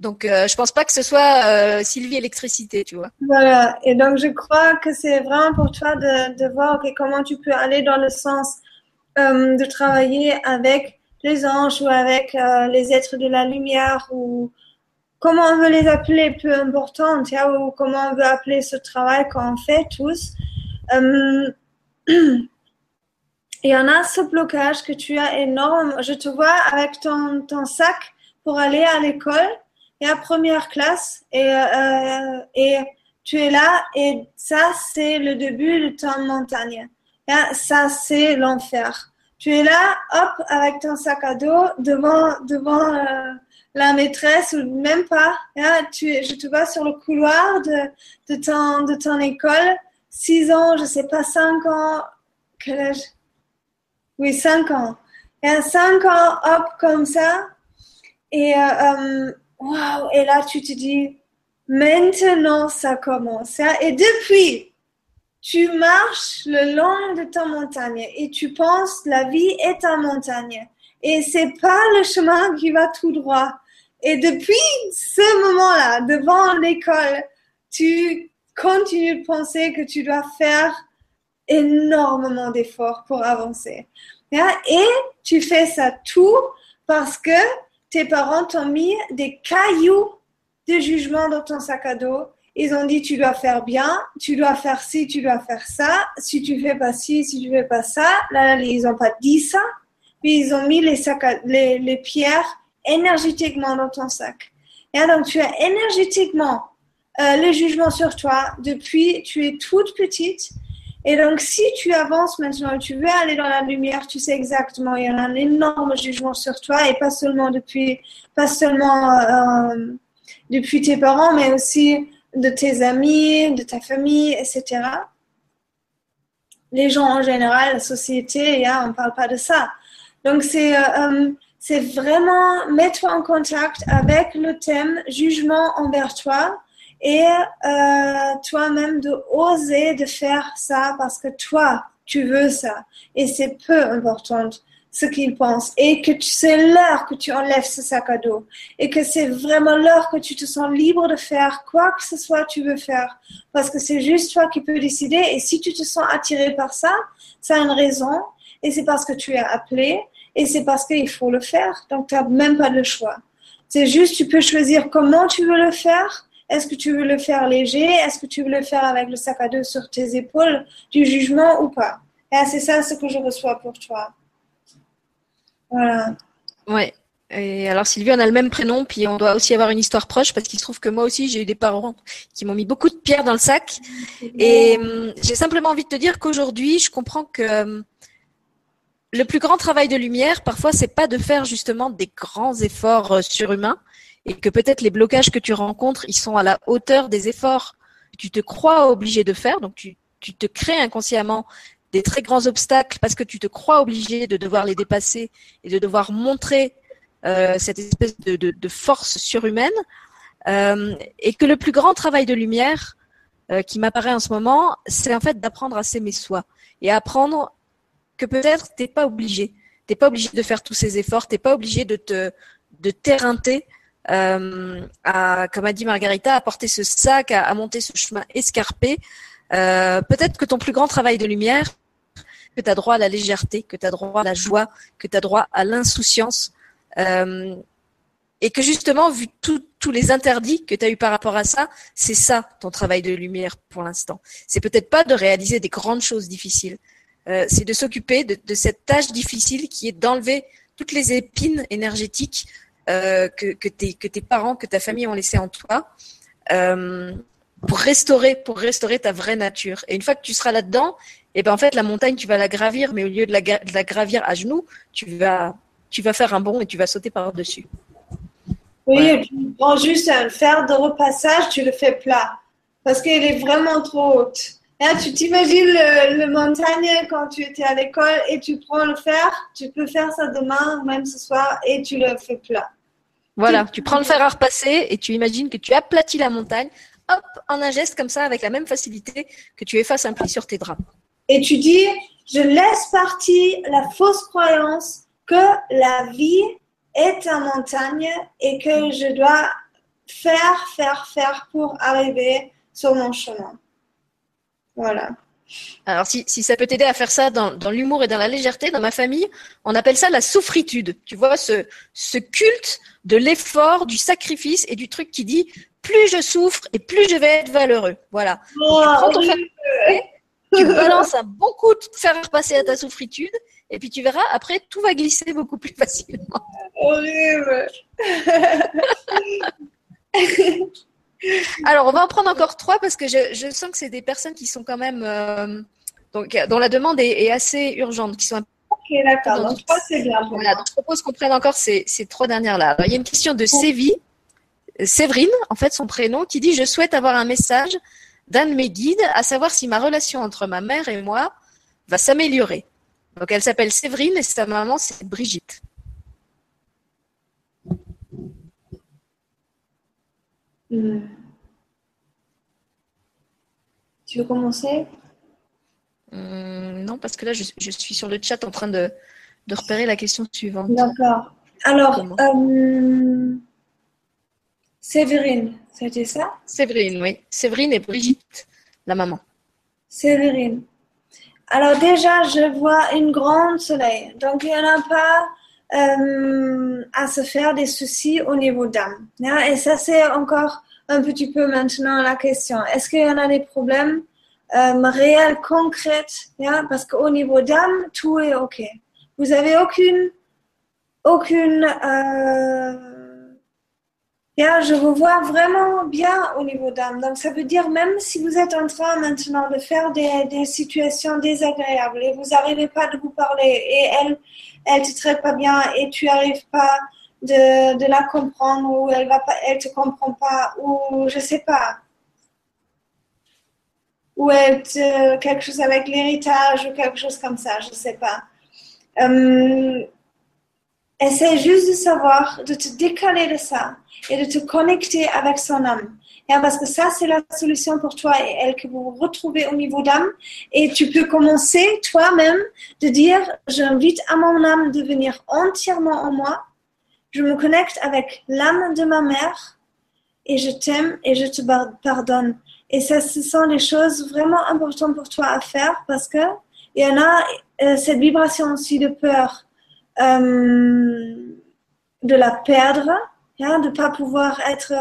Donc, euh, je pense pas que ce soit euh, Sylvie Électricité, tu vois. Voilà. Et donc, je crois que c'est vraiment pour toi de, de voir okay, comment tu peux aller dans le sens euh, de travailler avec les anges ou avec euh, les êtres de la lumière ou comment on veut les appeler, peu important, tu vois, ou comment on veut appeler ce travail qu'on fait tous. Euh, (clears throat) il y en a ce blocage que tu as énorme. Je te vois avec ton, ton sac pour aller à l'école et à première classe et, euh, et tu es là et ça c'est le début de ton montagne. Ça c'est l'enfer. Tu es là, hop, avec ton sac à dos devant devant euh, la maîtresse ou même pas. Là, tu, je te vois sur le couloir de, de ton de ton école, six ans, je sais pas cinq ans, quel âge? Oui, cinq ans. Et cinq ans, hop, comme ça. Et euh, waouh, et là, tu te dis, maintenant, ça commence. Et depuis, tu marches le long de ta montagne et tu penses, la vie est ta montagne. Et c'est pas le chemin qui va tout droit. Et depuis ce moment-là, devant l'école, tu continues de penser que tu dois faire énormément d'efforts pour avancer. Et tu fais ça tout parce que tes parents t'ont mis des cailloux de jugement dans ton sac à dos. Ils ont dit tu dois faire bien, tu dois faire ci, tu dois faire ça. Si tu fais pas ci, si tu fais pas ça, là, ils ont pas dit ça. Puis ils ont mis les, sacs les, les pierres énergétiquement dans ton sac. Et donc tu as énergétiquement euh, le jugement sur toi depuis tu es toute petite. Et donc, si tu avances maintenant et tu veux aller dans la lumière, tu sais exactement, il y a un énorme jugement sur toi et pas seulement depuis, pas seulement euh, depuis tes parents, mais aussi de tes amis, de ta famille, etc. Les gens en général, la société, on ne parle pas de ça. Donc, c'est euh, euh, c'est vraiment mettre en contact avec le thème jugement envers toi et euh, toi-même de oser de faire ça parce que toi, tu veux ça. Et c'est peu important ce qu'ils pensent et que c'est l'heure que tu enlèves ce sac à dos et que c'est vraiment l'heure que tu te sens libre de faire quoi que ce soit tu veux faire parce que c'est juste toi qui peux décider et si tu te sens attiré par ça, ça a une raison et c'est parce que tu es appelé et c'est parce qu'il faut le faire donc tu n'as même pas le choix. C'est juste tu peux choisir comment tu veux le faire est-ce que tu veux le faire léger? Est-ce que tu veux le faire avec le sac à dos sur tes épaules du jugement ou pas? Et c'est ça ce que je reçois pour toi. Voilà. Ouais. Et alors Sylvie, on a le même prénom, puis on doit aussi avoir une histoire proche parce qu'il se trouve que moi aussi j'ai eu des parents qui m'ont mis beaucoup de pierres dans le sac. Et hum, j'ai simplement envie de te dire qu'aujourd'hui, je comprends que hum, le plus grand travail de lumière, parfois, c'est pas de faire justement des grands efforts euh, surhumains, et que peut-être les blocages que tu rencontres, ils sont à la hauteur des efforts que tu te crois obligé de faire. Donc tu, te crées inconsciemment des très grands obstacles parce que tu te crois obligé de devoir les dépasser et de devoir montrer euh, cette espèce de, force surhumaine. Euh, et que le plus grand travail de lumière euh, qui m'apparaît en ce moment, c'est en fait d'apprendre à s'aimer soi et apprendre que peut-être t'es pas obligé, t'es pas obligé de faire tous ces efforts, t'es pas obligé de te de t'éreinter euh, comme a dit Margarita, à porter ce sac, à, monter ce chemin escarpé. Euh, peut-être que ton plus grand travail de lumière, que tu as droit à la légèreté, que tu as droit à la joie, que tu as droit à l'insouciance. Euh, et que justement, vu tous les interdits que tu as eu par rapport à ça, c'est ça ton travail de lumière pour l'instant. C'est peut-être pas de réaliser des grandes choses difficiles. Euh, c'est de s'occuper de, de, cette tâche difficile qui est d'enlever toutes les épines énergétiques euh, que, que, tes, que tes parents, que ta famille ont laissé en toi, euh, pour restaurer, pour restaurer ta vraie nature. Et une fois que tu seras là-dedans, et eh ben en fait la montagne tu vas la gravir, mais au lieu de la, de la gravir à genoux, tu vas, tu vas faire un bond et tu vas sauter par dessus. Oui, et tu prends juste un fer de repassage, tu le fais plat, parce qu'il est vraiment trop haute. Là, tu t'imagines le, le, montagne quand tu étais à l'école et tu prends le fer, tu peux faire ça demain, même ce soir, et tu le fais plat. Voilà, tu prends le fer à repasser et tu imagines que tu aplatis la montagne, hop, en un geste comme ça, avec la même facilité que tu effaces un pli sur tes draps. Et tu dis, je laisse partir la fausse croyance que la vie est une montagne et que je dois faire, faire, faire pour arriver sur mon chemin. Voilà. Alors, si, si, ça peut t'aider à faire ça dans, dans l'humour et dans la légèreté, dans ma famille, on appelle ça la souffritude. Tu vois, ce, ce culte de l'effort, du sacrifice et du truc qui dit plus je souffre et plus je vais être valeureux. Voilà. Oh, tu prends ton tu balances un bon coup de fer passer à ta souffritude et puis tu verras, après, tout va glisser beaucoup plus (laughs) facilement. Horrible. (laughs) Alors, on va en prendre encore trois parce que je, je sens que c'est des personnes qui sont quand même. Euh, donc, dont la demande est, assez urgente, qui sont Ok, d'accord. Donc, trois, c'est bien. Voilà, donc je propose qu'on prenne encore ces, ces trois dernières-là. il y a une question de Sévi, Séverine, en fait, son prénom, qui dit Je souhaite avoir un message d'un de mes guides, à savoir si ma relation entre ma mère et moi va s'améliorer. Donc, elle s'appelle Séverine et sa maman, c'est Brigitte. Hmm. Tu veux commencer? Hmm, Non, parce que là, je, suis sur le chat en train de, de repérer la question suivante. D'accord. Alors, euh, Séverine, c'était ça? Séverine, oui. Séverine et Brigitte, la maman. Séverine. Alors déjà, je vois une grande soleil. Donc, il n'y en a pas euh, à se faire des soucis au niveau d'âme. Et ça, c'est encore un petit peu maintenant la question. Est-ce qu'il y en a des problèmes euh, réels, concrets Parce qu'au niveau d'âme, tout est OK. Vous avez aucune... aucune euh, je vous vois vraiment bien au niveau d'âme. Donc, ça veut dire même si vous êtes en train maintenant de faire des, situations désagréables et vous n'arrivez pas de vous parler et elle, elle te traite pas bien et tu n'arrives pas de, la comprendre ou elle va pas, elle te comprend pas ou je sais pas. Ou elle te, quelque chose avec l'héritage ou quelque chose comme ça, je sais pas. Euh, essaie juste de savoir, de te décaler de ça et de te connecter avec son âme. parce que ça, c'est la solution pour toi et elle que vous retrouvez au niveau d'âme. Et tu peux commencer toi-même de dire, j'invite à mon âme de venir entièrement en moi. Je me connecte avec l'âme de ma mère et je t'aime et je te pardonne. Et ça, ce sont des choses vraiment importantes pour toi à faire parce que il y en a euh, cette vibration aussi de peur de la perdre de ne pas pouvoir être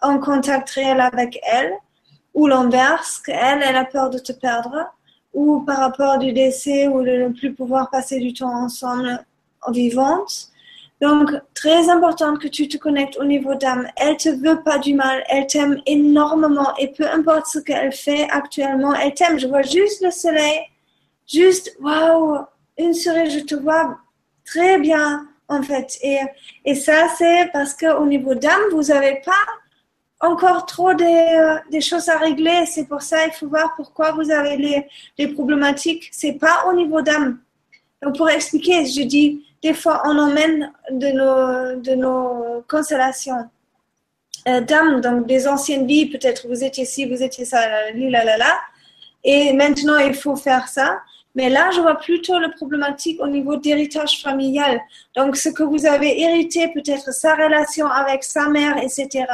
en contact réel avec elle, ou l'inverse, qu'elle, elle a peur de te perdre, ou par rapport du décès ou de ne plus pouvoir passer du temps ensemble en vivante. Donc, très important que tu te connectes au niveau d'âme. Elle te veut pas du mal, elle t'aime énormément et peu importe ce qu'elle fait actuellement, elle t'aime. Je vois juste le soleil, juste, waouh, une souris, je te vois très bien en fait. Et, et ça, c'est parce qu'au niveau d'âme, vous n'avez pas encore trop euh, des choses à régler. C'est pour ça il faut voir pourquoi vous avez les, les problématiques. C'est pas au niveau d'âme. Donc, pour expliquer, je dis, des fois, on emmène de nos, de nos constellations euh, d'âme, donc des anciennes vies, peut-être vous étiez ci, vous étiez ça, là, là, là, et maintenant il faut faire ça. Mais là, je vois plutôt la problématique au niveau d'héritage familial. Donc, ce que vous avez hérité, peut-être sa relation avec sa mère, etc.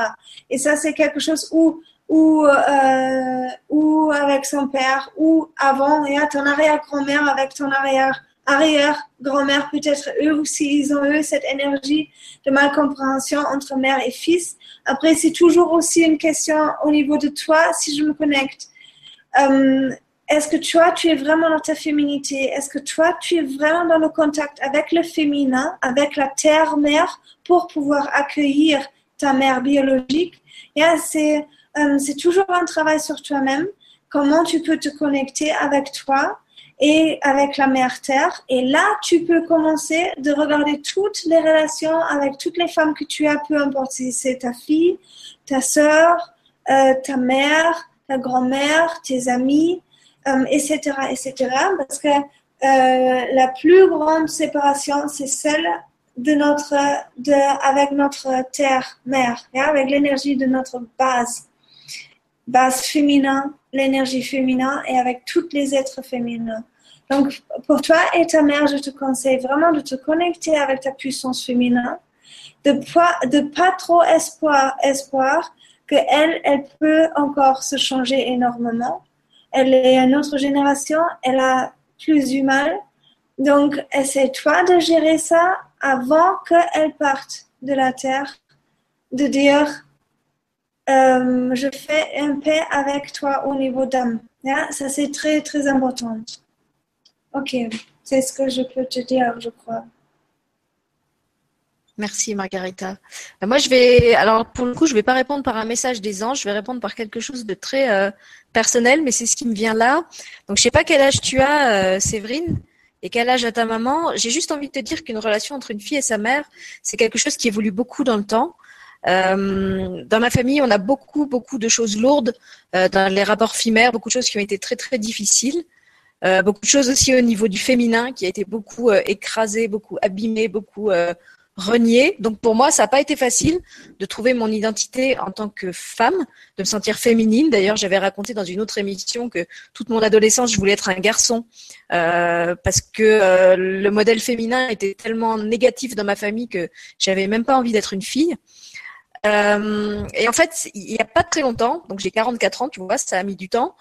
Et ça, c'est quelque chose où, ou, euh, ou avec son père, ou avant, et à ton arrière-grand-mère avec ton arrière arrière-grand-mère, peut-être eux aussi, ils ont eu cette énergie de malcompréhension entre mère et fils. Après, c'est toujours aussi une question au niveau de toi, si je me connecte. Euh, est-ce que toi, tu es vraiment dans ta féminité? Est-ce que toi, tu es vraiment dans le contact avec le féminin, avec la terre-mère, pour pouvoir accueillir ta mère biologique? Yeah, c'est, euh, c'est toujours un travail sur toi-même. Comment tu peux te connecter avec toi et avec la mère terre? Et là, tu peux commencer de regarder toutes les relations avec toutes les femmes que tu as, peu importe si c'est ta fille, ta soeur, euh, ta mère, ta grand-mère, tes amis euh, etc. Parce que euh, la plus grande séparation, c'est celle de notre, de, avec notre terre mère, avec l'énergie de notre base, base féminin, l'énergie fémine et avec tous les êtres féminins. Donc, pour toi et ta mère, je te conseille vraiment de te connecter avec ta puissance féminine, de pas, de pas trop espoir, espoir que elle, elle peut encore se changer énormément elle est une autre génération, elle a plus du mal. Donc, essaie-toi de gérer ça avant qu'elle parte de la terre, de dire euh, je fais un paix avec toi au niveau d'âme. Ça, c'est très, très important. Ok, c'est ce que je peux te dire, je crois. Merci Margarita. Euh, moi je vais, alors pour le coup, je vais pas répondre par un message des anges, je vais répondre par quelque chose de très euh, personnel, mais c'est ce qui me vient là. Donc je sais pas quel âge tu as, euh, Séverine, et quel âge a ta maman. J'ai juste envie de te dire qu'une relation entre une fille et sa mère, c'est quelque chose qui évolue beaucoup dans le temps. dans ma famille, on a beaucoup, beaucoup de choses lourdes dans les rapports femmes, beaucoup de choses qui ont été très, très difficiles. beaucoup de choses aussi au niveau du féminin qui a été beaucoup écrasé, beaucoup abîmé, beaucoup renié. Donc pour moi, ça n'a pas été facile de trouver mon identité en tant que femme, de me sentir féminine. D'ailleurs, j'avais raconté dans une autre émission que toute mon adolescence, je voulais être un garçon euh, parce que euh, le modèle féminin était tellement négatif dans ma famille que j'avais même pas envie d'être une fille. Euh, et en fait, il n'y a pas très longtemps, donc j'ai 44 ans, tu vois, ça a mis du temps.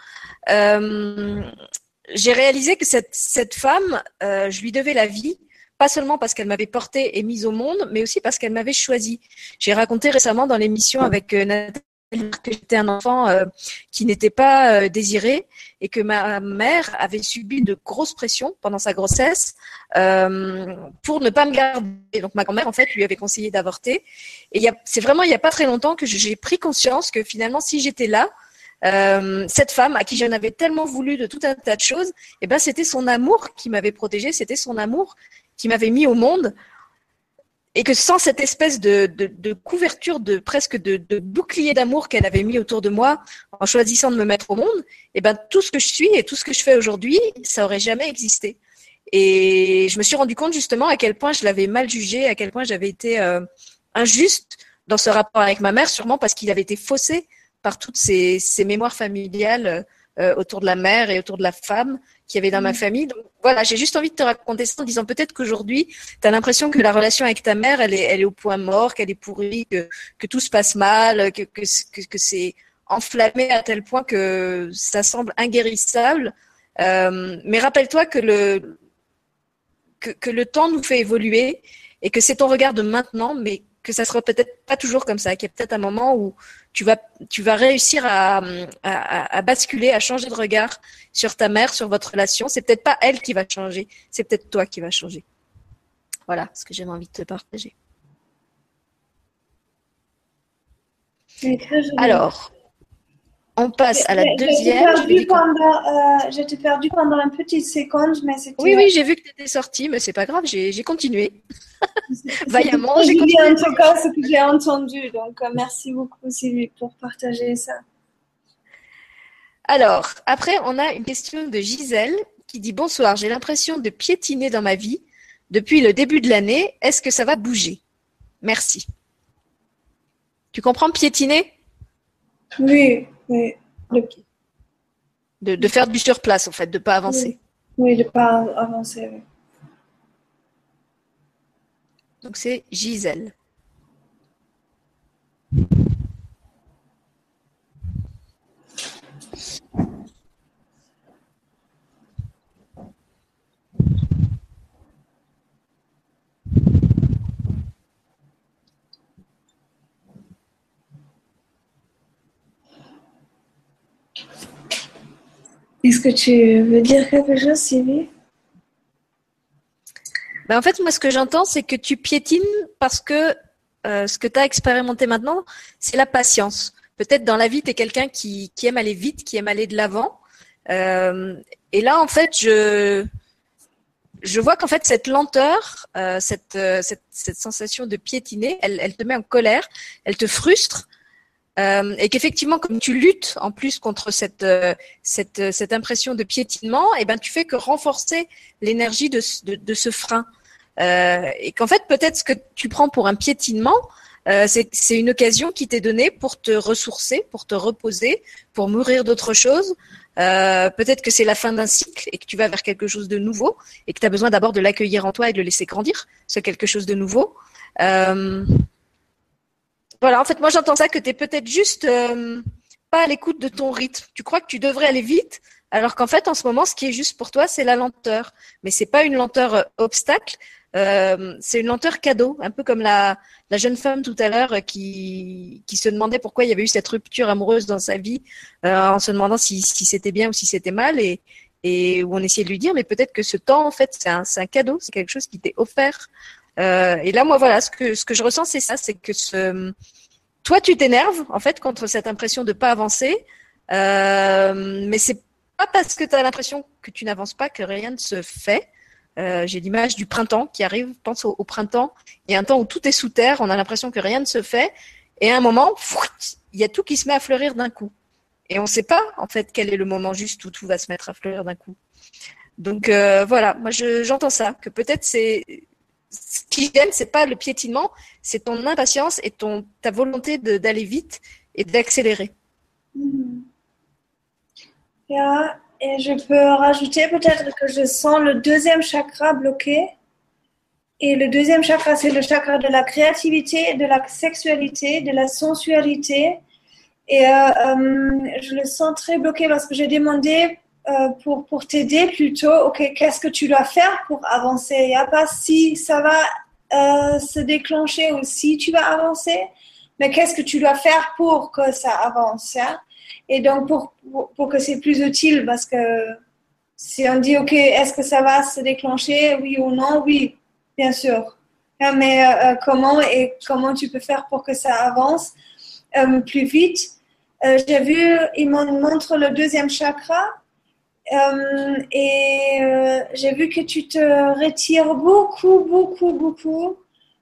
j'ai réalisé que cette, cette femme, je lui devais la vie pas seulement parce qu'elle m'avait portée et mise au monde, mais aussi parce qu'elle m'avait choisi. J'ai raconté récemment dans l'émission avec euh, Nathalie que j'étais un enfant euh, qui n'était pas euh, désiré et que ma mère avait subi de grosses pressions pendant sa grossesse pour ne pas me garder. Donc ma grand-mère en fait lui avait conseillé d'avorter. Et c'est vraiment il n'y a pas très longtemps que j'ai pris conscience que finalement si j'étais là, cette femme à qui j'en avais tellement voulu de tout un tas de choses, eh ben c'était son amour qui m'avait protégée, c'était son amour qui m'avait mis au monde et que sans cette espèce de, couverture de presque de, bouclier d'amour qu'elle avait mis autour de moi en choisissant de me mettre au monde, eh ben tout ce que je suis et tout ce que je fais aujourd'hui, ça aurait jamais existé. Et je me suis rendu compte justement à quel point je l'avais mal jugé, à quel point j'avais été euh, injuste dans ce rapport avec ma mère, sûrement parce qu'il avait été faussé par toutes ces, mémoires familiales euh, autour de la mère et autour de la femme qu'il y avait dans ma mm. famille. Donc voilà, j'ai juste envie de te raconter ça en disant peut-être qu'aujourd'hui, tu as l'impression que la relation avec ta mère, elle est, elle est au point mort, qu'elle est pourrie, que, que tout se passe mal, que, que, que, c'est enflammé à tel point que ça semble inguérissable. Euh, mais rappelle-toi que le, que, que le temps nous fait évoluer et que c'est ton regard de maintenant, mais que ça sera peut-être pas toujours comme ça, qu'il y a peut-être un moment où tu vas, tu vas réussir à, à, à, basculer, à changer de regard sur ta mère, sur votre relation. C'est peut-être pas elle qui va changer, c'est peut-être toi qui va changer. Voilà ce que j'avais envie de te partager. Alors, on passe à la deuxième. Euh, j'étais perdue pendant, pendant une petite seconde, mais. Oui, oui, j'ai vu que tu étais sortie, mais c'est pas grave, j'ai continué. (laughs) Vaillamment, j'ai continué. en tout cas ce que j'ai entendu. Donc, euh, merci beaucoup, Sylvie, pour partager ça. Alors, après, on a une question de Gisèle qui dit Bonsoir, j'ai l'impression de piétiner dans ma vie depuis le début de l'année. Est-ce que ça va bouger? Merci. Tu comprends piétiner? Oui. Oui. De, de, faire du surplace, en fait, de ne pas avancer. Oui, de ne pas avancer, oui. Donc c'est Gisèle. Est-ce que tu veux dire quelque chose, Sylvie? Ben En fait, moi, ce que j'entends, c'est que tu piétines parce que euh, ce que tu as expérimenté maintenant, c'est la patience. Peut-être dans la vie, tu es quelqu'un qui, aime aller vite, qui aime aller de l'avant. Euh, et là, en fait, je, je vois qu'en fait, cette lenteur, euh, cette, cette, sensation de piétiner, elle, elle te met en colère, elle te frustre. Euh, et qu'effectivement, comme tu luttes en plus contre cette, euh, cette, euh, cette impression de piétinement, eh ben, tu fais que renforcer l'énergie de, de, de, ce frein. Euh, et qu'en fait, peut-être ce que tu prends pour un piétinement, c'est une occasion qui t'est donnée pour te ressourcer, pour te reposer, pour mourir d'autre chose. Euh, peut-être que c'est la fin d'un cycle et que tu vas vers quelque chose de nouveau et que tu as besoin d'abord de l'accueillir en toi et de le laisser grandir, ce quelque chose de nouveau. Euh, voilà, en fait, moi j'entends ça que tu peut-être juste euh, pas à l'écoute de ton rythme. Tu crois que tu devrais aller vite, alors qu'en fait, en ce moment, ce qui est juste pour toi, c'est la lenteur. Mais c'est pas une lenteur euh, obstacle, euh, c'est une lenteur cadeau, un peu comme la, la jeune femme tout à l'heure qui, qui se demandait pourquoi il y avait eu cette rupture amoureuse dans sa vie, en se demandant si, si c'était bien ou si c'était mal, et, et où on essayait de lui dire, mais peut-être que ce temps, en fait, c'est un, un cadeau, c'est quelque chose qui t'est offert euh, et là, moi, voilà, ce que, ce que je ressens, c'est ça, c'est que toi, tu t'énerves, en fait, contre cette impression de pas avancer, euh, mais c'est pas parce que tu as l'impression que tu n'avances pas que rien ne se fait. Euh, j'ai l'image du printemps qui arrive, pense au, printemps. Il y a un temps où tout est sous terre, on a l'impression que rien ne se fait, et à un moment, il y a tout qui se met à fleurir d'un coup. Et on ne sait pas, en fait, quel est le moment juste où tout va se mettre à fleurir d'un coup. Donc euh, voilà, moi j'entends ça, que peut-être c'est ce qui gêne, c'est pas le piétinement, c'est ton impatience et ton ta volonté d'aller vite et d'accélérer. Mhm. et je peux rajouter peut-être que je sens le deuxième chakra bloqué. Et le deuxième chakra, c'est le chakra de la créativité, de la sexualité, de la sensualité. Et euh, euh, je le sens très bloqué parce que j'ai demandé euh, pour, pour t'aider plutôt, ok, qu'est-ce que tu dois faire pour avancer? Il n'y a pas si ça va euh, se déclencher ou si tu vas avancer, mais qu'est-ce que tu dois faire pour que ça avance hein? Et donc, pour, pour, que c'est plus utile, parce que si on dit, ok, est-ce que ça va se déclencher, oui ou non, oui, bien sûr. Hein, mais euh, comment et comment tu peux faire pour que ça avance plus vite? J'ai vu, il me montre le deuxième chakra euh, et euh, j'ai vu que tu te retires beaucoup, beaucoup, beaucoup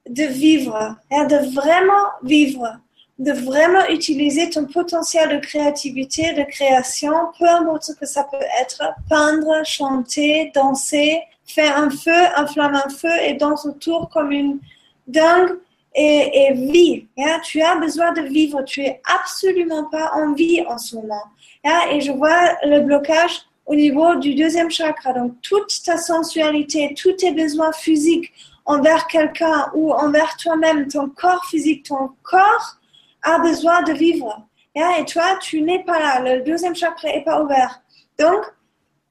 de vivre, hein, de vraiment vivre, de vraiment utiliser ton potentiel de créativité, de création, peu importe ce que ça peut être, peindre, chanter, danser, faire un feu, enflamme un feu et danse autour comme une dingue et, et. Hein. Tu as besoin de vivre, tu es absolument pas en vie en ce moment. Hein. Et je vois le blocage au niveau du deuxième chakra. Donc, toute ta sensualité, tous tes besoins physiques envers quelqu'un ou envers toi-même, ton corps physique, ton corps a besoin de vivre. Et toi, tu n'es pas là. Le deuxième chakra n'est pas ouvert. Donc,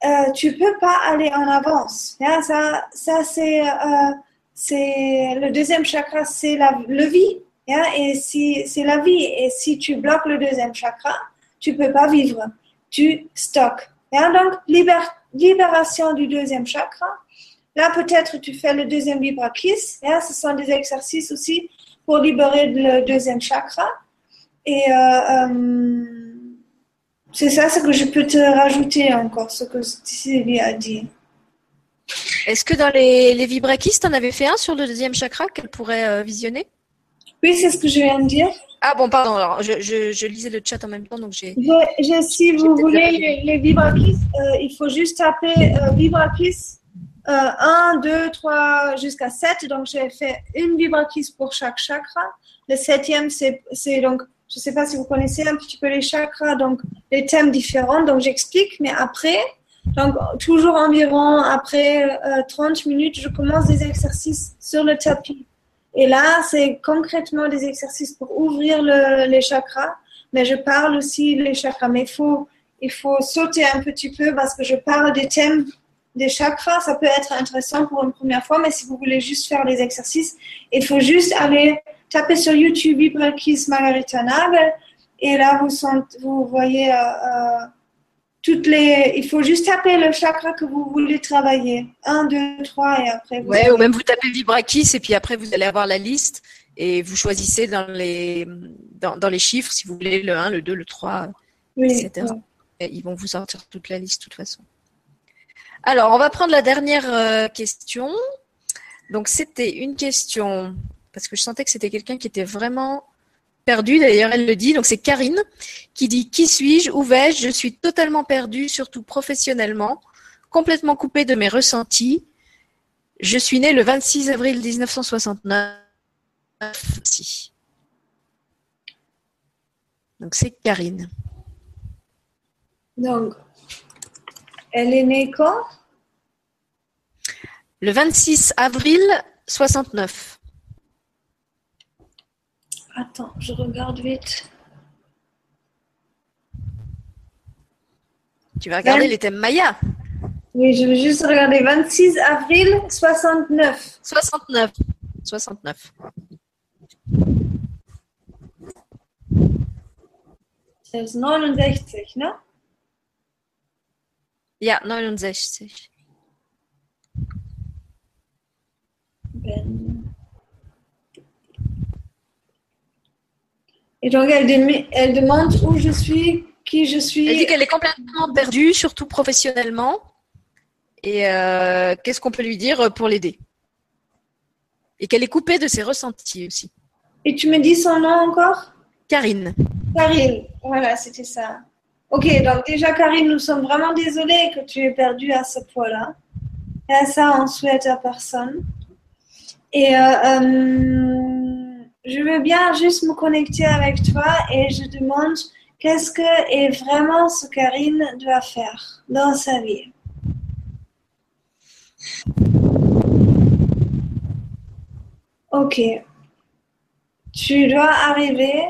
euh, tu peux pas aller en avance. Ça, ça c'est, euh, c'est le deuxième chakra, c'est la le vie. Et si c'est la vie, et si tu bloques le deuxième chakra, tu peux pas vivre. Tu stockes. Donc, libération du deuxième chakra. Là, peut-être tu fais le deuxième vibrakis. Ce sont des exercices aussi pour libérer le deuxième chakra. Et euh, euh, c'est ça ce que je peux te rajouter encore, ce que Sylvie a dit. Est-ce que dans les, les vibrakis, tu en avais fait un sur le deuxième chakra qu'elle pourrait euh, visionner? Oui, c'est ce que je viens de dire. Ah bon, pardon, alors je, je, lisais le chat en même temps, donc j'ai... si vous voulez les, les vibrakis, euh, il faut juste taper euh, vibrakis 1, 2, 3 jusqu'à 7. Donc j'ai fait une vibrakis pour chaque chakra. Le septième, c'est donc, je ne sais pas si vous connaissez un petit peu les chakras, donc les thèmes différents. Donc j'explique, mais après, donc toujours environ après 30 euh, minutes, je commence des exercices sur le tapis. Et là, c'est concrètement des exercices pour ouvrir le, les chakras. Mais je parle aussi les chakras. Mais il faut, il faut sauter un petit peu parce que je parle des thèmes des chakras. Ça peut être intéressant pour une première fois, mais si vous voulez juste faire les exercices, il faut juste aller taper sur YouTube Vibrakis Margarita Nagel. Et là, vous, vous voyez euh, euh, toutes les. Il faut juste taper le chakra que vous voulez travailler. Un, deux, trois, et après. Vous ouais, ou même vous tapez Vibrakis et puis après vous allez avoir la liste et vous choisissez dans les dans, dans les chiffres si vous voulez le 1, le 2, le 3, etc. ils vont vous sortir toute la liste de toute façon. Alors, on va prendre la dernière euh, question. Donc, c'était une question parce que je sentais que c'était quelqu'un qui était vraiment perdue. D'ailleurs, elle le dit. Donc, c'est Karine qui dit Qui suis-je Où vais-je? Je suis totalement perdue, surtout professionnellement, complètement coupée de mes ressentis. Je suis née le 26 avril 1969. Si. Donc, c'est Karine. Donc, elle est née quand? Le 26 avril 69. Attends, je regarde vite. Tu vas regarder les thèmes Maya Oui, je vais juste regarder. 26 avril 69. 69. 69. Das ist 69, ne? Ja, 69. Ben. Et donc, elle, elle, demande où je suis, qui je suis. Elle dit qu'elle est complètement perdue, surtout professionnellement. Et euh, qu'est-ce qu'on peut lui dire pour l'aider? Et qu'elle est coupée de ses ressentis aussi. Et tu me dis son nom encore? Karine. Karine, voilà, c'était ça. Ok, donc déjà, Karine, nous sommes vraiment désolés que tu aies perdu à ce point-là. Et à ça, on souhaite à personne. Et je veux bien juste me connecter avec toi et je demande qu'est-ce que est vraiment ce Karine doit faire dans sa vie? Ok. Tu dois arriver,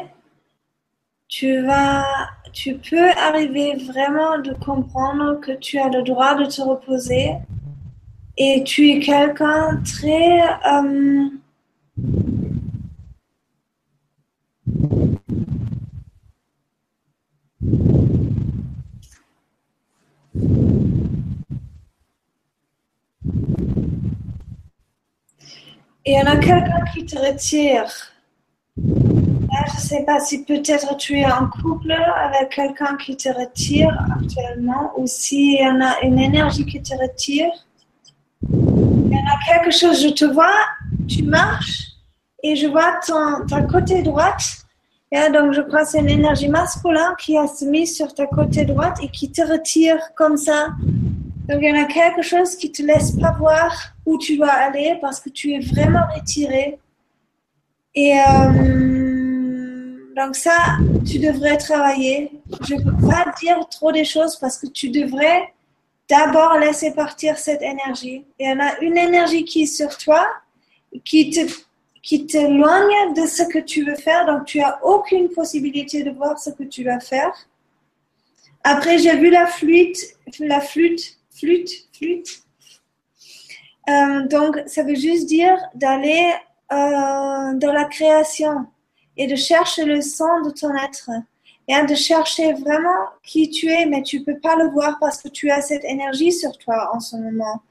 tu vas, tu peux arriver vraiment de comprendre que tu as le droit de te reposer et tu es quelqu'un très euh, il y en a quelqu'un qui te retire. je ne sais pas si peut-être tu es en couple avec quelqu'un qui te retire actuellement ou s'il y en a une énergie qui te retire. Il y en a quelque chose, je te vois, tu marches et je vois ton, ta côté droite. Et donc, je crois que c'est une énergie masculine qui a se mis sur ta côté droite et qui te retire comme ça donc, il y en a quelque chose qui te laisse pas voir où tu dois aller parce que tu es vraiment retiré. Et euh, donc ça, tu devrais travailler. Je ne peux pas dire trop des choses parce que tu devrais d'abord laisser partir cette énergie. Il y en a une énergie qui est sur toi, qui te qui t'éloigne de ce que tu veux faire, donc tu as aucune possibilité de voir ce que tu vas faire. Après, j'ai vu la flûte, la flûte flûte, flûte. Euh, donc, ça veut juste dire d'aller euh, dans la création et de chercher le son de ton être. Et de chercher vraiment qui tu es, mais tu peux pas le voir parce que tu as cette énergie sur toi en ce moment.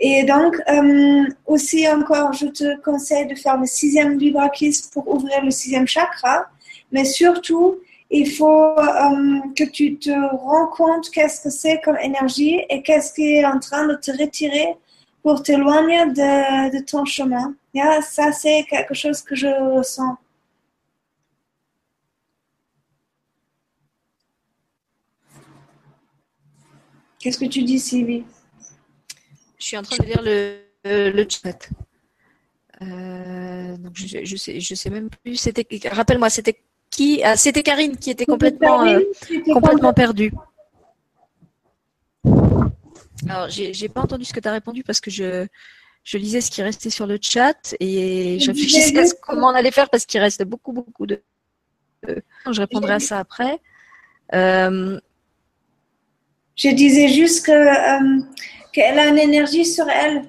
Et donc, euh, aussi encore, je te conseille de faire le sixième vibrakis pour ouvrir le sixième chakra, mais surtout, il faut euh, que tu te rends compte qu'est-ce que c'est comme énergie et qu'est-ce qui est en train de te retirer pour t'éloigner de, ton chemin. Yeah, ça, c'est quelque chose que je ressens. Qu'est-ce que tu dis, Sylvie? Je suis en train de lire le, chat. Euh, donc je, je sais, je sais même plus. Rappelle-moi, c'était ah, c'était Karine qui était complètement, euh, complètement perdue. Alors, j'ai pas entendu ce que tu as répondu parce que je, je lisais ce qui restait sur le chat et je réfléchissais à comment on allait faire parce qu'il reste beaucoup, beaucoup de. Je répondrai à ça après. Euh, je disais juste que euh, qu'elle a une énergie sur elle,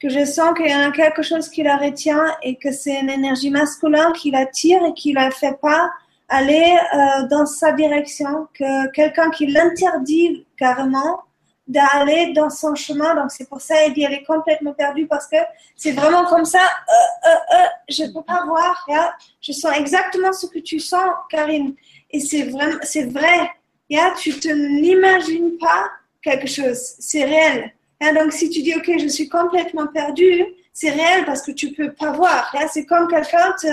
que je sens qu'il y a quelque chose qui la retient et que c'est une énergie masculine qui la tire et qui la fait pas aller euh, dans sa direction, que quelqu'un qui l'interdit carrément d'aller dans son chemin. Donc c'est pour ça qu'elle est complètement perdue parce que c'est vraiment comme ça. Euh, euh, je ne peux pas voir. Je sens exactement ce que tu sens, Karine. Et c'est vraiment, c'est vrai. Yeah, tu te n'imagines pas quelque chose. C'est réel. donc si tu dis ok, je suis complètement perdue, c'est réel parce que tu peux pas voir. C'est comme quelqu'un te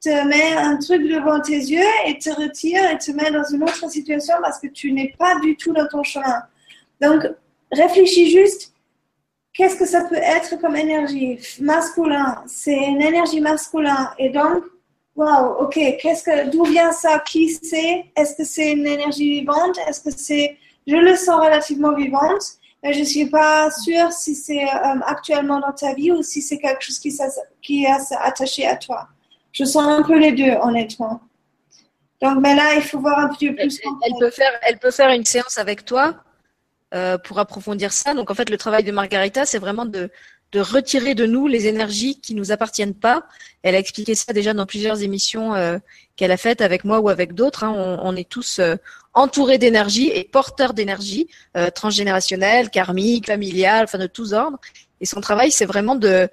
te met un truc devant tes yeux et te retire et te met dans une autre situation parce que tu n'es pas du tout dans ton chemin. Donc, réfléchis juste, qu'est-ce que ça peut être comme énergie masculin? C'est une énergie masculin et donc, wow, ok, qu'est-ce que, d'où vient ça? Qui c'est? Est-ce que c'est une énergie vivante? Est-ce que c'est, je le sens relativement vivante, mais je suis pas sûre si c'est euh, actuellement dans ta vie ou si c'est quelque chose qui, qui est attaché à toi. Je sens un peu les deux, honnêtement. Donc, mais là, il faut voir un peu plus. Elle, peut faire, elle peut faire une séance avec toi euh, pour approfondir ça. Donc, en fait, le travail de Margarita, c'est vraiment de, de retirer de nous les énergies qui nous appartiennent pas. Elle a expliqué ça déjà dans plusieurs émissions euh, qu'elle a faites avec moi ou avec d'autres. Hein. On, est tous euh, entourés d'énergie et porteurs d'énergie transgénérationnelle, karmique, familiale, enfin de tous ordres. Et son travail, c'est vraiment de,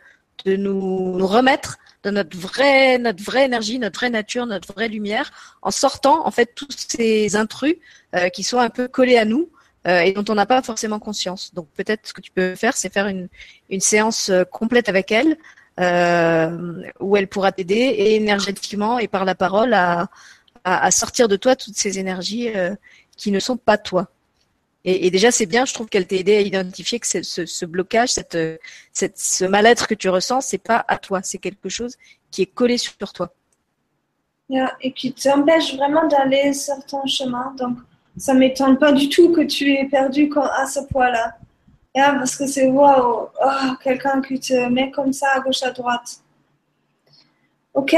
de nous, nous remettre de notre vraie, notre vraie énergie, notre vraie nature, notre vraie lumière, en sortant en fait tous ces intrus euh, qui sont un peu collés à nous euh, et dont on n'a pas forcément conscience. Donc peut-être ce que tu peux faire, c'est faire une, une séance euh, complète avec elle, où elle pourra t'aider énergétiquement et par la parole à, à, sortir de toi toutes ces énergies qui ne sont pas toi. Et, déjà, c'est bien, je trouve qu'elle t'a aidé à identifier que ce, blocage, cette, ce mal-être que tu ressens, c'est pas à toi, c'est quelque chose qui est collé sur toi. et qui t'empêche vraiment d'aller sur ton chemin. Donc, ça m'étonne pas du tout que tu es perdu à ce point-là. parce que c'est waouh, oh, quelqu'un qui te met comme ça à gauche à droite. Ok.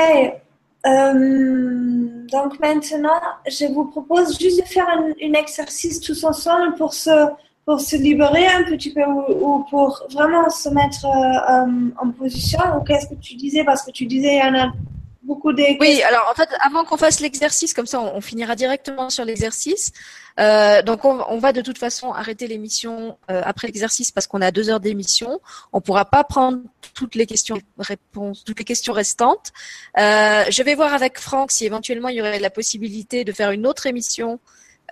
Euh, donc maintenant, je vous propose juste de faire un, exercice tous ensemble pour se, pour se libérer un petit peu ou, pour vraiment se mettre euh, en position. Qu'est-ce que tu disais Parce que tu disais, il y en a beaucoup des... Oui, alors en fait, avant qu'on fasse l'exercice, comme ça on, finira directement sur l'exercice. Euh, donc on, on, va de toute façon arrêter l'émission euh, après l'exercice parce qu'on a deux heures d'émission. On pourra pas prendre toutes les questions réponses, toutes les questions restantes. Euh, je vais voir avec Franck si éventuellement il y aurait la possibilité de faire une autre émission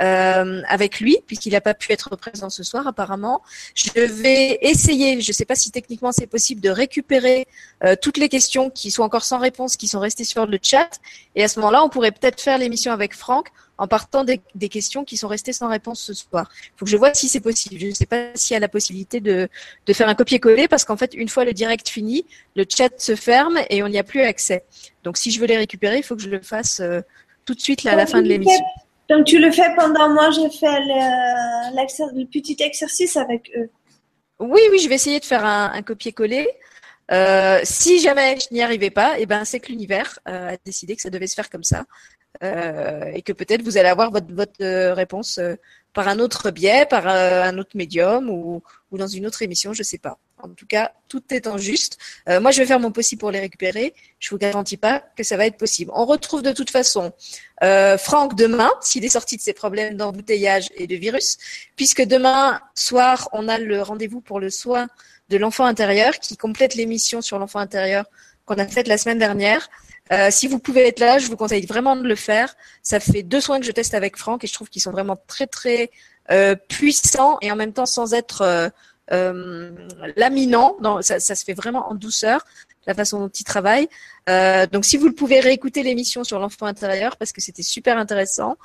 euh, avec lui, puisqu'il n'a pas pu être présent ce soir apparemment. Je vais essayer, je ne sais pas si techniquement c'est possible, de récupérer euh, toutes les questions qui sont encore sans réponse, qui sont restées sur le chat. Et à ce moment-là, on pourrait peut-être faire l'émission avec Franck en partant des, questions qui sont restées sans réponse ce soir. Il faut que je vois si c'est possible. Je ne sais pas s'il y a la possibilité de, de faire un copier-coller parce qu'en fait, une fois le direct fini, le chat se ferme et on n'y a plus accès. Donc, si je veux les récupérer, il faut que je le fasse euh, tout de suite là, à la fin de l'émission. Donc tu le fais pendant moi, je fais le, petit exercice avec eux. Oui, oui, je vais essayer de faire un, copier-coller. Euh, si jamais je n'y arrivais pas, eh ben c'est que l'univers euh, a décidé que ça devait se faire comme ça euh, et que peut-être vous allez avoir votre réponse par un autre biais, par un autre médium ou, ou dans une autre émission, je sais pas. En tout cas, tout étant juste, euh, moi je vais faire mon possible pour les récupérer. Je vous garantis pas que ça va être possible. On retrouve de toute façon euh, Franck demain, s'il est sorti de ses problèmes d'embouteillage et de virus, puisque demain soir on a le rendez-vous pour le soin de l'enfant intérieur qui complète l'émission sur l'enfant intérieur qu'on a faite la semaine dernière. Euh, si vous pouvez être là, je vous conseille vraiment de le faire. Ça fait deux soins que je teste avec Franck et je trouve qu'ils sont vraiment très très puissants et en même temps sans être euh, laminant. Dans, ça, se fait vraiment en douceur, la façon dont il travaille. Euh, donc, si vous le pouvez réécouter l'émission sur l'enfant intérieur, parce que c'était super intéressant.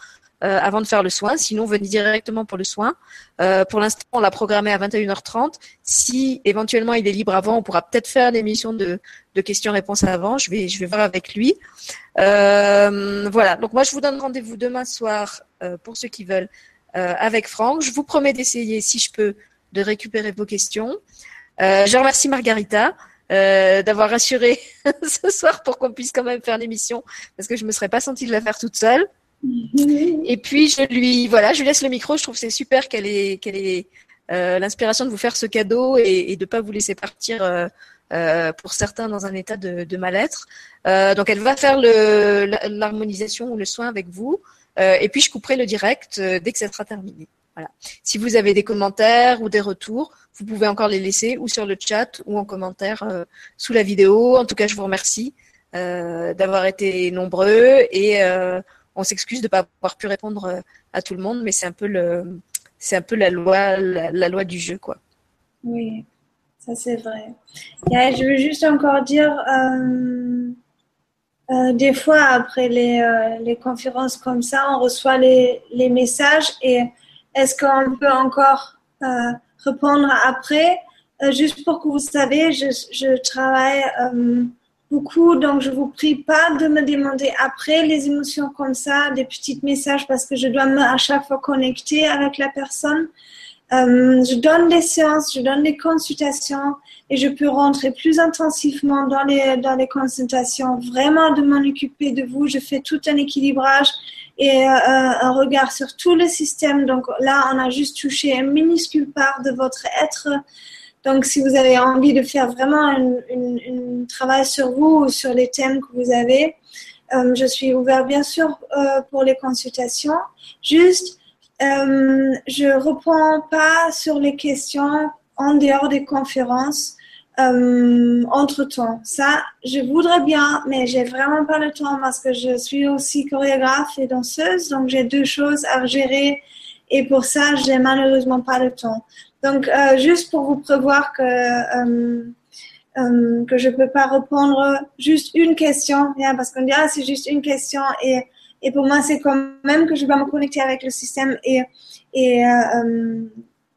Euh, avant de faire le soin. Sinon, venez directement pour le soin. Euh, pour l'instant, on l'a programmé à 21h30. Si éventuellement il est libre avant, on pourra peut-être faire l'émission de, de questions-réponses avant. Je vais, je vais voir avec lui. Euh, voilà. Donc moi, je vous donne rendez-vous demain soir euh, pour ceux qui veulent avec Franck. Je vous promets d'essayer, si je peux, de récupérer vos questions. Euh, je remercie Margarita euh, d'avoir assuré (laughs) ce soir pour qu'on puisse quand même faire l'émission parce que je me serais pas sentie de la faire toute seule. Et puis je lui voilà, je lui laisse le micro. Je trouve c'est super qu'elle ait qu'elle ait euh, l'inspiration de vous faire ce cadeau et, de pas vous laisser partir euh, euh, pour certains dans un état de, mal-être. Euh, donc elle va faire l'harmonisation ou le soin avec vous. et puis je couperai le direct dès que ça sera terminé. Si vous avez des commentaires ou des retours, vous pouvez encore les laisser ou sur le chat ou en commentaire sous la vidéo. En tout cas, je vous remercie d'avoir été nombreux et on s'excuse de ne pas avoir pu répondre à tout le monde, mais c'est un peu le, c'est un peu la loi, la, loi du jeu, quoi. Oui, ça c'est vrai. je veux juste encore dire. des fois, après les, les, conférences comme ça, on reçoit les, les messages et est-ce qu'on peut encore euh, répondre après? Euh, Juste pour que vous savez, je, travaille euh, beaucoup, donc je vous prie pas de me demander après les émotions comme ça, des petits messages parce que je dois à chaque fois connecter avec la personne. Euh, je donne des séances, je donne des consultations et je peux rentrer plus intensivement dans les, dans les consultations, vraiment de m'en occuper de vous. Je fais tout un équilibrage et euh, un regard sur tout le système. Donc là, on a juste touché une minuscule part de votre être. Donc, si vous avez envie de faire vraiment un travail sur vous ou sur les thèmes que vous avez, euh, je suis ouvert bien sûr euh, pour les consultations. Juste, euh, je reprends pas sur les questions en dehors des conférences euh, entre temps. Ça, je voudrais bien, mais j'ai vraiment pas le temps parce que je suis aussi chorégraphe et danseuse, donc j'ai deux choses à gérer et pour ça, j'ai malheureusement pas le temps. Donc, euh, juste pour vous prévoir que euh, euh, que je peux pas répondre juste une question, bien, parce qu'on dit ah c'est juste une question et et pour moi c'est quand même que je dois me connecter avec le système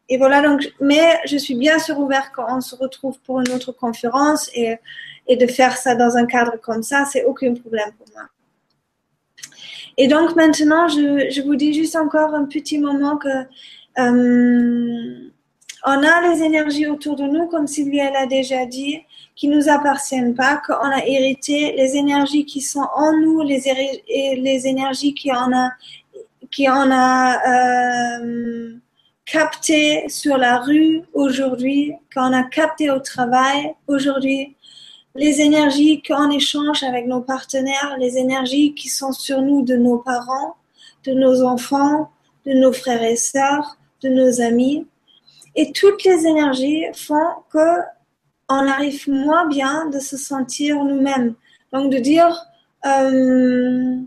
et voilà, donc, mais je suis bien sûr ouverte quand on se retrouve pour une autre conférence et, de faire ça dans un cadre comme ça, c'est aucun problème pour moi. Et donc maintenant, je, je, vous dis juste encore un petit moment que on a les énergies autour de nous, comme Sylvie l'a déjà dit, qui nous appartiennent pas, qu'on a hérité les énergies qui sont en nous, les, les énergies qui en a, qui en a euh, capté sur la rue aujourd'hui, qu'on a capté au travail aujourd'hui, les énergies qu'on échange avec nos partenaires, les énergies qui sont sur nous de nos parents, de nos enfants, de nos frères et sœurs, de nos amis. Et toutes les énergies font que on arrive moins bien de se sentir nous-mêmes. Donc de dire euh,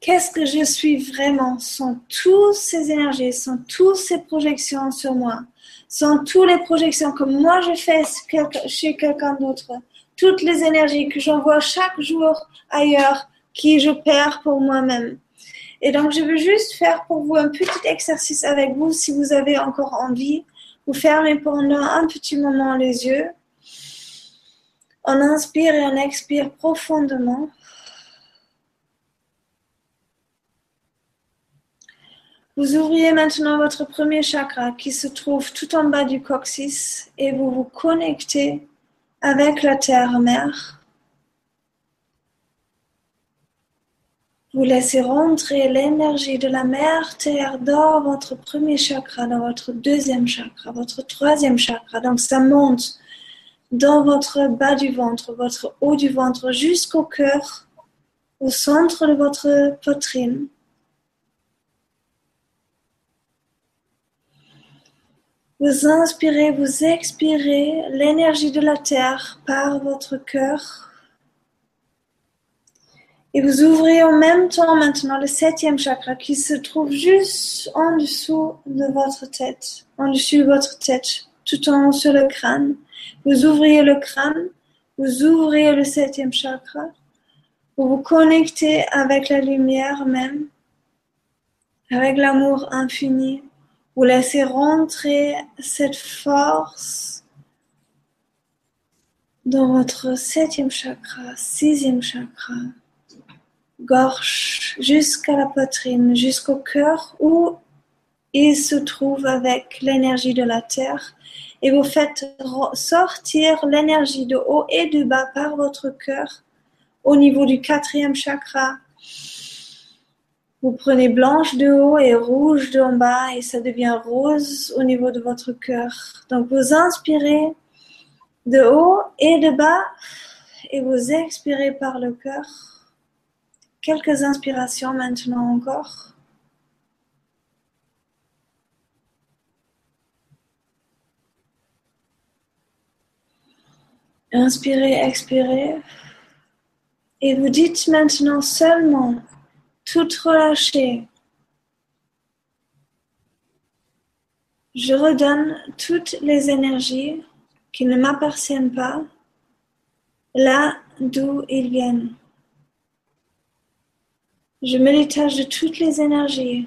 qu'est-ce que je suis vraiment? Sans toutes ces énergies, sans toutes ces projections sur moi, sans toutes les projections que moi je fais chez quelqu'un d'autre, toutes les énergies que j'envoie chaque jour ailleurs, qui je perds pour moi-même. Et donc, je veux juste faire pour vous un petit exercice avec vous, si vous avez encore envie. Vous fermez pendant un petit moment les yeux. On inspire et on expire profondément. Vous ouvriez maintenant votre premier chakra qui se trouve tout en bas du coccyx et vous vous connectez avec la terre-mère. Vous laissez rentrer l'énergie de la mère terre dans votre premier chakra, dans votre deuxième chakra, votre troisième chakra. Donc ça monte dans votre bas du ventre, votre haut du ventre, jusqu'au cœur, au centre de votre poitrine. Vous inspirez, vous expirez l'énergie de la terre par votre cœur et vous ouvrez en même temps maintenant le septième chakra qui se trouve juste en dessous de votre tête, en dessus de votre tête, tout en haut sur le crâne. Vous ouvrez le crâne, vous ouvrez le septième chakra, vous vous connectez avec la lumière même, avec l'amour infini. Vous laissez rentrer cette force dans votre septième chakra, sixième chakra, gorge jusqu'à la poitrine, jusqu'au cœur où il se trouve avec l'énergie de la terre et vous faites sortir l'énergie de haut et de bas par votre cœur au niveau du quatrième chakra. Vous prenez blanche de haut et rouge de en bas et ça devient rose au niveau de votre cœur. Donc vous inspirez de haut et de bas et vous expirez par le cœur. Quelques inspirations maintenant encore. Inspirez, expirez. Et vous dites maintenant seulement, tout relâché. Je redonne toutes les énergies qui ne m'appartiennent pas là d'où ils viennent. Je me détache de toutes les énergies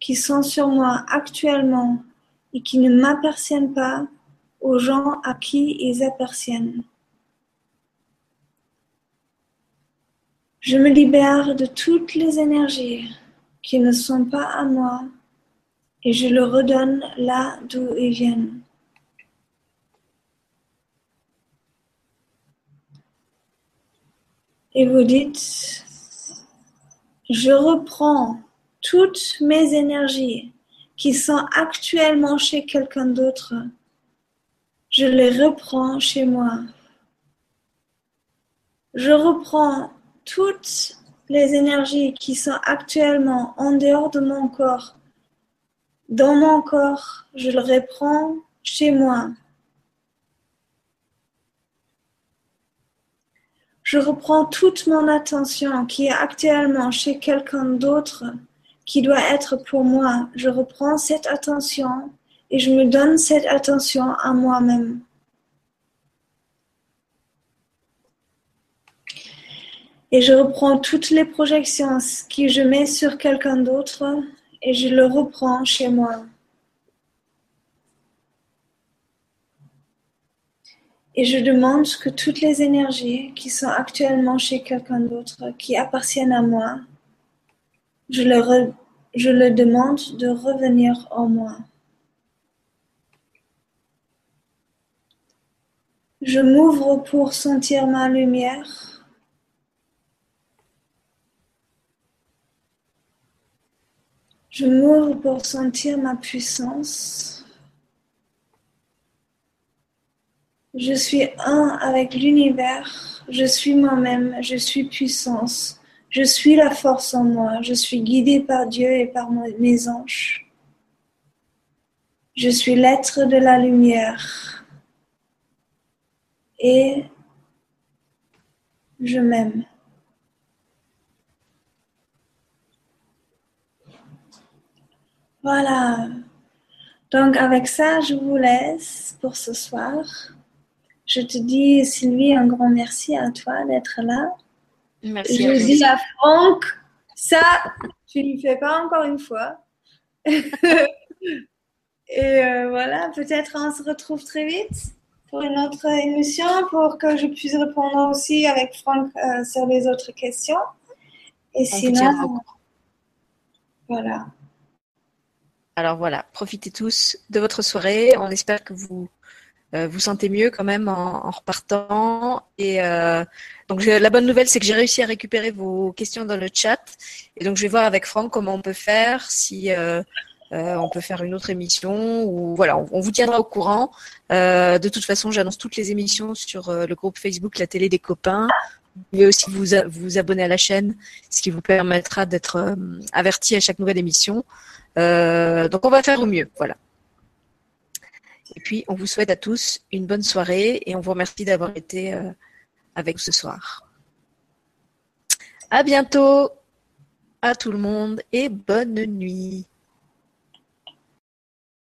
qui sont sur moi actuellement et qui ne m'appartiennent pas aux gens à qui ils appartiennent. Je me libère de toutes les énergies qui ne sont pas à moi et je le redonne là d'où ils viennent. Et vous dites, je reprends toutes mes énergies qui sont actuellement chez quelqu'un d'autre. Je les reprends chez moi. Je reprends toutes les énergies qui sont actuellement en dehors de mon corps. Dans mon corps, je le reprends chez moi. Je reprends toute mon attention qui est actuellement chez quelqu'un d'autre qui doit être pour moi. Je reprends cette attention et je me donne cette attention à moi-même. Et je reprends toutes les projections que je mets sur quelqu'un d'autre et je le reprends chez moi. Et je demande que toutes les énergies qui sont actuellement chez quelqu'un d'autre, qui appartiennent à moi, je le, demande de revenir en moi. Je m'ouvre pour sentir ma lumière. Je m'ouvre pour sentir ma puissance. Je suis un avec l'univers. Je suis moi-même. Je suis puissance. Je suis la force en moi. Je suis guidée par Dieu et par mes anges. Je suis l'être de la lumière. Et je m'aime. Voilà. Donc avec ça, je vous laisse pour ce soir. Je te dis, Sylvie, un grand merci à toi d'être là. Merci. Je dis à Franck, ça, tu ne fais pas encore une fois. (laughs) Et euh, voilà, peut-être on se retrouve très vite pour une autre émission pour que je puisse répondre aussi avec Franck euh, sur les autres questions. Et sinon, voilà. Alors voilà, profitez tous de votre soirée. On espère que vous vous sentez mieux quand même en, repartant. Et euh, donc la bonne nouvelle, c'est que j'ai réussi à récupérer vos questions dans le chat. Et donc je vais voir avec Franck comment on peut faire, si euh, on peut faire une autre émission ou voilà, on, vous tiendra au courant. de toute façon, j'annonce toutes les émissions sur le groupe Facebook La Télé des copains. Vous pouvez aussi vous, vous abonner à la chaîne, ce qui vous permettra d'être averti à chaque nouvelle émission. donc on va faire au mieux, voilà. Et puis, on vous souhaite à tous une bonne soirée et on vous remercie d'avoir été euh, avec ce soir. À bientôt à tout le monde et bonne nuit.